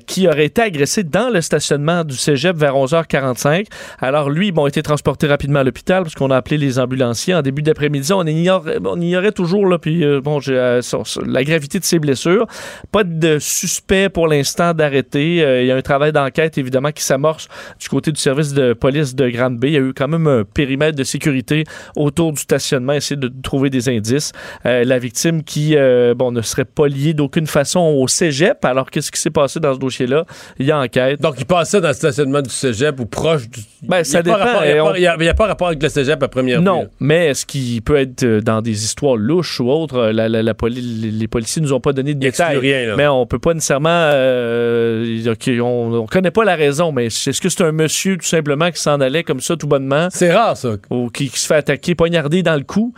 qui aurait été agressé dans le stationnement du cégep vers 11h45. Alors, lui, bon, a été transporté rapidement à l'hôpital parce qu'on a appelé les ambulanciers en début d'après-midi. On ignorait, on ignorait toujours, là, puis euh, bon, euh, la gravité de ses blessures. Pas de suspect pour l'instant d'arrêter. Euh, il y a un travail d'enquête, évidemment, qui s'amorce du côté du service de police de Grande-Bay. Il y a eu quand même un périmètre de sécurité autour du stationnement, essayer de trouver des indices. La victime qui, bon, ne serait pas liée d'aucune façon au cégep. Alors, qu'est-ce qui s'est passé dans ce dossier-là? Il y a enquête. Donc, il passait ça dans le stationnement du cégep ou proche du. Ben, ça dépend, Il n'y a, on- a- pas rapport avec le cégep à première vue. Non, là. mais est-ce qu'il peut être euh, dans des histoires louches ou autres? euh, La, la- la poli- les policiers nous ont pas donné de détails. rien, là. Mais on peut pas nécessairement... euh, on, on connaît pas la raison, mais est-ce que c'est un monsieur tout simplement qui s'en allait comme ça tout bonnement? C'est rare, ça. Ou qui, qui se fait attaquer, poignarder dans le cou?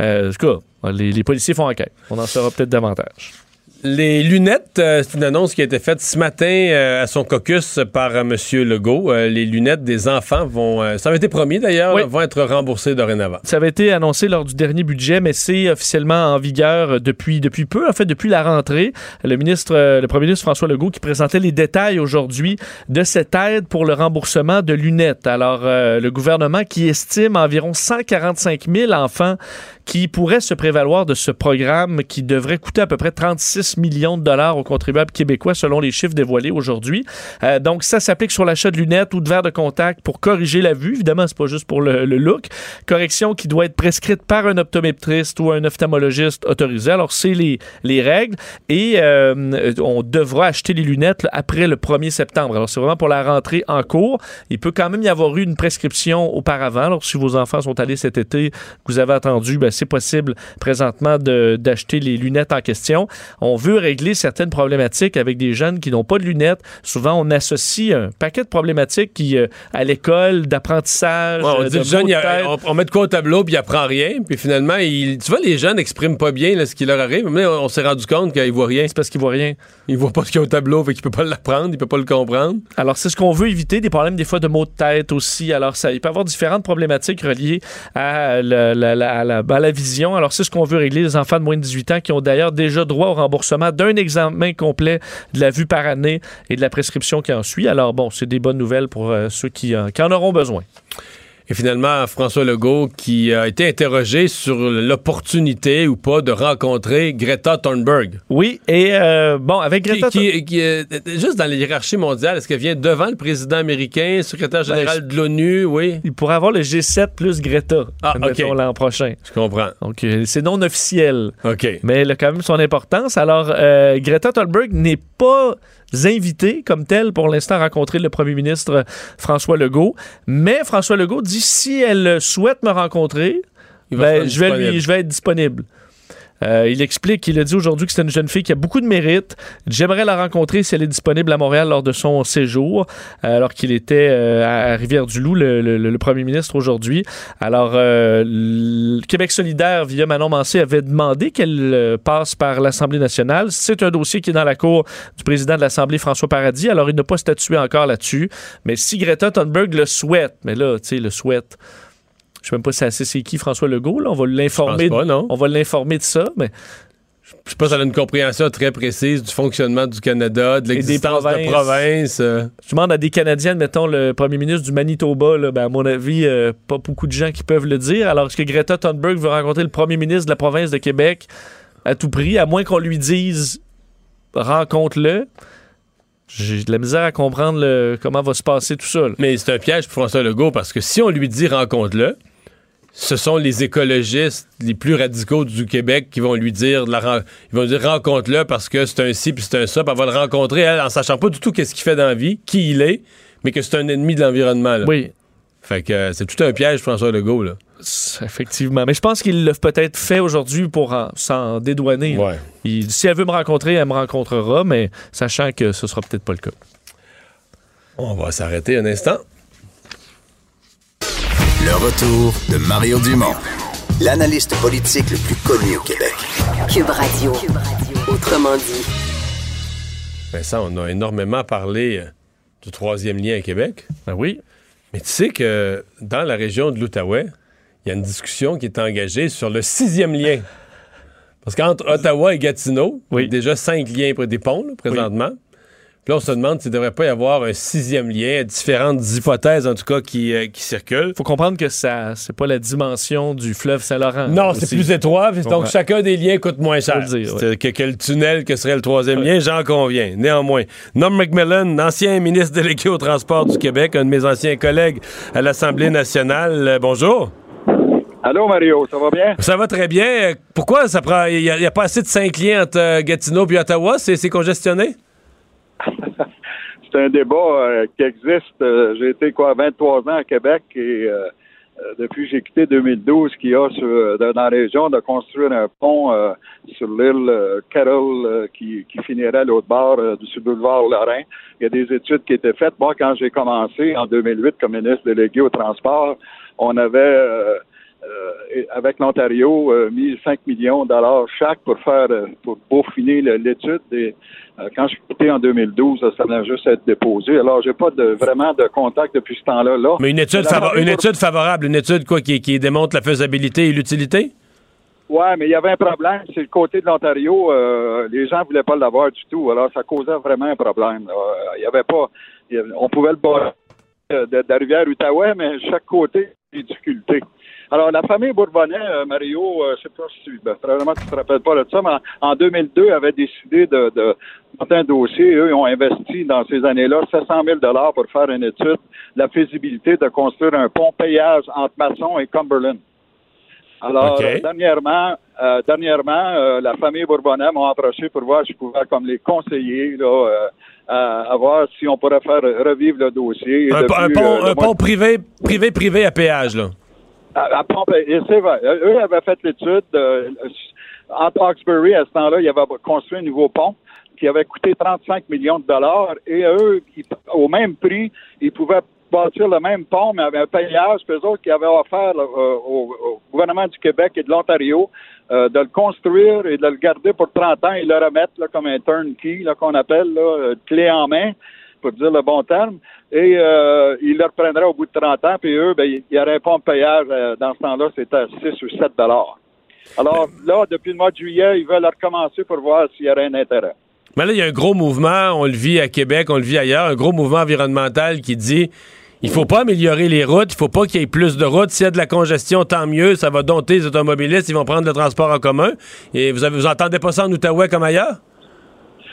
Euh, en tout cas, les, les policiers font enquête. On en saura peut-être davantage. Les lunettes, euh, c'est une annonce qui a été faite ce matin euh, à son caucus par euh, M. Legault. Euh, les lunettes des enfants vont, ça avait été promis d'ailleurs, Oui. vont être remboursées dorénavant. Ça avait été annoncé lors du dernier budget, mais c'est officiellement en vigueur depuis, depuis peu, en fait, depuis la rentrée. Le ministre, le premier ministre François Legault qui présentait les détails aujourd'hui de cette aide pour le remboursement de lunettes. Alors, le gouvernement qui estime environ 145 000 enfants qui pourraient se prévaloir de ce programme qui devrait coûter à peu près 36 millions de dollars aux contribuables québécois selon les chiffres dévoilés aujourd'hui. Euh, donc ça s'applique sur l'achat de lunettes ou de verres de contact pour corriger la vue. Évidemment, c'est pas juste pour le, look. Correction qui doit être prescrite par un optométriste ou un ophtalmologiste autorisé. Alors c'est les, les règles et euh, on devra acheter les lunettes après le 1er septembre. Alors c'est vraiment pour la rentrée en cours. Il peut quand même y avoir eu une prescription auparavant. Alors si vos enfants sont allés cet été, que vous avez attendu, ben, c'est possible présentement d'acheter les lunettes en question. On veut régler certaines problématiques avec des jeunes qui n'ont pas de lunettes. Souvent, on associe un paquet de problématiques qui, euh, à l'école, d'apprentissage, Ouais, on euh, dit de jeune, a- on, on met de quoi au tableau puis il apprend rien. Puis finalement, il, tu vois, les jeunes n'expriment pas bien là, ce qui leur arrive. Mais on s'est rendu compte qu'ils voient rien. C'est parce qu'ils voient rien. Ils voient pas ce qu'il y a au tableau, fait qu'il peut pas l'apprendre, il peut pas le comprendre. Alors, c'est ce qu'on veut éviter, des problèmes des fois de maux de tête aussi. Alors, ça, il peut y avoir différentes problématiques reliées à la, la- la- à la- vision. Alors, c'est ce qu'on veut régler. Les enfants de moins de 18 ans qui ont d'ailleurs déjà droit au remboursement d'un examen complet de la vue par année et de la prescription qui en suit. Alors, bon, c'est des bonnes nouvelles pour euh, ceux euh, qui en auront besoin. Et finalement, François Legault qui a été interrogé sur l'opportunité ou pas de rencontrer Greta Thunberg. Oui, et euh, bon, avec Qui, Greta qui- qui, euh, juste dans la hiérarchie mondiale, est-ce qu'elle vient devant le président américain, secrétaire général Ben, de l'ONU? Oui. Il pourrait avoir le G7 plus Greta Ah, admettons, ok. l'an prochain. Je comprends. Donc, euh, c'est non officiel. OK. Mais elle a quand même son importance. Alors, euh, Greta Thunberg n'est pas invitée comme telle pour l'instant à rencontrer le premier ministre François Legault. Mais François Legault dit si elle souhaite me rencontrer, ben, je, vais lui, je vais être disponible. Euh, il explique, il a dit aujourd'hui que c'est une jeune fille qui a beaucoup de mérite. J'aimerais la rencontrer si elle est disponible à Montréal lors de son séjour, euh, alors qu'il était euh, à Rivière-du-Loup, le, premier ministre aujourd'hui. Alors, Québec solidaire, via Manon Mancé, avait demandé qu'elle passe par l'Assemblée nationale. C'est un dossier qui est dans la cour du président de l'Assemblée, François Paradis. Alors, il n'a pas statué encore là-dessus. Mais si Greta Thunberg le souhaite, mais là, tu sais, le souhaite... Je sais même pas si c'est assez c'est qui François Legault. Là. On va l'informer. On va l'informer de ça, mais Je pense qu'elle a une compréhension très précise du fonctionnement du Canada, de l'existence de provinces. euh. je demande à des Canadiens, mettons le premier ministre du Manitoba, là, ben, à mon avis, euh, pas beaucoup de gens qui peuvent le dire. Alors, est-ce que Greta Thunberg veut rencontrer le premier ministre de la province de Québec à tout prix, à moins qu'on lui dise rencontre-le? J'ai de la misère à comprendre le- comment va se passer tout ça. là. Mais c'est un piège pour François Legault parce que si on lui dit rencontre-le, ce sont les écologistes les plus radicaux du Québec qui vont lui dire, la ils vont lui dire rencontre-le parce que c'est un ci puis c'est un ça, puis elle va le rencontrer elle, en sachant pas du tout qu'est-ce qu'il fait dans la vie, qui il est, mais que c'est un ennemi de l'environnement. Oui, Fait que euh, c'est tout un piège François Legault là. effectivement. Mais je pense qu'il l'a peut-être fait aujourd'hui pour en- s'en dédouaner. Ouais. Il- si elle veut me rencontrer, elle me rencontrera, mais sachant que ce sera peut-être pas le cas. On va s'arrêter un instant. Le retour de Mario Dumont, l'analyste politique le plus connu au Québec. Cube Radio. Autrement dit. Vincent, on a énormément parlé euh, du troisième lien à Québec. Ben oui. Mais tu sais que dans la région de l'Outaouais, il y a une discussion qui est engagée sur le sixième lien. Parce qu'entre Ottawa et Gatineau, il y a déjà cinq liens près des ponts, là, présentement. Puis là, on se demande s'il ne devrait pas y avoir un sixième lien, différentes hypothèses, en tout cas, qui, euh, qui circulent. faut comprendre que ça c'est pas la dimension du fleuve Saint-Laurent. Non, c'est plus étroit, donc comprends? chacun des liens coûte moins cher. Le dire, C'est- que, que le tunnel que serait le troisième lien, j'en conviens. Néanmoins, Norm McMillan, ancien ministre délégué au transport du Québec, un de mes anciens collègues à l'Assemblée nationale. Euh, bonjour. Allô, Mario, ça va bien? Ça va très bien. Pourquoi ça prend. Il n'y a, pas assez de cinq liens entre euh, Gatineau et Ottawa? C'est congestionné? C'est un débat euh, qui existe. Euh, j'ai été quoi 23 ans à Québec et euh, depuis j'ai quitté 2012, qu'il y a sur, dans la région de construire un pont euh, sur l'île euh, Carroll qui, qui finirait à l'autre bord euh, du boulevard Lorrain. Il y a des études qui étaient faites. Moi, quand j'ai commencé en 2008 comme ministre délégué au transport, on avait avec l'Ontario euh, mis 5 millions de dollars chaque pour faire euh, pour peaufiner l'étude. Et, euh, quand je suis quitté en 2012, ça venait juste à être déposé. Alors, j'ai pas de, vraiment de contact depuis ce temps-là. Là. Mais une étude, une étude favorable, une étude quoi qui, qui démontre la faisabilité et l'utilité? Ouais, mais il y avait un problème. C'est le côté de l'Ontario. euh, les gens voulaient pas l'avoir du tout. Alors, ça causait vraiment un problème. là. Euh, Il y avait pas. il y avait- on pouvait le barrer euh, de, de la rivière Outaouais, mais chaque côté, des difficultés. Alors, la famille Bourbonnais, euh, Mario, euh, je sais pas si ben, probablement tu te rappelles pas de ça, mais en, en 2002, avait décidé de, de monter un dossier. Eux, ils ont investi dans ces années-là 700 000 pour faire une étude de la faisabilité de construire un pont payage entre Masson et Cumberland. Alors, dernièrement, euh, dernièrement euh, la famille Bourbonnais m'a approché pour voir si je pouvais, comme les conseiller, là, euh, à, à voir si on pourrait faire revivre le dossier. Un, un pont, un pont privé, privé, privé à péage, là. À, Eux avaient fait l'étude. euh, entre Hawkesbury, à ce temps-là, ils avaient construit un nouveau pont qui avait coûté 35 millions de dollars. Et eux, ils- au même prix, ils pouvaient bâtir le même pont, mais avec un payage, puis eux autres qui avaient offert euh, au, gouvernement du Québec et de l'Ontario euh, de le construire et de le garder pour 30 ans et le remettre là, comme un turnkey qu'on appelle, là, euh, clé en main pour dire le bon terme, et euh, ils le reprendraient au bout de 30 ans, puis eux, ben, il y aurait un pont de payage, euh, dans ce temps-là, c'était à 6 ou 7 dollars. Alors là, depuis le mois de juillet, ils veulent recommencer pour voir s'il y aurait un intérêt. Mais là, il y a un gros mouvement, on le vit à Québec, on le vit ailleurs, un gros mouvement environnemental qui dit il faut pas améliorer les routes, il faut pas qu'il y ait plus de routes. S'il y a de la congestion, tant mieux, ça va dompter les automobilistes, ils vont prendre le transport en commun. Et vous, avez, vous entendez pas ça en Outaouais comme ailleurs?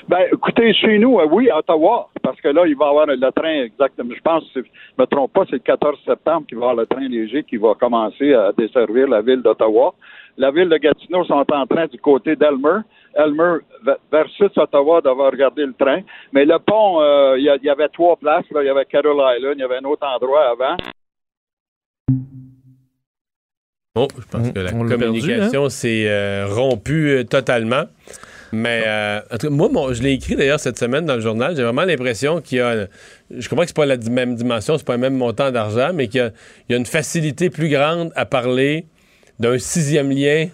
Ben, écoutez, chez nous, euh, oui, à Ottawa, parce que là, il va y avoir le train exactement. Je pense, si je me trompe pas, c'est le 14 septembre qu'il va y avoir le train léger qui va commencer à desservir la ville d'Ottawa. La ville de Gatineau sont en train du côté d'Elmer. Elmer ve- versus Ottawa d'avoir regardé le train. Mais le pont, euh, il y, avait trois places. Là. Il y avait Carroll Island, il y avait un autre endroit avant. Oh, je pense que la perdu, communication s'est euh, rompue totalement. Mais euh, en tout cas, moi, mon- je l'ai écrit d'ailleurs cette semaine dans le journal. J'ai vraiment l'impression qu'il y a. Je comprends que c'est pas la même dimension, c'est pas le même montant d'argent, mais qu'il y a, il y a une facilité plus grande à parler d'un sixième lien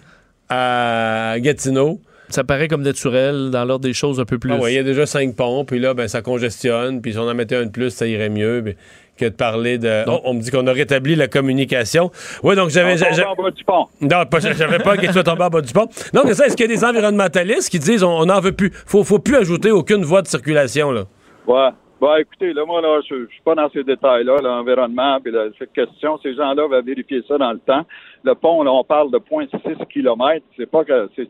à Gatineau. Ça paraît comme naturel dans l'ordre des choses un peu plus. Ah ouais, il y a déjà cinq ponts, puis là, ben, ça congestionne, puis si on en mettait un de plus, ça irait mieux puis que de parler de. On, on me dit qu'on a rétabli la communication. Oui, donc j'avais. En bas du pont. non, pas- j'avais pas qu'il soit tombé en bas du pont. Non, mais ça, est-ce qu'il y a des environnementalistes qui disent on n'en veut plus? Faut, faut plus ajouter aucune voie de circulation, là. Ouais. Bon, écoutez, là, moi, là, je, suis pas dans ces détails-là, l'environnement, puis cette question, ces gens-là vont vérifier ça dans le temps. Le pont, là, on parle de 0.6 km. C'est pas que, c'est,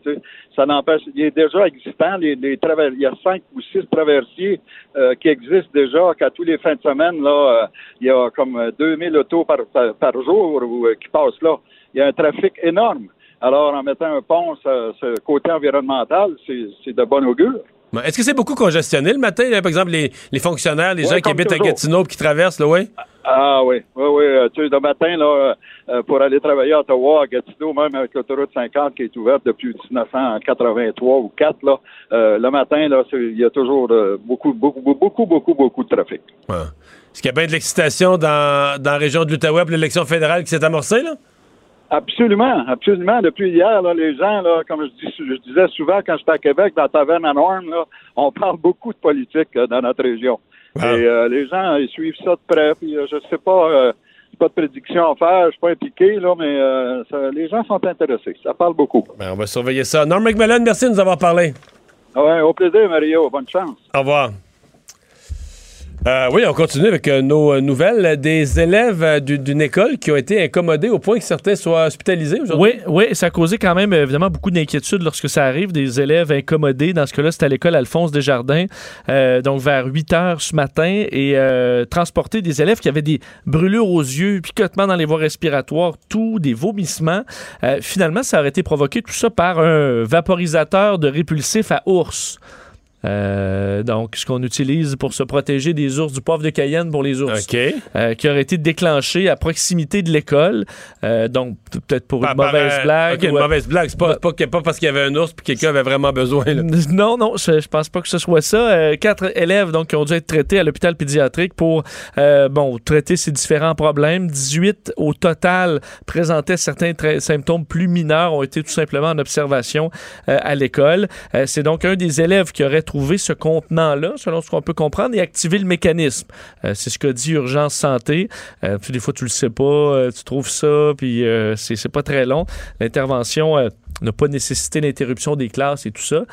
ça n'empêche, il est déjà existant. Les, les traver- il y a cinq ou six traversiers euh, qui existent déjà, qu'à tous les fins de semaine, là, euh, il y a comme euh, 2000 autos par jour ou, euh, qui passent là. Il y a un trafic énorme. Alors, en mettant un pont, ce, ce côté environnemental, c'est, c'est de bon augure. Est-ce que c'est beaucoup congestionné le matin, là, par exemple, les, les fonctionnaires, les Ouais, gens qui habitent à. Gatineau qui traversent, là, ouais? Ah oui, oui, oui. euh, Tu sais, le matin, là, euh, pour aller travailler à Ottawa, à Gatineau, même avec l'autoroute 50 qui est ouverte depuis 1983 ou 4, là, euh, le matin, là, il y a toujours euh, beaucoup, beaucoup, beaucoup, beaucoup, beaucoup de trafic. Ouais. Est-ce qu'il y a bien de l'excitation dans, dans la région de l'Outaouais pour l'élection fédérale qui s'est amorcée, là? Absolument, absolument. Depuis hier, là, les gens, là, comme je, dis, je disais souvent quand j'étais à Québec, dans la taverne à Norme, là, on parle <laughs> beaucoup de politique euh, dans notre région. Ah. Et euh, les gens, ils suivent ça de près. Puis, euh, je sais pas, euh, pas de prédiction à faire, je suis pas impliqué, là, mais ça- les gens sont intéressés. Ça parle beaucoup. Ben, on va surveiller ça. Norm McMillan, merci de nous avoir parlé. Ouais, au plaisir, Mario. Bonne chance. Au revoir. Euh, oui, on continue avec euh, nos euh, nouvelles. Des élèves du- d'une école qui ont été incommodés au point que certains soient hospitalisés aujourd'hui. Oui, oui, ça a causé quand même évidemment beaucoup d'inquiétude lorsque ça arrive, des élèves incommodés. Dans ce cas-là, c'était à l'école Alphonse Desjardins, donc vers 8 heures ce matin, et transporter des élèves qui avaient des brûlures aux yeux, picotements dans les voies respiratoires, tout, des vomissements. Finalement, ça aurait été provoqué tout ça par un vaporisateur de répulsif à ours. Euh, donc, ce qu'on utilise pour se protéger des ours, du poivre de Cayenne pour les ours, OK. euh, qui aurait été déclenché à proximité de l'école. Euh, donc, peut-être pour une par, mauvaise blague. OK, une mauvaise blague. C'est pas, c'est pas, que- pas parce qu'il y avait un ours puis quelqu'un avait vraiment besoin. là. <laughs> Non, non, je, je pense pas que ce soit ça. Quatre élèves donc qui ont dû être traités à l'hôpital pédiatrique pour bon traiter ces différents problèmes. 18 au total présentaient certains symptômes plus mineurs, ont été tout simplement en observation à l'école. C'est donc un des élèves qui aurait trouvé ce contenant-là, selon ce qu'on peut comprendre, et activé le mécanisme. Euh, C'est ce qu'a dit Urgence Santé. Euh, puis des fois, tu le sais pas, euh, tu trouves ça, puis euh, c'est pas très long. L'intervention n'a pas nécessité l'interruption des classes et tout ça.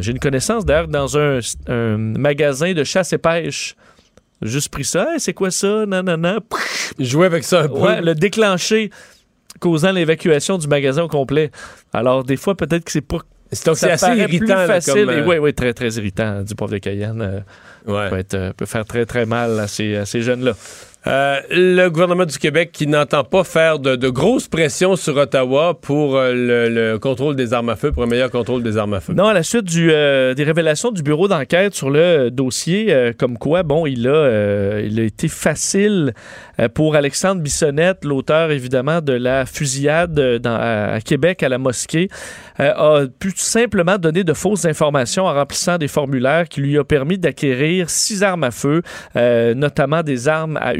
J'ai une connaissance d'ailleurs dans un, un magasin de chasse et pêche. Juste pris ça, Hey, c'est quoi ça? Non, non, non. Jouer avec ça un peu. Ouais, le déclencher causant l'évacuation du magasin au complet. Alors, des fois, peut-être que c'est pas. Donc, ça c'est assez irritant, Plus là, facile. comme, Et euh, oui, oui, très, très irritant. Du poivre de Cayenne euh, peut, être, euh, peut faire très, très mal à ces, à ces jeunes-là. Euh, le gouvernement du Québec qui n'entend pas faire de, grosses pressions sur Ottawa pour euh, le, le contrôle des armes à feu, pour un meilleur contrôle des armes à feu. Non, à la suite euh, des révélations du bureau d'enquête sur le dossier, comme quoi, bon, il a, il a été facile pour Alexandre Bissonnette, l'auteur évidemment de la fusillade dans- à, Québec à la mosquée, a pu simplement donner de fausses informations en remplissant des formulaires qui lui a permis d'acquérir six armes à feu, notamment des armes à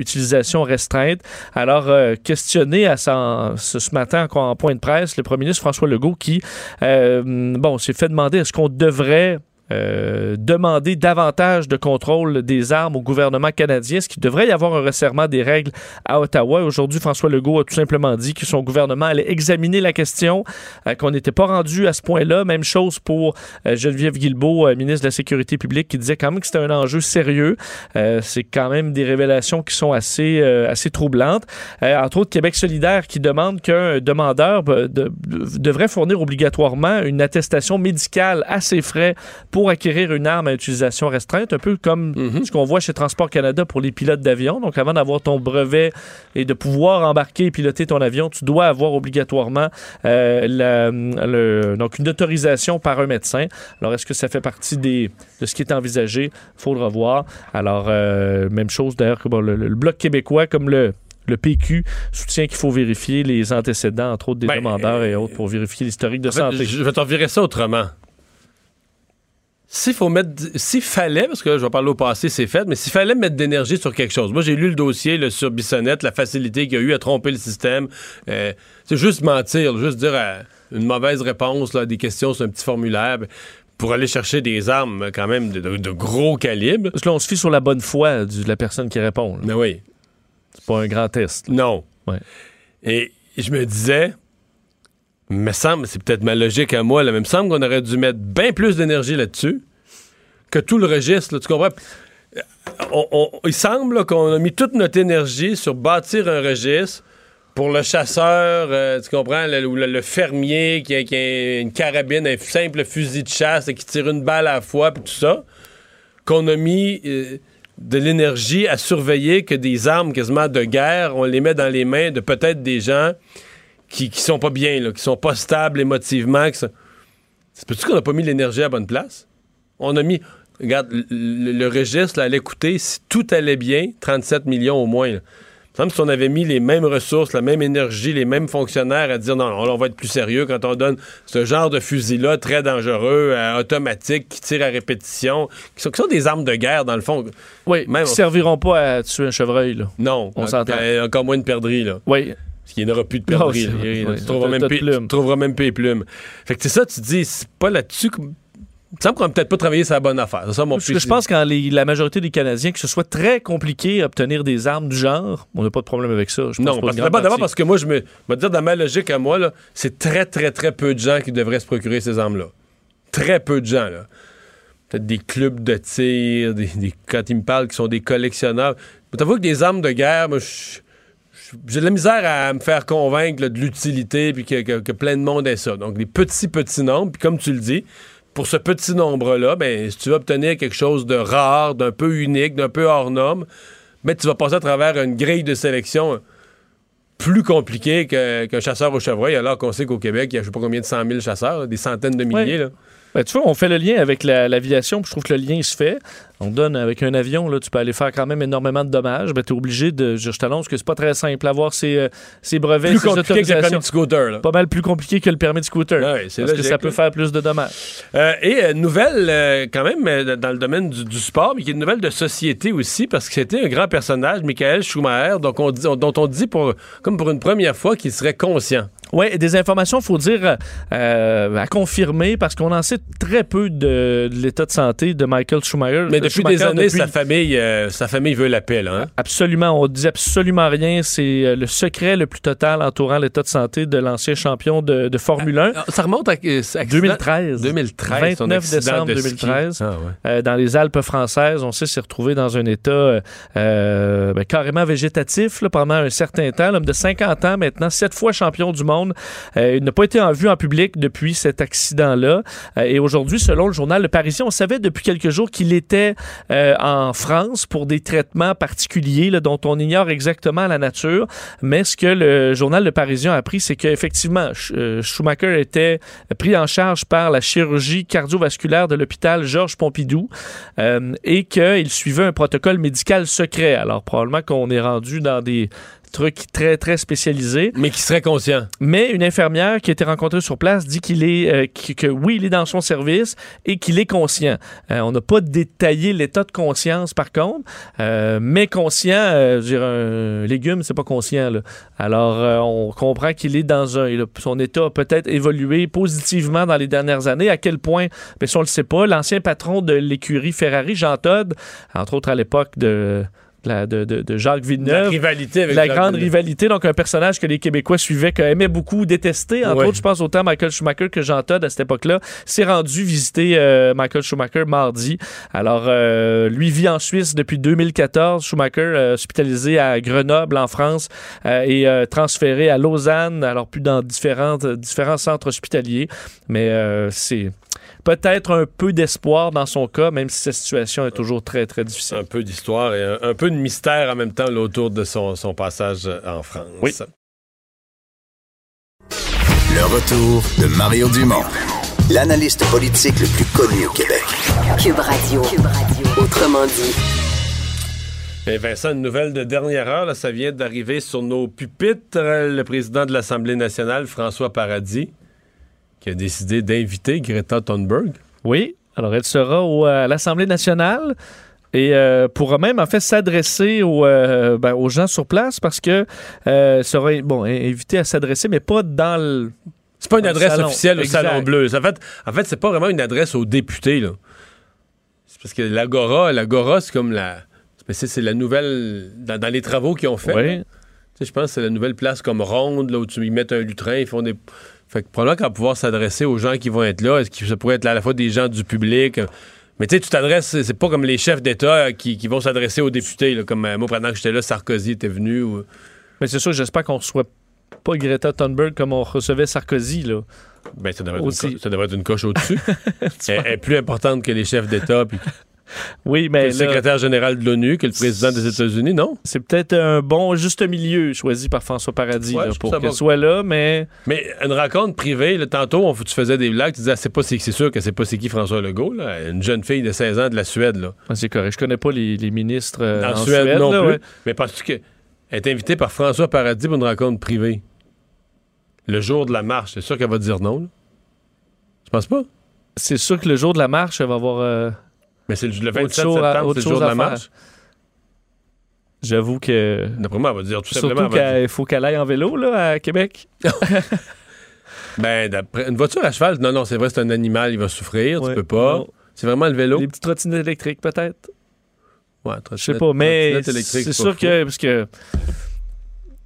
Alors, euh, questionné à ce, matin en point de presse, le premier ministre François Legault qui, euh, bon, s'est fait demander est-ce qu'on devrait euh, demander davantage de contrôle des armes au gouvernement canadien. Est-ce qu'il devrait y avoir un resserrement des règles à Ottawa? Aujourd'hui, François Legault a tout simplement dit que son gouvernement allait examiner la question, euh, qu'on n'était pas rendu à ce point-là. Même chose pour euh, Geneviève Guilbeault, euh, ministre de la Sécurité publique, qui disait quand même que c'était un enjeu sérieux. C'est quand même des révélations qui sont assez, assez troublantes. Entre autres, Québec solidaire qui demande qu'un demandeur de- de- devrait fournir obligatoirement une attestation médicale à ses frais pour acquérir une arme à utilisation restreinte, un peu comme ce qu'on voit chez Transport Canada pour les pilotes d'avion. Donc, avant d'avoir ton brevet et de pouvoir embarquer et piloter ton avion, tu dois avoir obligatoirement euh, la- le- donc une autorisation par un médecin. Alors, est-ce que ça fait partie des, de ce qui est envisagé? Faudra voir. Alors, euh, même chose d'ailleurs que bon, le, le Bloc québécois, comme le le PQ soutient qu'il faut vérifier les antécédents, entre autres des demandeurs et autres, pour vérifier l'historique de Ben, En fait, santé. je vais t'en virer ça autrement. S'il faut mettre. S'il fallait, parce que je vais parler au passé, c'est fait, mais s'il fallait mettre d'énergie sur quelque chose. Moi, j'ai lu le dossier là, sur Bissonnette, la facilité qu'il y a eu à tromper le système. Euh, c'est juste mentir, là, juste dire euh, une mauvaise réponse là, à des questions sur un petit formulaire. ben, Pour aller chercher des armes quand même de, de- de gros calibre. Parce que là, on se fie sur la bonne foi de la personne qui répond. Mais oui. C'est pas un grand test. Non. Ouais. Et je me disais, me c'est peut-être ma logique à moi, là, mais il me semble qu'on aurait dû mettre bien plus d'énergie là-dessus que tout le registre. tu comprends? On- il semble qu'on a mis toute notre énergie sur bâtir un registre pour le chasseur, euh, tu comprends, le, le, fermier qui a, qui a une carabine, un simple fusil de chasse et qui tire une balle à la fois, puis tout ça, qu'on a mis euh, de l'énergie à surveiller que des armes quasiment de guerre, on les met dans les mains de peut-être des gens qui, qui sont pas bien, là, qui sont pas stables émotivement. ça- C'est peut-tu qu'on n'a pas mis l'énergie à la bonne place? On a mis, regarde, le, registre là, allait coûter, si tout allait bien, 37 millions au moins. là. Il me semble si on avait mis les mêmes ressources, la même énergie, les mêmes fonctionnaires à dire non, non, là, on va être plus sérieux quand on donne ce genre de fusil-là très dangereux, euh, automatique, qui tire à répétition, qui sont, qui sont des armes de guerre dans le fond. Oui, Même, qui serviront pas à tuer un chevreuil. Là. non, On s'entend. encore moins de perdrix, là. Oui. Parce qu'il n'y en aura plus de perdrix. Oui, tu, trouveras même plus, plumes. tu trouveras même plus les plumes. Fait que c'est ça, tu te dis, c'est pas là-dessus. que- Il me semble qu'on n'a peut-être pas travaillé sur la bonne affaire. C'est ça mon Parce que je pense les- la majorité des Canadiens, que ce soit très compliqué d'obtenir des armes du genre, on n'a pas de problème avec ça. Je Non, que d'abord, parce que moi, je me, me dire dans ma logique à moi, là, c'est très, très, très peu de gens qui devraient se procurer ces armes-là. Très peu de gens, là. Peut-être des clubs de tir, des, des- quand ils me parlent qui sont des collectionneurs. Mais t'avoues que des armes de guerre, moi, je- j'ai de la misère à me faire convaincre là, de l'utilité puis que, que- que plein de monde ait ça. Donc, des petits, petits nombres. Puis comme tu le dis, pour ce petit nombre-là, ben, si tu veux obtenir quelque chose de rare, d'un peu unique, d'un peu hors norme, ben, tu vas passer à travers une grille de sélection plus compliquée qu'un chasseur au chevreuil, alors qu'on sait qu'au Québec, il y a je sais pas combien de 100 000 chasseurs, là, des centaines de milliers. Ouais. là. Ben, tu vois, on fait le lien avec la- l'aviation, puis je trouve que le lien se fait. On donne avec un avion, là, tu peux aller faire quand même énormément de dommages. Ben, tu es obligé de. Je, je t'annonce que c'est pas très simple. Avoir ces, euh, ces brevets, Plus ces compliqué que le permis de scooter. Là. Pas mal plus compliqué que le permis de scooter. Ouais, parce que ça peut faire plus de dommages. Euh, et euh, nouvelle, euh, quand même, dans le domaine du, du sport, mais qui est une nouvelle de société aussi, parce que c'était un grand personnage, Michael Schumacher, donc on dit, on- dont on dit pour, comme pour une première fois qu'il serait conscient. Oui, des informations, faut dire, à confirmer, parce qu'on en sait très peu de, de l'état de santé de Michael Schumacher. Mais depuis Schumacher, des années, depuis- sa famille, euh, sa famille veut la paix, là. hein? Absolument, on dit absolument rien. C'est euh, le secret le plus total entourant l'état de santé de l'ancien champion de, de Formule 1. Ça remonte à, euh, accident- 2013. 2013, son 29 accident décembre de ski. 2013. Ah ouais. euh, dans les Alpes françaises, on sait s'est retrouvé dans un état euh, ben, carrément végétatif là, pendant un certain temps. L'homme de 50 ans maintenant, sept fois champion du monde. Il n'a pas été en vue en public depuis cet accident-là. Et aujourd'hui, selon le journal Le Parisien, on savait depuis quelques jours qu'il était euh, en France pour des traitements particuliers dont on ignore exactement la nature. Mais ce que le journal Le Parisien a appris, c'est qu'effectivement, euh, Schumacher était pris en charge par la chirurgie cardiovasculaire de l'hôpital Georges Pompidou euh, et qu'il suivait un protocole médical secret. Alors, probablement qu'on est rendu dans des trucs très, très spécialisés. Mais qui serait conscient. Mais une infirmière qui a été rencontrée sur place dit qu'il est, euh, que oui, il est dans son service et qu'il est conscient. Euh, on n'a pas détaillé l'état de conscience, par contre, euh, mais conscient, je veux dire, un légume, c'est pas conscient. là. Alors, on comprend qu'il est dans un. son état a peut-être évolué positivement dans les dernières années. À quel point, ben, ça, on le sait pas. L'ancien patron de l'écurie Ferrari, Jean Todd, entre autres à l'époque de. De la- De, Jacques Villeneuve. La rivalité avec La Jacques grande Villeneuve. rivalité, donc un personnage que les Québécois suivaient, qu'aimaient beaucoup, détestaient. Entre Ouais. autres, je pense autant Michael Schumacher que Jean Todd à cette époque-là. s'est rendu visiter euh, Michael Schumacher mardi. Alors, euh, lui vit en Suisse depuis 2014. Schumacher, euh, hospitalisé à Grenoble, en France, et transféré à Lausanne, alors plus dans différentes, différents centres hospitaliers. Mais c'est peut-être un peu d'espoir dans son cas, même si sa situation est toujours très, très difficile. Un peu d'histoire et un, un peu de mystère en même temps là, autour de son, son passage en France. Oui. Le retour de Mario Dumont, l'analyste politique le plus connu au Québec. Cube Radio. Cube Radio. Autrement dit. Et Vincent, une nouvelle de dernière heure, là, ça vient d'arriver sur nos pupitres. Euh, Le président de l'Assemblée nationale, François Paradis, qui a décidé d'inviter Greta Thunberg. Oui, alors elle sera au, euh, à l'Assemblée nationale et euh, pourra même en fait s'adresser aux, euh, ben, aux gens sur place parce que euh, sera bon invité à s'adresser, mais pas dans le. C'est pas une adresse salon. officielle au Exact. Salon Bleu. En fait, en fait c'est pas vraiment une adresse aux députés. Là. C'est parce que l'Agora, l'Agora, c'est comme la. c'est- la nouvelle. Dans, dans les travaux qu'ils ont fait. Oui. Je pense que c'est la nouvelle place comme ronde, là, où tu, ils mettent un lutrin, ils font des. Fait que probablement qu'à pouvoir s'adresser aux gens qui vont être là, est-ce que ça pourrait être à la fois des gens du public. euh, Mais tu sais, tu t'adresses, c'est- pas comme les chefs d'État euh, qui, qui vont s'adresser aux députés, là, comme euh, moi, pendant que j'étais là, Sarkozy était venu. Ou... Mais c'est sûr, j'espère qu'on reçoit pas Greta Thunberg comme on recevait Sarkozy là. Ben, ça devrait, être une, co- ça devrait être une coche au-dessus. <laughs> elle, elle est plus importante que les chefs d'État, puis Oui, mais le là, secrétaire général de l'ONU, que le président des États-Unis, non? c'est peut-être un bon juste milieu choisi par François Paradis Ouais, là, je pour qu'elle soit là, mais Mais une rencontre privée, là, tantôt, on, tu faisais des blagues, tu disais, ah, c'est, pas, c'est, c'est sûr que c'est pas c'est qui François Legault, là, une jeune fille de 16 ans de la Suède. Là. Ah, c'est correct. Je connais pas les, les ministres euh, en, en, Suède, non plus. ouais. Mais penses-tu qu'elle est invitée par François Paradis pour une rencontre privée? Le jour de la marche, c'est sûr qu'elle va dire non. Là? Je pense pas? C'est sûr que le jour de la marche, elle va avoir. euh, Mais c'est le, le Autre 27 chose à- septembre, c'est le jour de la marche. J'avoue que. D'après moi, elle va dire tout Surtout simplement. dire- qu'il faut qu'elle aille en vélo là, à Québec. <laughs> Ben, d'après, une voiture à cheval, non, non, c'est vrai, c'est un animal, il va souffrir, Ouais, tu peux pas. non. C'est vraiment le vélo. Les petites trottinettes électriques, peut-être. Ouais, Je sais pas, mais c'est sûr que. Parce que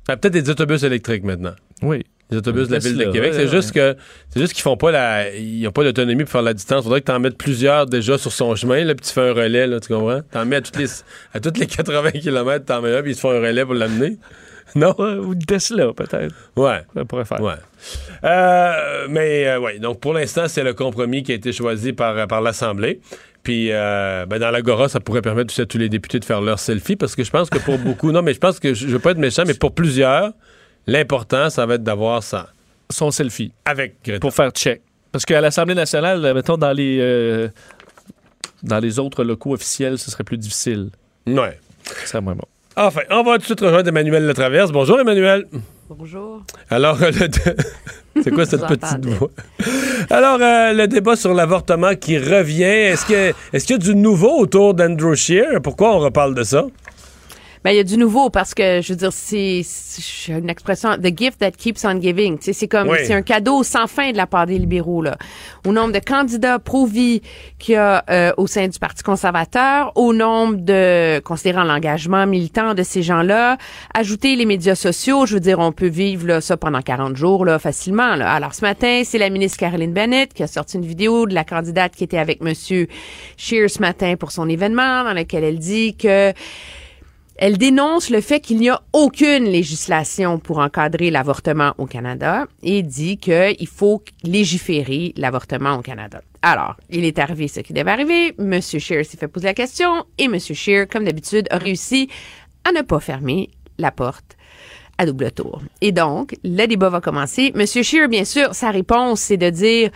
Ah, peut-être des autobus électriques maintenant. oui. Les autobus de la ville de Québec. ouais, c'est ouais. juste que c'est juste qu'ils font pas la. Ils n'ont pas l'autonomie pour faire la distance. Faudrait que tu en mettes plusieurs déjà sur son chemin, là, puis tu fais un relais, là, tu comprends? T'en mets à toutes les à toutes les 80 km, t'en mets un, puis ils se font un relais pour l'amener. <laughs> Non? Ouais, ou Tesla, peut-être. Ouais. Ça pourrait faire. Ouais. Euh, mais euh, ouais, donc pour l'instant, c'est le compromis qui a été choisi par, par l'Assemblée. Puis euh, ben, dans l'Agora, ça pourrait permettre aussi à tous les députés de faire leur selfie parce que je pense que pour beaucoup, non, mais je pense que je, je veux pas être méchant, mais pour plusieurs, l'important, ça va être d'avoir ça Son selfie. avec Greta. Pour faire check. Parce qu'à l'Assemblée nationale, euh, mettons, dans les, euh, dans les autres locaux officiels, ce serait plus difficile. Ouais. Ce serait moins bon. Enfin, on va tout de suite rejoindre Emmanuel Latraverse. Bonjour, Emmanuel. Bonjour. Alors, le dé- <laughs> c'est quoi cette petite voix? Alors, euh, le débat sur l'avortement qui revient, est-ce que est-ce qu'il y a du nouveau autour d'Andrew Scheer? Pourquoi on reparle de ça? Ben, il y a du nouveau parce que, je veux dire, c'est c'est une expression, the gift that keeps on giving. Tu sais, c'est comme, Oui. c'est un cadeau sans fin de la part des libéraux, là. Au nombre de candidats pro-vie qu'il y a euh, au sein du Parti conservateur, au nombre de, considérant l'engagement militant de ces gens-là, ajouter les médias sociaux, je veux dire, on peut vivre là, ça pendant 40 jours, là, facilement, là. Alors, ce matin, c'est la ministre Caroline Bennett qui a sorti une vidéo de la candidate qui était avec Monsieur Scheer ce matin pour son événement, dans lequel elle dit que elle dénonce le fait qu'il n'y a aucune législation pour encadrer l'avortement au Canada et dit qu'il faut légiférer l'avortement au Canada. Alors, il est arrivé ce qui devait arriver. Monsieur Scheer s'est fait poser la question et Monsieur Scheer, comme d'habitude, a réussi à ne pas fermer la porte à double tour. Et donc, le débat va commencer. Monsieur Scheer, bien sûr, sa réponse, c'est de dire,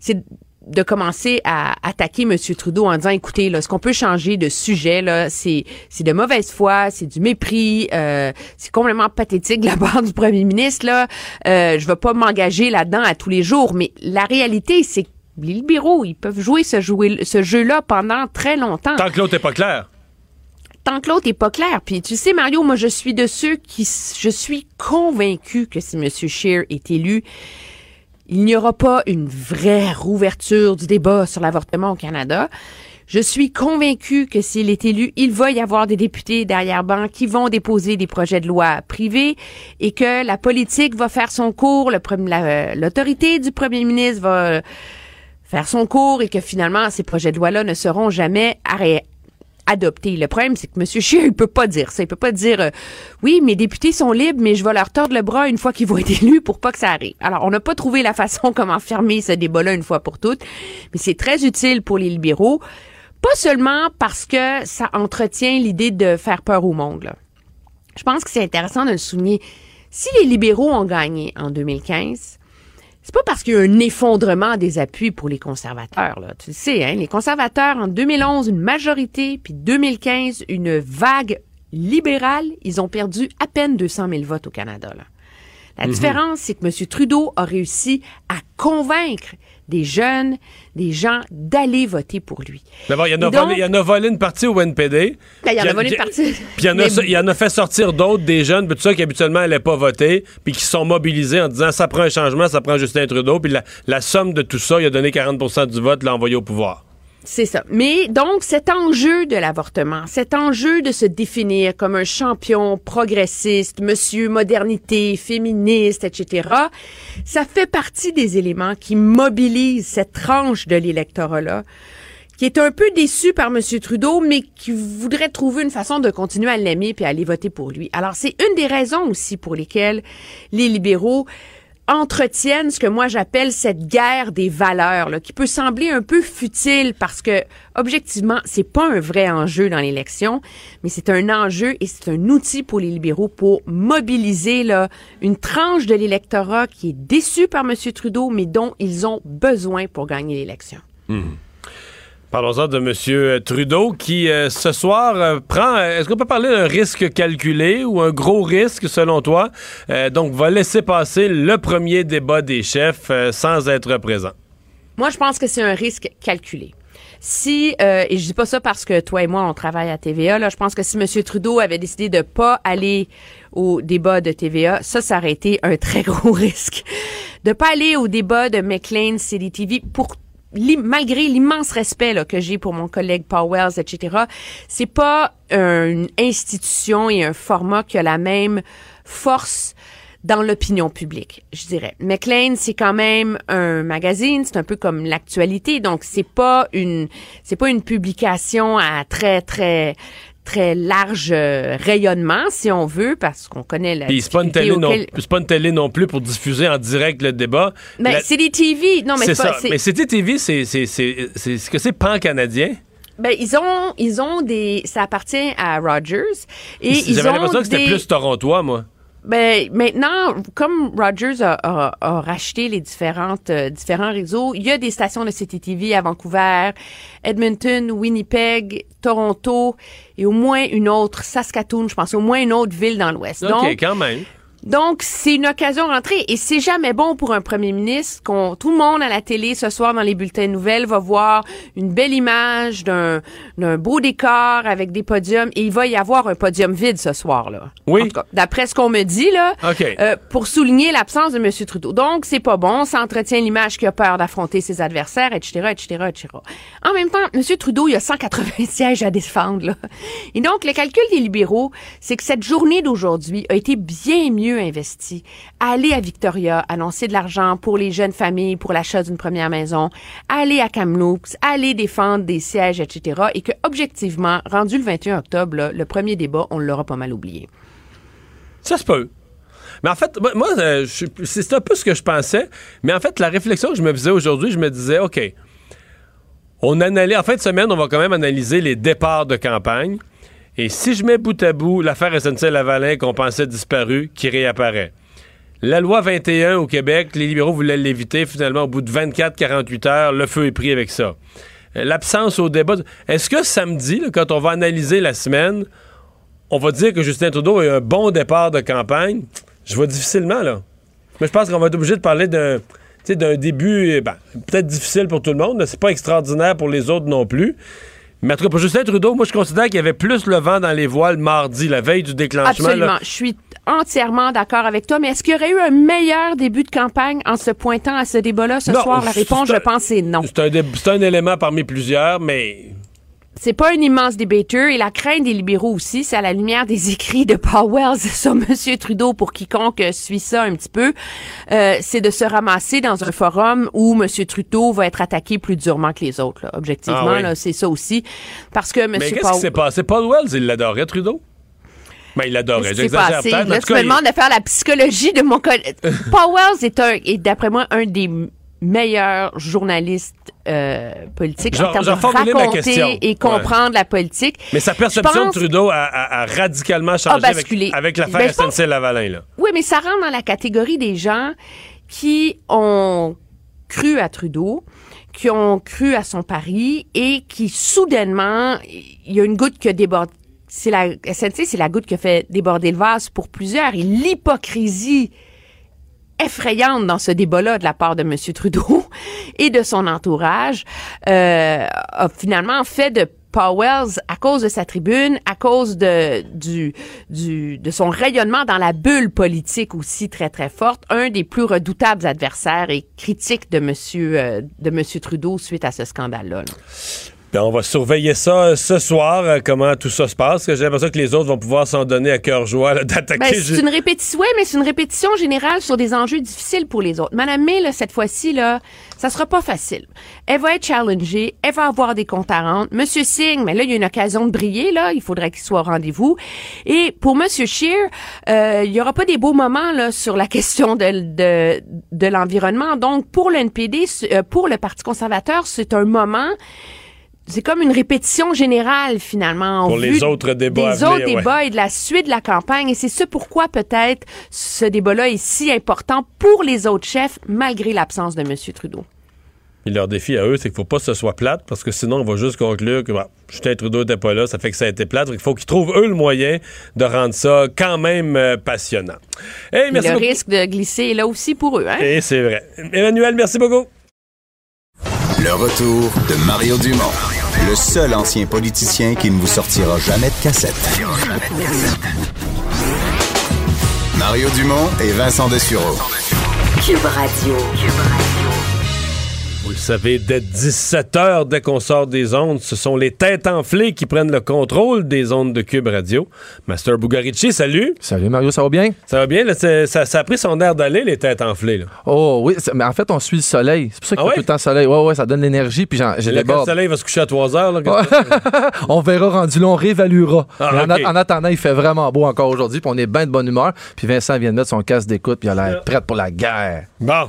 c'est de commencer à attaquer M. Trudeau en disant, écoutez, là, ce qu'on peut changer de sujet, là, c'est, c'est de mauvaise foi, c'est du mépris, euh, c'est complètement pathétique de la <laughs> part du premier ministre, là. Euh, je vais pas m'engager là-dedans à tous les jours, mais la réalité, c'est que les libéraux, ils peuvent jouer ce, jouer, ce jeu-là pendant très longtemps Tant que l'autre n'est pas clair. tant que l'autre est pas clair. Puis tu sais, Mario, moi, je suis de ceux qui, je suis convaincu que si M. Scheer est élu, il n'y aura pas une vraie rouverture du débat sur l'avortement au Canada. Je suis convaincu que s'il est élu, il va y avoir des députés derrière-banc qui vont déposer des projets de loi privés et que la politique va faire son cours, l'autorité du premier ministre va faire son cours et que finalement, ces projets de loi-là ne seront jamais arrêtés adopté. Le problème, c'est que M. Scheer, il peut pas dire ça. Il peut pas dire euh, oui, mes députés sont libres, mais je vais leur tordre le bras une fois qu'ils vont être <laughs> élus pour pas que ça arrive. Alors, on n'a pas trouvé la façon <laughs> comment fermer ce débat-là une fois pour toutes, mais c'est très utile pour les libéraux, pas seulement parce que ça entretient l'idée de faire peur au monde. Je pense que c'est intéressant de le souligner. Si les libéraux ont gagné en 2015, c'est pas parce qu'il y a un effondrement des appuis pour les conservateurs. Là. Tu le sais, hein? les conservateurs, en 2011, une majorité, puis 2015, une vague libérale, ils ont perdu à peine 200 000 votes au Canada. Là. La Mhm. différence, c'est que M. Trudeau a réussi à convaincre des jeunes, des gens d'aller voter pour lui. D'abord, il y en a Et donc- volé- il y en a volé une partie au NPD. Ben, il y en a Puis volé une partie. Puis il y en a, Mais- il y en a fait sortir d'autres, des jeunes, puis tout ça, qui habituellement n'allaient pas voter, puis qui se sont mobilisés en disant ça prend un changement, ça prend Justin Trudeau, puis la, la somme de tout ça, il a donné 40% du vote, l'a envoyé au pouvoir. C'est ça. Mais donc, cet enjeu de l'avortement, cet enjeu de se définir comme un champion progressiste, monsieur modernité, féministe, etc., ça fait partie des éléments qui mobilisent cette tranche de l'électorat-là, qui est un peu déçu par M. Trudeau, mais qui voudrait trouver une façon de continuer à l'aimer puis à aller voter pour lui. Alors, c'est une des raisons aussi pour lesquelles les libéraux entretiennent ce que moi j'appelle cette guerre des valeurs, là, qui peut sembler un peu futile parce que, objectivement, c'est pas un vrai enjeu dans l'élection, mais c'est un enjeu et c'est un outil pour les libéraux pour mobiliser là, une tranche de l'électorat qui est déçu par M. Trudeau, mais dont ils ont besoin pour gagner l'élection. Parlons-en de M. Trudeau qui, euh, ce soir, euh, prend. Est-ce qu'on peut parler d'un risque calculé ou un gros risque, selon toi? Euh, donc, va laisser passer le premier débat des chefs euh, sans être présent. Moi, je pense que c'est un risque calculé. Si, euh, et je dis pas ça parce que toi et moi, on travaille à TVA, là, je pense que si M. Trudeau avait décidé de pas aller au débat de TVA, ça, ça aurait été un très <laughs> gros risque. De pas aller au débat de McLean City TV pour malgré l'immense respect là, que j'ai pour mon collègue Paul Wells, etc., c'est pas une institution et un format qui a la même force dans l'opinion publique, je dirais. McLean, c'est quand même un magazine, c'est un peu comme l'actualité, donc c'est pas une c'est pas une publication à très très très large euh, rayonnement, si on veut, parce qu'on connaît la Puis c'est pas, auquel- pas une télé non plus pour diffuser en direct le débat. Mais La- c'est des TV. Non, mais c'est ça. Mais c'était TV, c'est ce que c'est pan-canadien. Ben, ils ont, ils ont des, ça appartient à Rogers et ils J'avais l'impression que c'était des- plus torontois, moi. Ben maintenant, comme Rogers a, a- a racheté les différentes euh, différents réseaux, il y a des stations de CTTV à Vancouver, Edmonton, Winnipeg, Toronto et au moins une autre, Saskatoon, je pense, au moins une autre ville dans l'Ouest. OK, Donc, quand même. Donc, c'est une occasion de rentrer. Et c'est jamais bon pour un premier ministre qu'on, tout le monde à la télé ce soir dans les bulletins de nouvelles va voir une belle image d'un, d'un beau décor avec des podiums. Et il va y avoir un podium vide ce soir, là. Oui. En tout cas, d'après ce qu'on me dit, là. OK. euh, pour souligner l'absence de M. Trudeau. Donc, c'est pas bon. Ça entretient l'image qu'il a peur d'affronter ses adversaires, etc., etc., etc. En même temps, M. Trudeau, il a 180 <laughs> sièges à défendre, là. Et donc, le calcul des libéraux, c'est que cette journée d'aujourd'hui a été bien mieux investie. Aller à Victoria, annoncer de l'argent pour les jeunes familles, pour l'achat d'une première maison, aller à Kamloops, aller défendre des sièges, etc. Et que, objectivement, rendu le 21 octobre, le premier débat, on l'aura pas mal oublié. Ça se peut. Mais en fait, moi, euh, c'est un peu ce que je pensais. Mais en fait, la réflexion que je me faisais aujourd'hui, je me disais, OK, on analyse, en fin de semaine, on va quand même analyser les départs de campagne. Et si je mets bout à bout l'affaire SNC-Lavalin qu'on pensait disparue, qui réapparaît. La loi 21 au Québec, les libéraux voulaient l'éviter. Finalement, au bout de 24-48 heures, le feu est pris avec ça. Euh, L'absence au débat. Est-ce que samedi, quand on va analyser la semaine, on va dire que Justin Trudeau a eu un bon départ de campagne? Je vois difficilement, là. Mais je pense qu'on va être obligé de parler d'un d'un début, ben, peut-être difficile pour tout le monde, mais c'est pas extraordinaire pour les autres non plus. Mais en tout cas, pour Justin Trudeau, moi, je considère qu'il y avait plus le vent dans les voiles mardi, la veille du déclenchement. Absolument. là. Je suis entièrement d'accord avec toi. Mais est-ce qu'il y aurait eu un meilleur début de campagne en se pointant à ce débat-là ce Non, soir? La réponse, un- je pense, c'est non. C'est un, un élément parmi plusieurs, mais C'est pas un immense débatteur et la crainte des libéraux aussi, c'est à la lumière des <laughs> écrits de Paul Wells sur M. Trudeau pour quiconque suit ça un petit peu, euh, c'est de se ramasser dans un forum où M. Trudeau va être attaqué plus durement que les autres. là. Objectivement, Ah oui. là, c'est ça aussi. Parce que M. Mais qu'est-ce qui s'est passé? Paul Wells, il l'adorait, Trudeau? Ben, il s'est J'exagère peut-être. Là, tu me il- demandes de faire la psychologie de mon collègue. <laughs> Paul Wells est, un, est d'après moi, un des meilleurs journalistes euh, politiques Je- en termes de raconter question. et comprendre la politique. Mais sa perception pense- de Trudeau a, a- a radicalement changé avec, avec l'affaire Ben, pense- SNC-Lavalin. Oui, mais ça rentre dans la catégorie des gens qui ont cru à Trudeau, qui ont cru à son pari et qui soudainement, il y a une goutte qui a débordé. C'est la SNC, c'est la goutte qui a fait déborder le vase pour plusieurs. Et l'hypocrisie effrayante dans ce débat-là de la part de M. Trudeau <laughs> et de son entourage euh, a finalement fait de Powell, à cause de sa tribune, à cause de, du, du, de son rayonnement dans la bulle politique aussi très, très forte, un des plus redoutables adversaires et critiques de M. euh, de monsieur Trudeau suite à ce scandale-là. là. Ben, on va surveiller ça euh, ce soir, euh, comment tout ça se passe. J'ai l'impression que les autres vont pouvoir s'en donner à cœur joie d'attaquer. Ben, c'est une répétition, ouais, mais c'est une répétition générale sur des enjeux difficiles pour les autres. Madame May, là, cette fois-ci, là, ça sera pas facile. Elle va être challengée, elle va avoir des comptes à rendre. Monsieur Singh, mais là, il y a une occasion de briller, là, il faudrait qu'il soit au rendez-vous. Et pour Monsieur Scheer, euh, il y aura pas des beaux moments, là, sur la <laughs> question de, de, de l'environnement. Donc, pour le NPD, euh, pour le Parti conservateur, c'est un moment c'est comme une répétition générale finalement. en Pour les vue autres débats Des à autres venir, ouais. débats et de la suite de la campagne. Et c'est ce pourquoi peut-être ce débat-là est si important pour les autres chefs, malgré l'absence de M. Trudeau. Puis leur défi à eux, c'est qu'il faut pas que ce soit plate, parce que sinon, on va juste conclure que bah, Justin Trudeau n'était pas là, ça fait que ça a été plate. Il faut qu'ils trouvent, eux, le moyen de rendre ça quand même euh, passionnant. Hey, Et merci le beaucoup. risque de glisser est là aussi pour eux. Hein? Et c'est vrai. Emmanuel, merci beaucoup. Le retour de Mario Dumont, le seul ancien politicien qui ne vous sortira jamais de cassette. Mario Dumont et Vincent Dessureau. Cube Radio. Vous le savez, dès 17 heures, dès qu'on sort des ondes, ce sont les têtes enflées qui prennent le contrôle des ondes de Cube Radio. Master Bugarici, salut. Salut Mario, ça va bien? Ça va bien? là, ça, ça a pris son air d'aller, les têtes enflées. Là. Oh oui, mais en fait, on suit le soleil. C'est pour ça qu'il Ah faut ouais? tout le temps le soleil. Ouais, ouais, ça donne l'énergie, puis j'ai le soleil va se coucher à 3 heures. Là, qu'est-ce que- <laughs> on verra rendu là, on réévaluera. Ah, Mais en, a- ok. en attendant, il fait vraiment beau encore aujourd'hui, puis on est bien de bonne humeur. Puis Vincent vient de mettre son casque d'écoute, puis il a l'air prêt pour la guerre. Bon.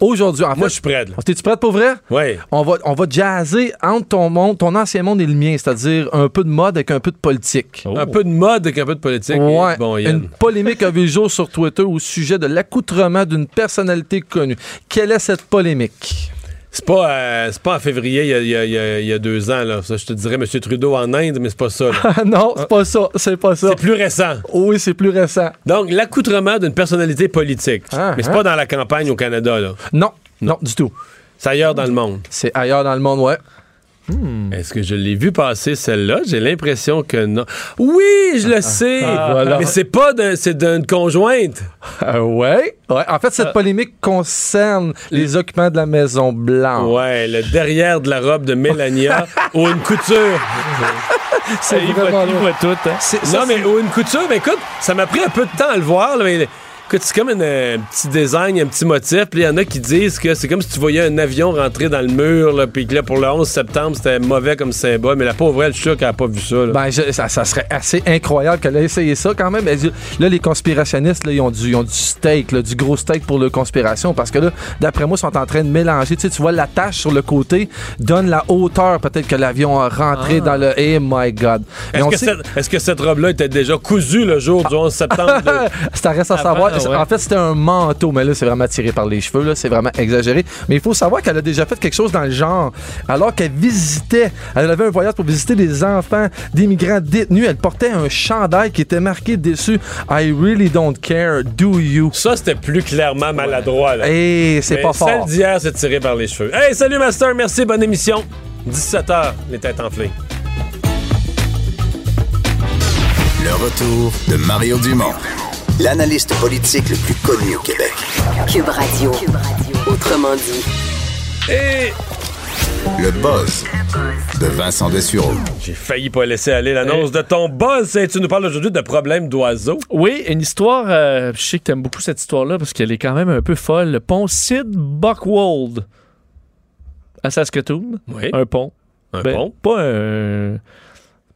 Aujourd'hui, en fait. Moi, je suis prêt. là. T'es-tu prête pour vrai? Oui. On va, on va jazzer entre ton monde, ton ancien monde et le mien, c'est-à-dire un peu de mode avec un peu de politique. Un peu de mode avec un peu de politique. Ouais. Bon. Une polémique a vu le jour sur Twitter au sujet de l'accoutrement d'une personnalité connue. Quelle est cette polémique? C'est pas, euh, pas en février, il y a, y y y deux ans. Là. Ça, je te dirais M. Trudeau en Inde, mais c'est pas ça. Ah <laughs> non, c'est pas ça. C'est pas ça. C'est plus récent. Oui, c'est plus récent. Donc, l'accoutrement d'une personnalité politique. Ah, mais c'est hein? pas dans la campagne au Canada. là. Non, non, du tout. C'est ailleurs dans le monde. C'est ailleurs dans le monde, ouais. Est-ce que je l'ai vu passer celle-là? J'ai l'impression que non. Oui, je le sais. ah, voilà. Mais c'est pas c'est d'une conjointe. Euh, ouais? ouais. En fait, cette polémique concerne les occupants de la Maison Blanche. Ouais, le derrière de la robe de Mélania <laughs> ou une couture. C'est vraiment voit, tout. hein. non, mais ou une couture, mais écoute, ça m'a pris un peu de temps à le voir. là, mais écoute, c'est comme une, un petit design, un petit motif. Puis il y en a qui disent que c'est comme si tu voyais un avion rentrer dans le mur, là, puis que là, pour le 11 septembre, c'était mauvais comme symbole. Mais la pauvre, elle, je suis n'a pas vu ça. là. Ben, je- ça, ça serait assez incroyable qu'elle ait essayé ça quand même. Là, les conspirationnistes, là, ils, ont du, ils ont du steak, là, du gros steak pour le conspiration. Parce que là, d'après moi, ils sont en train de mélanger. Tu sais, tu vois, la tache sur le côté donne la hauteur peut-être que l'avion a rentré dans le. Eh my God. Est-ce que, sait- cette- est-ce que cette robe-là était déjà cousue le jour du 11 septembre? de- <laughs> ça reste à Avant, savoir. Ouais. En fait, c'était un manteau, mais là, c'est vraiment tiré par les cheveux. là. C'est vraiment exagéré. Mais il faut savoir qu'elle a déjà fait quelque chose dans le genre. Alors qu'elle visitait, elle avait un voyage pour visiter des enfants d'immigrants détenus. Elle portait un chandail qui était marqué dessus I really don't care, do you? Ça, c'était plus clairement maladroit. Là. Et c'est Mais pas fort. Celle d'hier, c'est tiré par les cheveux. Hey, salut, Master. Merci, bonne émission. 17h, les têtes enflées. Le retour de Mario Dumont, l'analyste politique le plus connu au Québec. Cube Radio. Autrement dit. Et Le buzz de Vincent Dessureau. j'ai failli pas laisser aller l'annonce de ton buzz. Hey, Tu nous parles aujourd'hui de problèmes d'oiseaux. Oui, une histoire, euh, je sais que t'aimes beaucoup cette histoire-là parce qu'elle est quand même un peu folle. Le pont Sid Buckwold à Saskatoon. Oui. Un pont. Un Ben, pont? Pas un.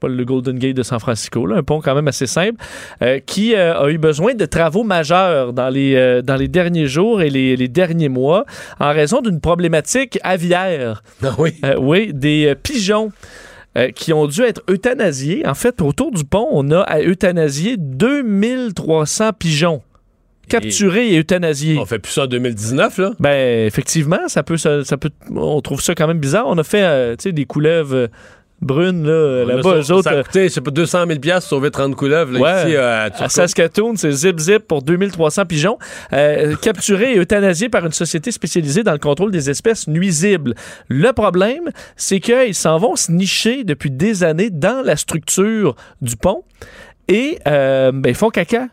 Pas le Golden Gate de San Francisco, là, un pont quand même assez simple, euh, qui euh, a eu besoin de travaux majeurs dans les, euh, dans les derniers jours et les, les derniers mois en raison d'une problématique aviaire. Ah oui. Oui, des pigeons. euh, qui ont dû être euthanasiés. En fait, autour du pont, on a à euthanasier 2300 pigeons capturés et euthanasiés. On fait plus ça en 2019, là. Ben, effectivement, ça peut, ça, ça peut, on trouve ça quand même bizarre. On a fait, euh, tu sais, des couleuvres euh, brunes, là, là-bas, eux autres. Ça a euh, coûté, je sais pas, 200 000 piastres sauver 30 couleuvres, là, Ouais. ici, euh, à à. Saskatoon, c'est zip zip pour 2300 pigeons, euh, capturés et euthanasiés par une société spécialisée dans le contrôle des espèces nuisibles. Le problème, c'est qu'ils s'en vont se nicher depuis des années dans la structure du pont et euh, ben, ils font caca.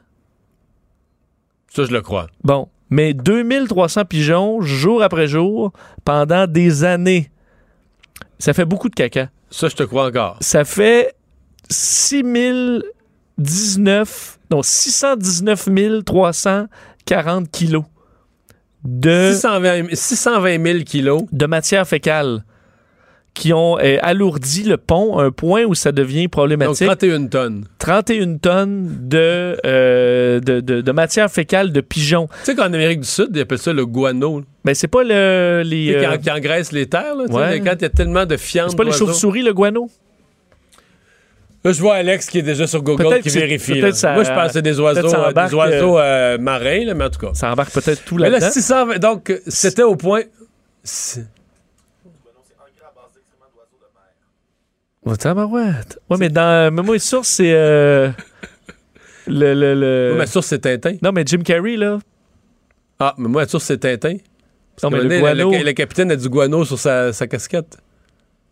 Ça, je le crois. Bon, mais 2300 pigeons jour après jour pendant des années. Ça fait beaucoup de caca. Ça, je te crois encore. Ça fait 6019, non, 619 340 kilos de, 620, 620 000 kilos. de matière fécale qui ont euh, alourdi le pont à un point où ça devient Donc, problématique. 31 tonnes. 31 tonnes de, euh, de, de- de matière fécale de pigeons. Tu sais qu'en Amérique du Sud, ils appellent ça le guano. Mais c'est pas le, les. Euh, qui, en- qui engraisse les terres, là, ouais. quand il y a tellement de fientes. c'est pas les chauves-souris, le guano? Là, je vois Alex qui est déjà sur Google qui vérifie. peut-être là. ça- Moi, je pense que c'est des oiseaux, euh, des oiseaux euh, marins, là, mais en tout cas. Ça embarque peut-être tout Mais là-dedans. là, 620, donc, c'était au point. Ouais, tabarouette. Ouais, mais dans mais moi, source, c'est. euh, le, le, le- ma source, c'est Tintin. Non, mais Jim Carrey, là. Ah, mais moi, ma source, c'est Tintin. Parce Non, que mais le guano- capitaine a du guano sur sa, sa casquette.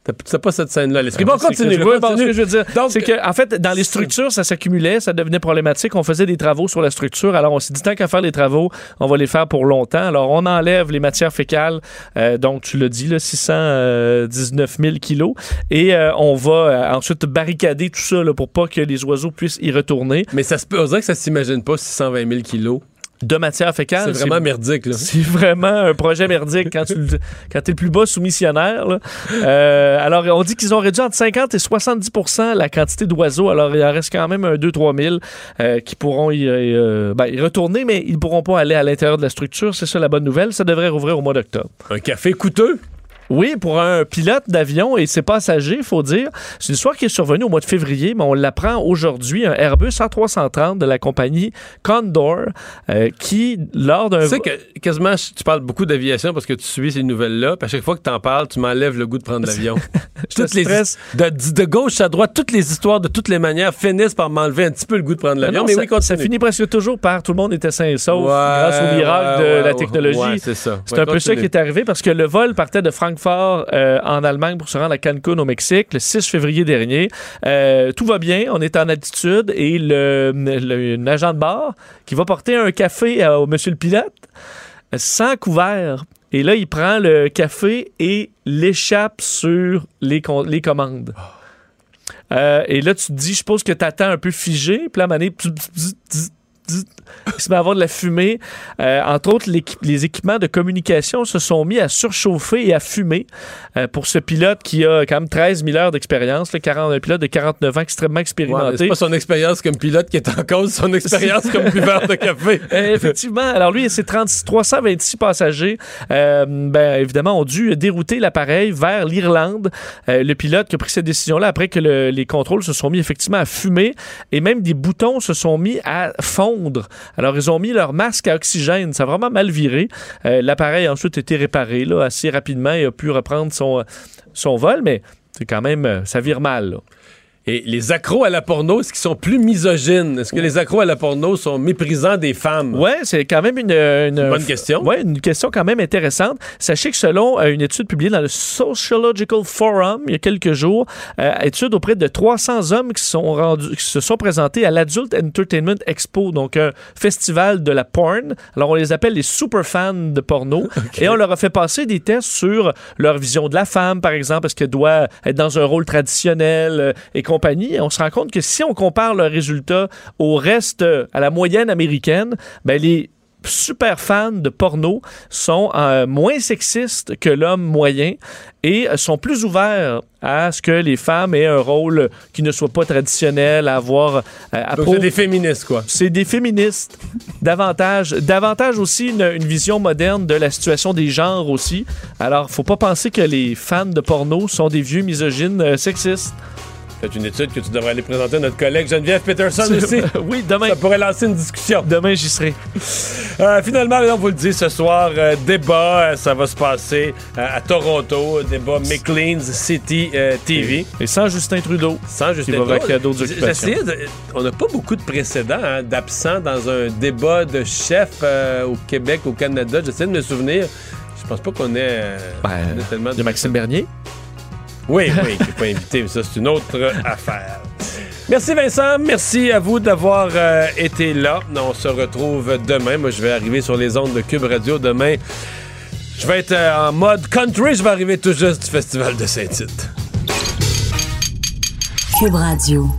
T'as- C'est pas cette scène-là. l'esprit. Bon, continue. que- continue. ce que je veux dire, c'est que, en fait, dans les structures, ça s'accumulait, ça devenait problématique. On faisait des travaux sur la structure. Alors, on s'est dit, tant qu'à faire les travaux, on va les faire pour longtemps. Alors, on enlève les matières fécales. euh, donc, tu l'as dit, là, 619 000 kilos. Et euh, on va euh, ensuite barricader tout ça là, pour pas que les oiseaux puissent y retourner. Mais ça se peut, on dirait que ça s'imagine pas 620 000 kilos. De matière fécale. C'est vraiment merdique, là. C'est vraiment un projet merdique quand tu <laughs> quand es le plus bas soumissionnaire. là. Euh, alors, on dit qu'ils ont réduit entre 50 et 70% la quantité d'oiseaux. Alors, il en reste quand même un 2-3 000 euh, qui pourront y, euh, ben, y retourner, mais ils ne pourront pas aller à l'intérieur de la structure. C'est ça la bonne nouvelle. Ça devrait rouvrir au mois d'octobre. Un café coûteux? Oui, pour un pilote d'avion et ses passagers, il faut dire. C'est une histoire qui est survenue au mois de février, mais on l'apprend aujourd'hui. Un Airbus A330 de la compagnie Condor euh, qui, lors d'un... Tu sais que quasiment, tu parles beaucoup d'aviation parce que tu suis ces nouvelles-là, puis à chaque fois que tu en parles, tu m'enlèves le goût de prendre l'avion. <laughs> <laughs> toutes les stresse. de, de gauche à droite, toutes les histoires de toutes les manières finissent par m'enlever un petit peu le goût de prendre l'avion. Non, Mais ça, oui, continue. ça finit presque toujours par tout le monde était sain et sauf Ouais, grâce au miracle ouais, de la technologie. c'est ça. C'est Ouais, un peu ça qui est arrivé parce que le vol partait de Francfort euh, en Allemagne pour se rendre à Cancun au Mexique le 6 février dernier. Euh, tout va bien, on est en altitude et le, agent de bar qui va porter un café à- au monsieur le pilote euh, sans couvert. Et là, il prend le café et l'échappe sur les, les commandes. Euh, et là, tu te dis, je suppose que tu un peu figé. Puis là, donné, il se met à avoir de la fumée. Euh, entre autres, les équipements de communication se sont mis à surchauffer et à fumer euh, pour ce pilote qui a quand même 13 000 heures d'expérience. là, 40 Un pilote de 49 ans extrêmement expérimenté. c'est pas son expérience comme pilote qui est en cause, son expérience comme <laughs> buveur de café. Euh, effectivement. Alors lui et ses 30 326 passagers, ben, évidemment, ont dû dérouter l'appareil vers l'Irlande. Le pilote qui a pris cette décision-là après que le- les contrôles se sont mis effectivement à fumer et même des boutons se sont mis à fondre. Alors ils ont mis leur masque à oxygène. Ça a vraiment mal viré. Euh, l'appareil a ensuite été réparé là, assez rapidement et a pu reprendre son, son vol, mais c'est quand même, euh, ça vire mal. Et les accros à la porno, est-ce qu'ils sont plus misogynes? Est-ce que les accros à la porno sont méprisants des femmes? Ouais, c'est quand même une, une, bonne question. Ouais, une question quand même intéressante. Sachez que selon euh, une étude publiée dans le Sociological Forum il y a quelques jours, euh, étude auprès de 300 hommes qui, sont rendus, qui se sont présentés à l'Adult Entertainment Expo, donc un festival de la porn. Alors on les appelle les super fans de porno <laughs> et on leur a fait passer des tests sur leur vision de la femme, par exemple, est-ce qu'elle doit être dans un rôle traditionnel euh, et Et on se rend compte que si on compare leurs résultats au reste, euh, à la moyenne américaine, ben les super fans de porno sont euh, moins sexistes que l'homme moyen et euh, sont plus ouverts à ce que les femmes aient un rôle qui ne soit pas traditionnel, à avoir... à Donc, pro- c'est des féministes, quoi. c'est des féministes davantage. Davantage aussi une, une vision moderne de la situation des genres aussi. Alors faut pas penser que les fans de porno sont des vieux misogynes euh, sexistes C'est une étude que tu devrais aller présenter à notre collègue Geneviève Peterson aussi. oui demain Ça pourrait lancer une discussion. demain j'y serai Euh, finalement, on vous le dit ce soir, euh, débat, euh, ça va se passer euh, à Toronto, débat McLean's City TV. et sans Justin Trudeau Sans Justin qui va Trudeau. de- on n'a pas beaucoup de précédents hein, d'absents dans un débat de chef au Québec, au Canada. J'essaie de me souvenir. Je pense pas qu'on ait, Ben, ait tellement a Maxime Bernier Oui, oui, qui n'est pas invité, mais ça, c'est une autre affaire. Merci Vincent, merci à vous d'avoir euh, été là. On se retrouve demain. Moi, je vais arriver sur les ondes de Cube Radio demain. Je vais être euh, en mode country. Je vais arriver tout juste du Festival de Saint-Tite. Cube Radio.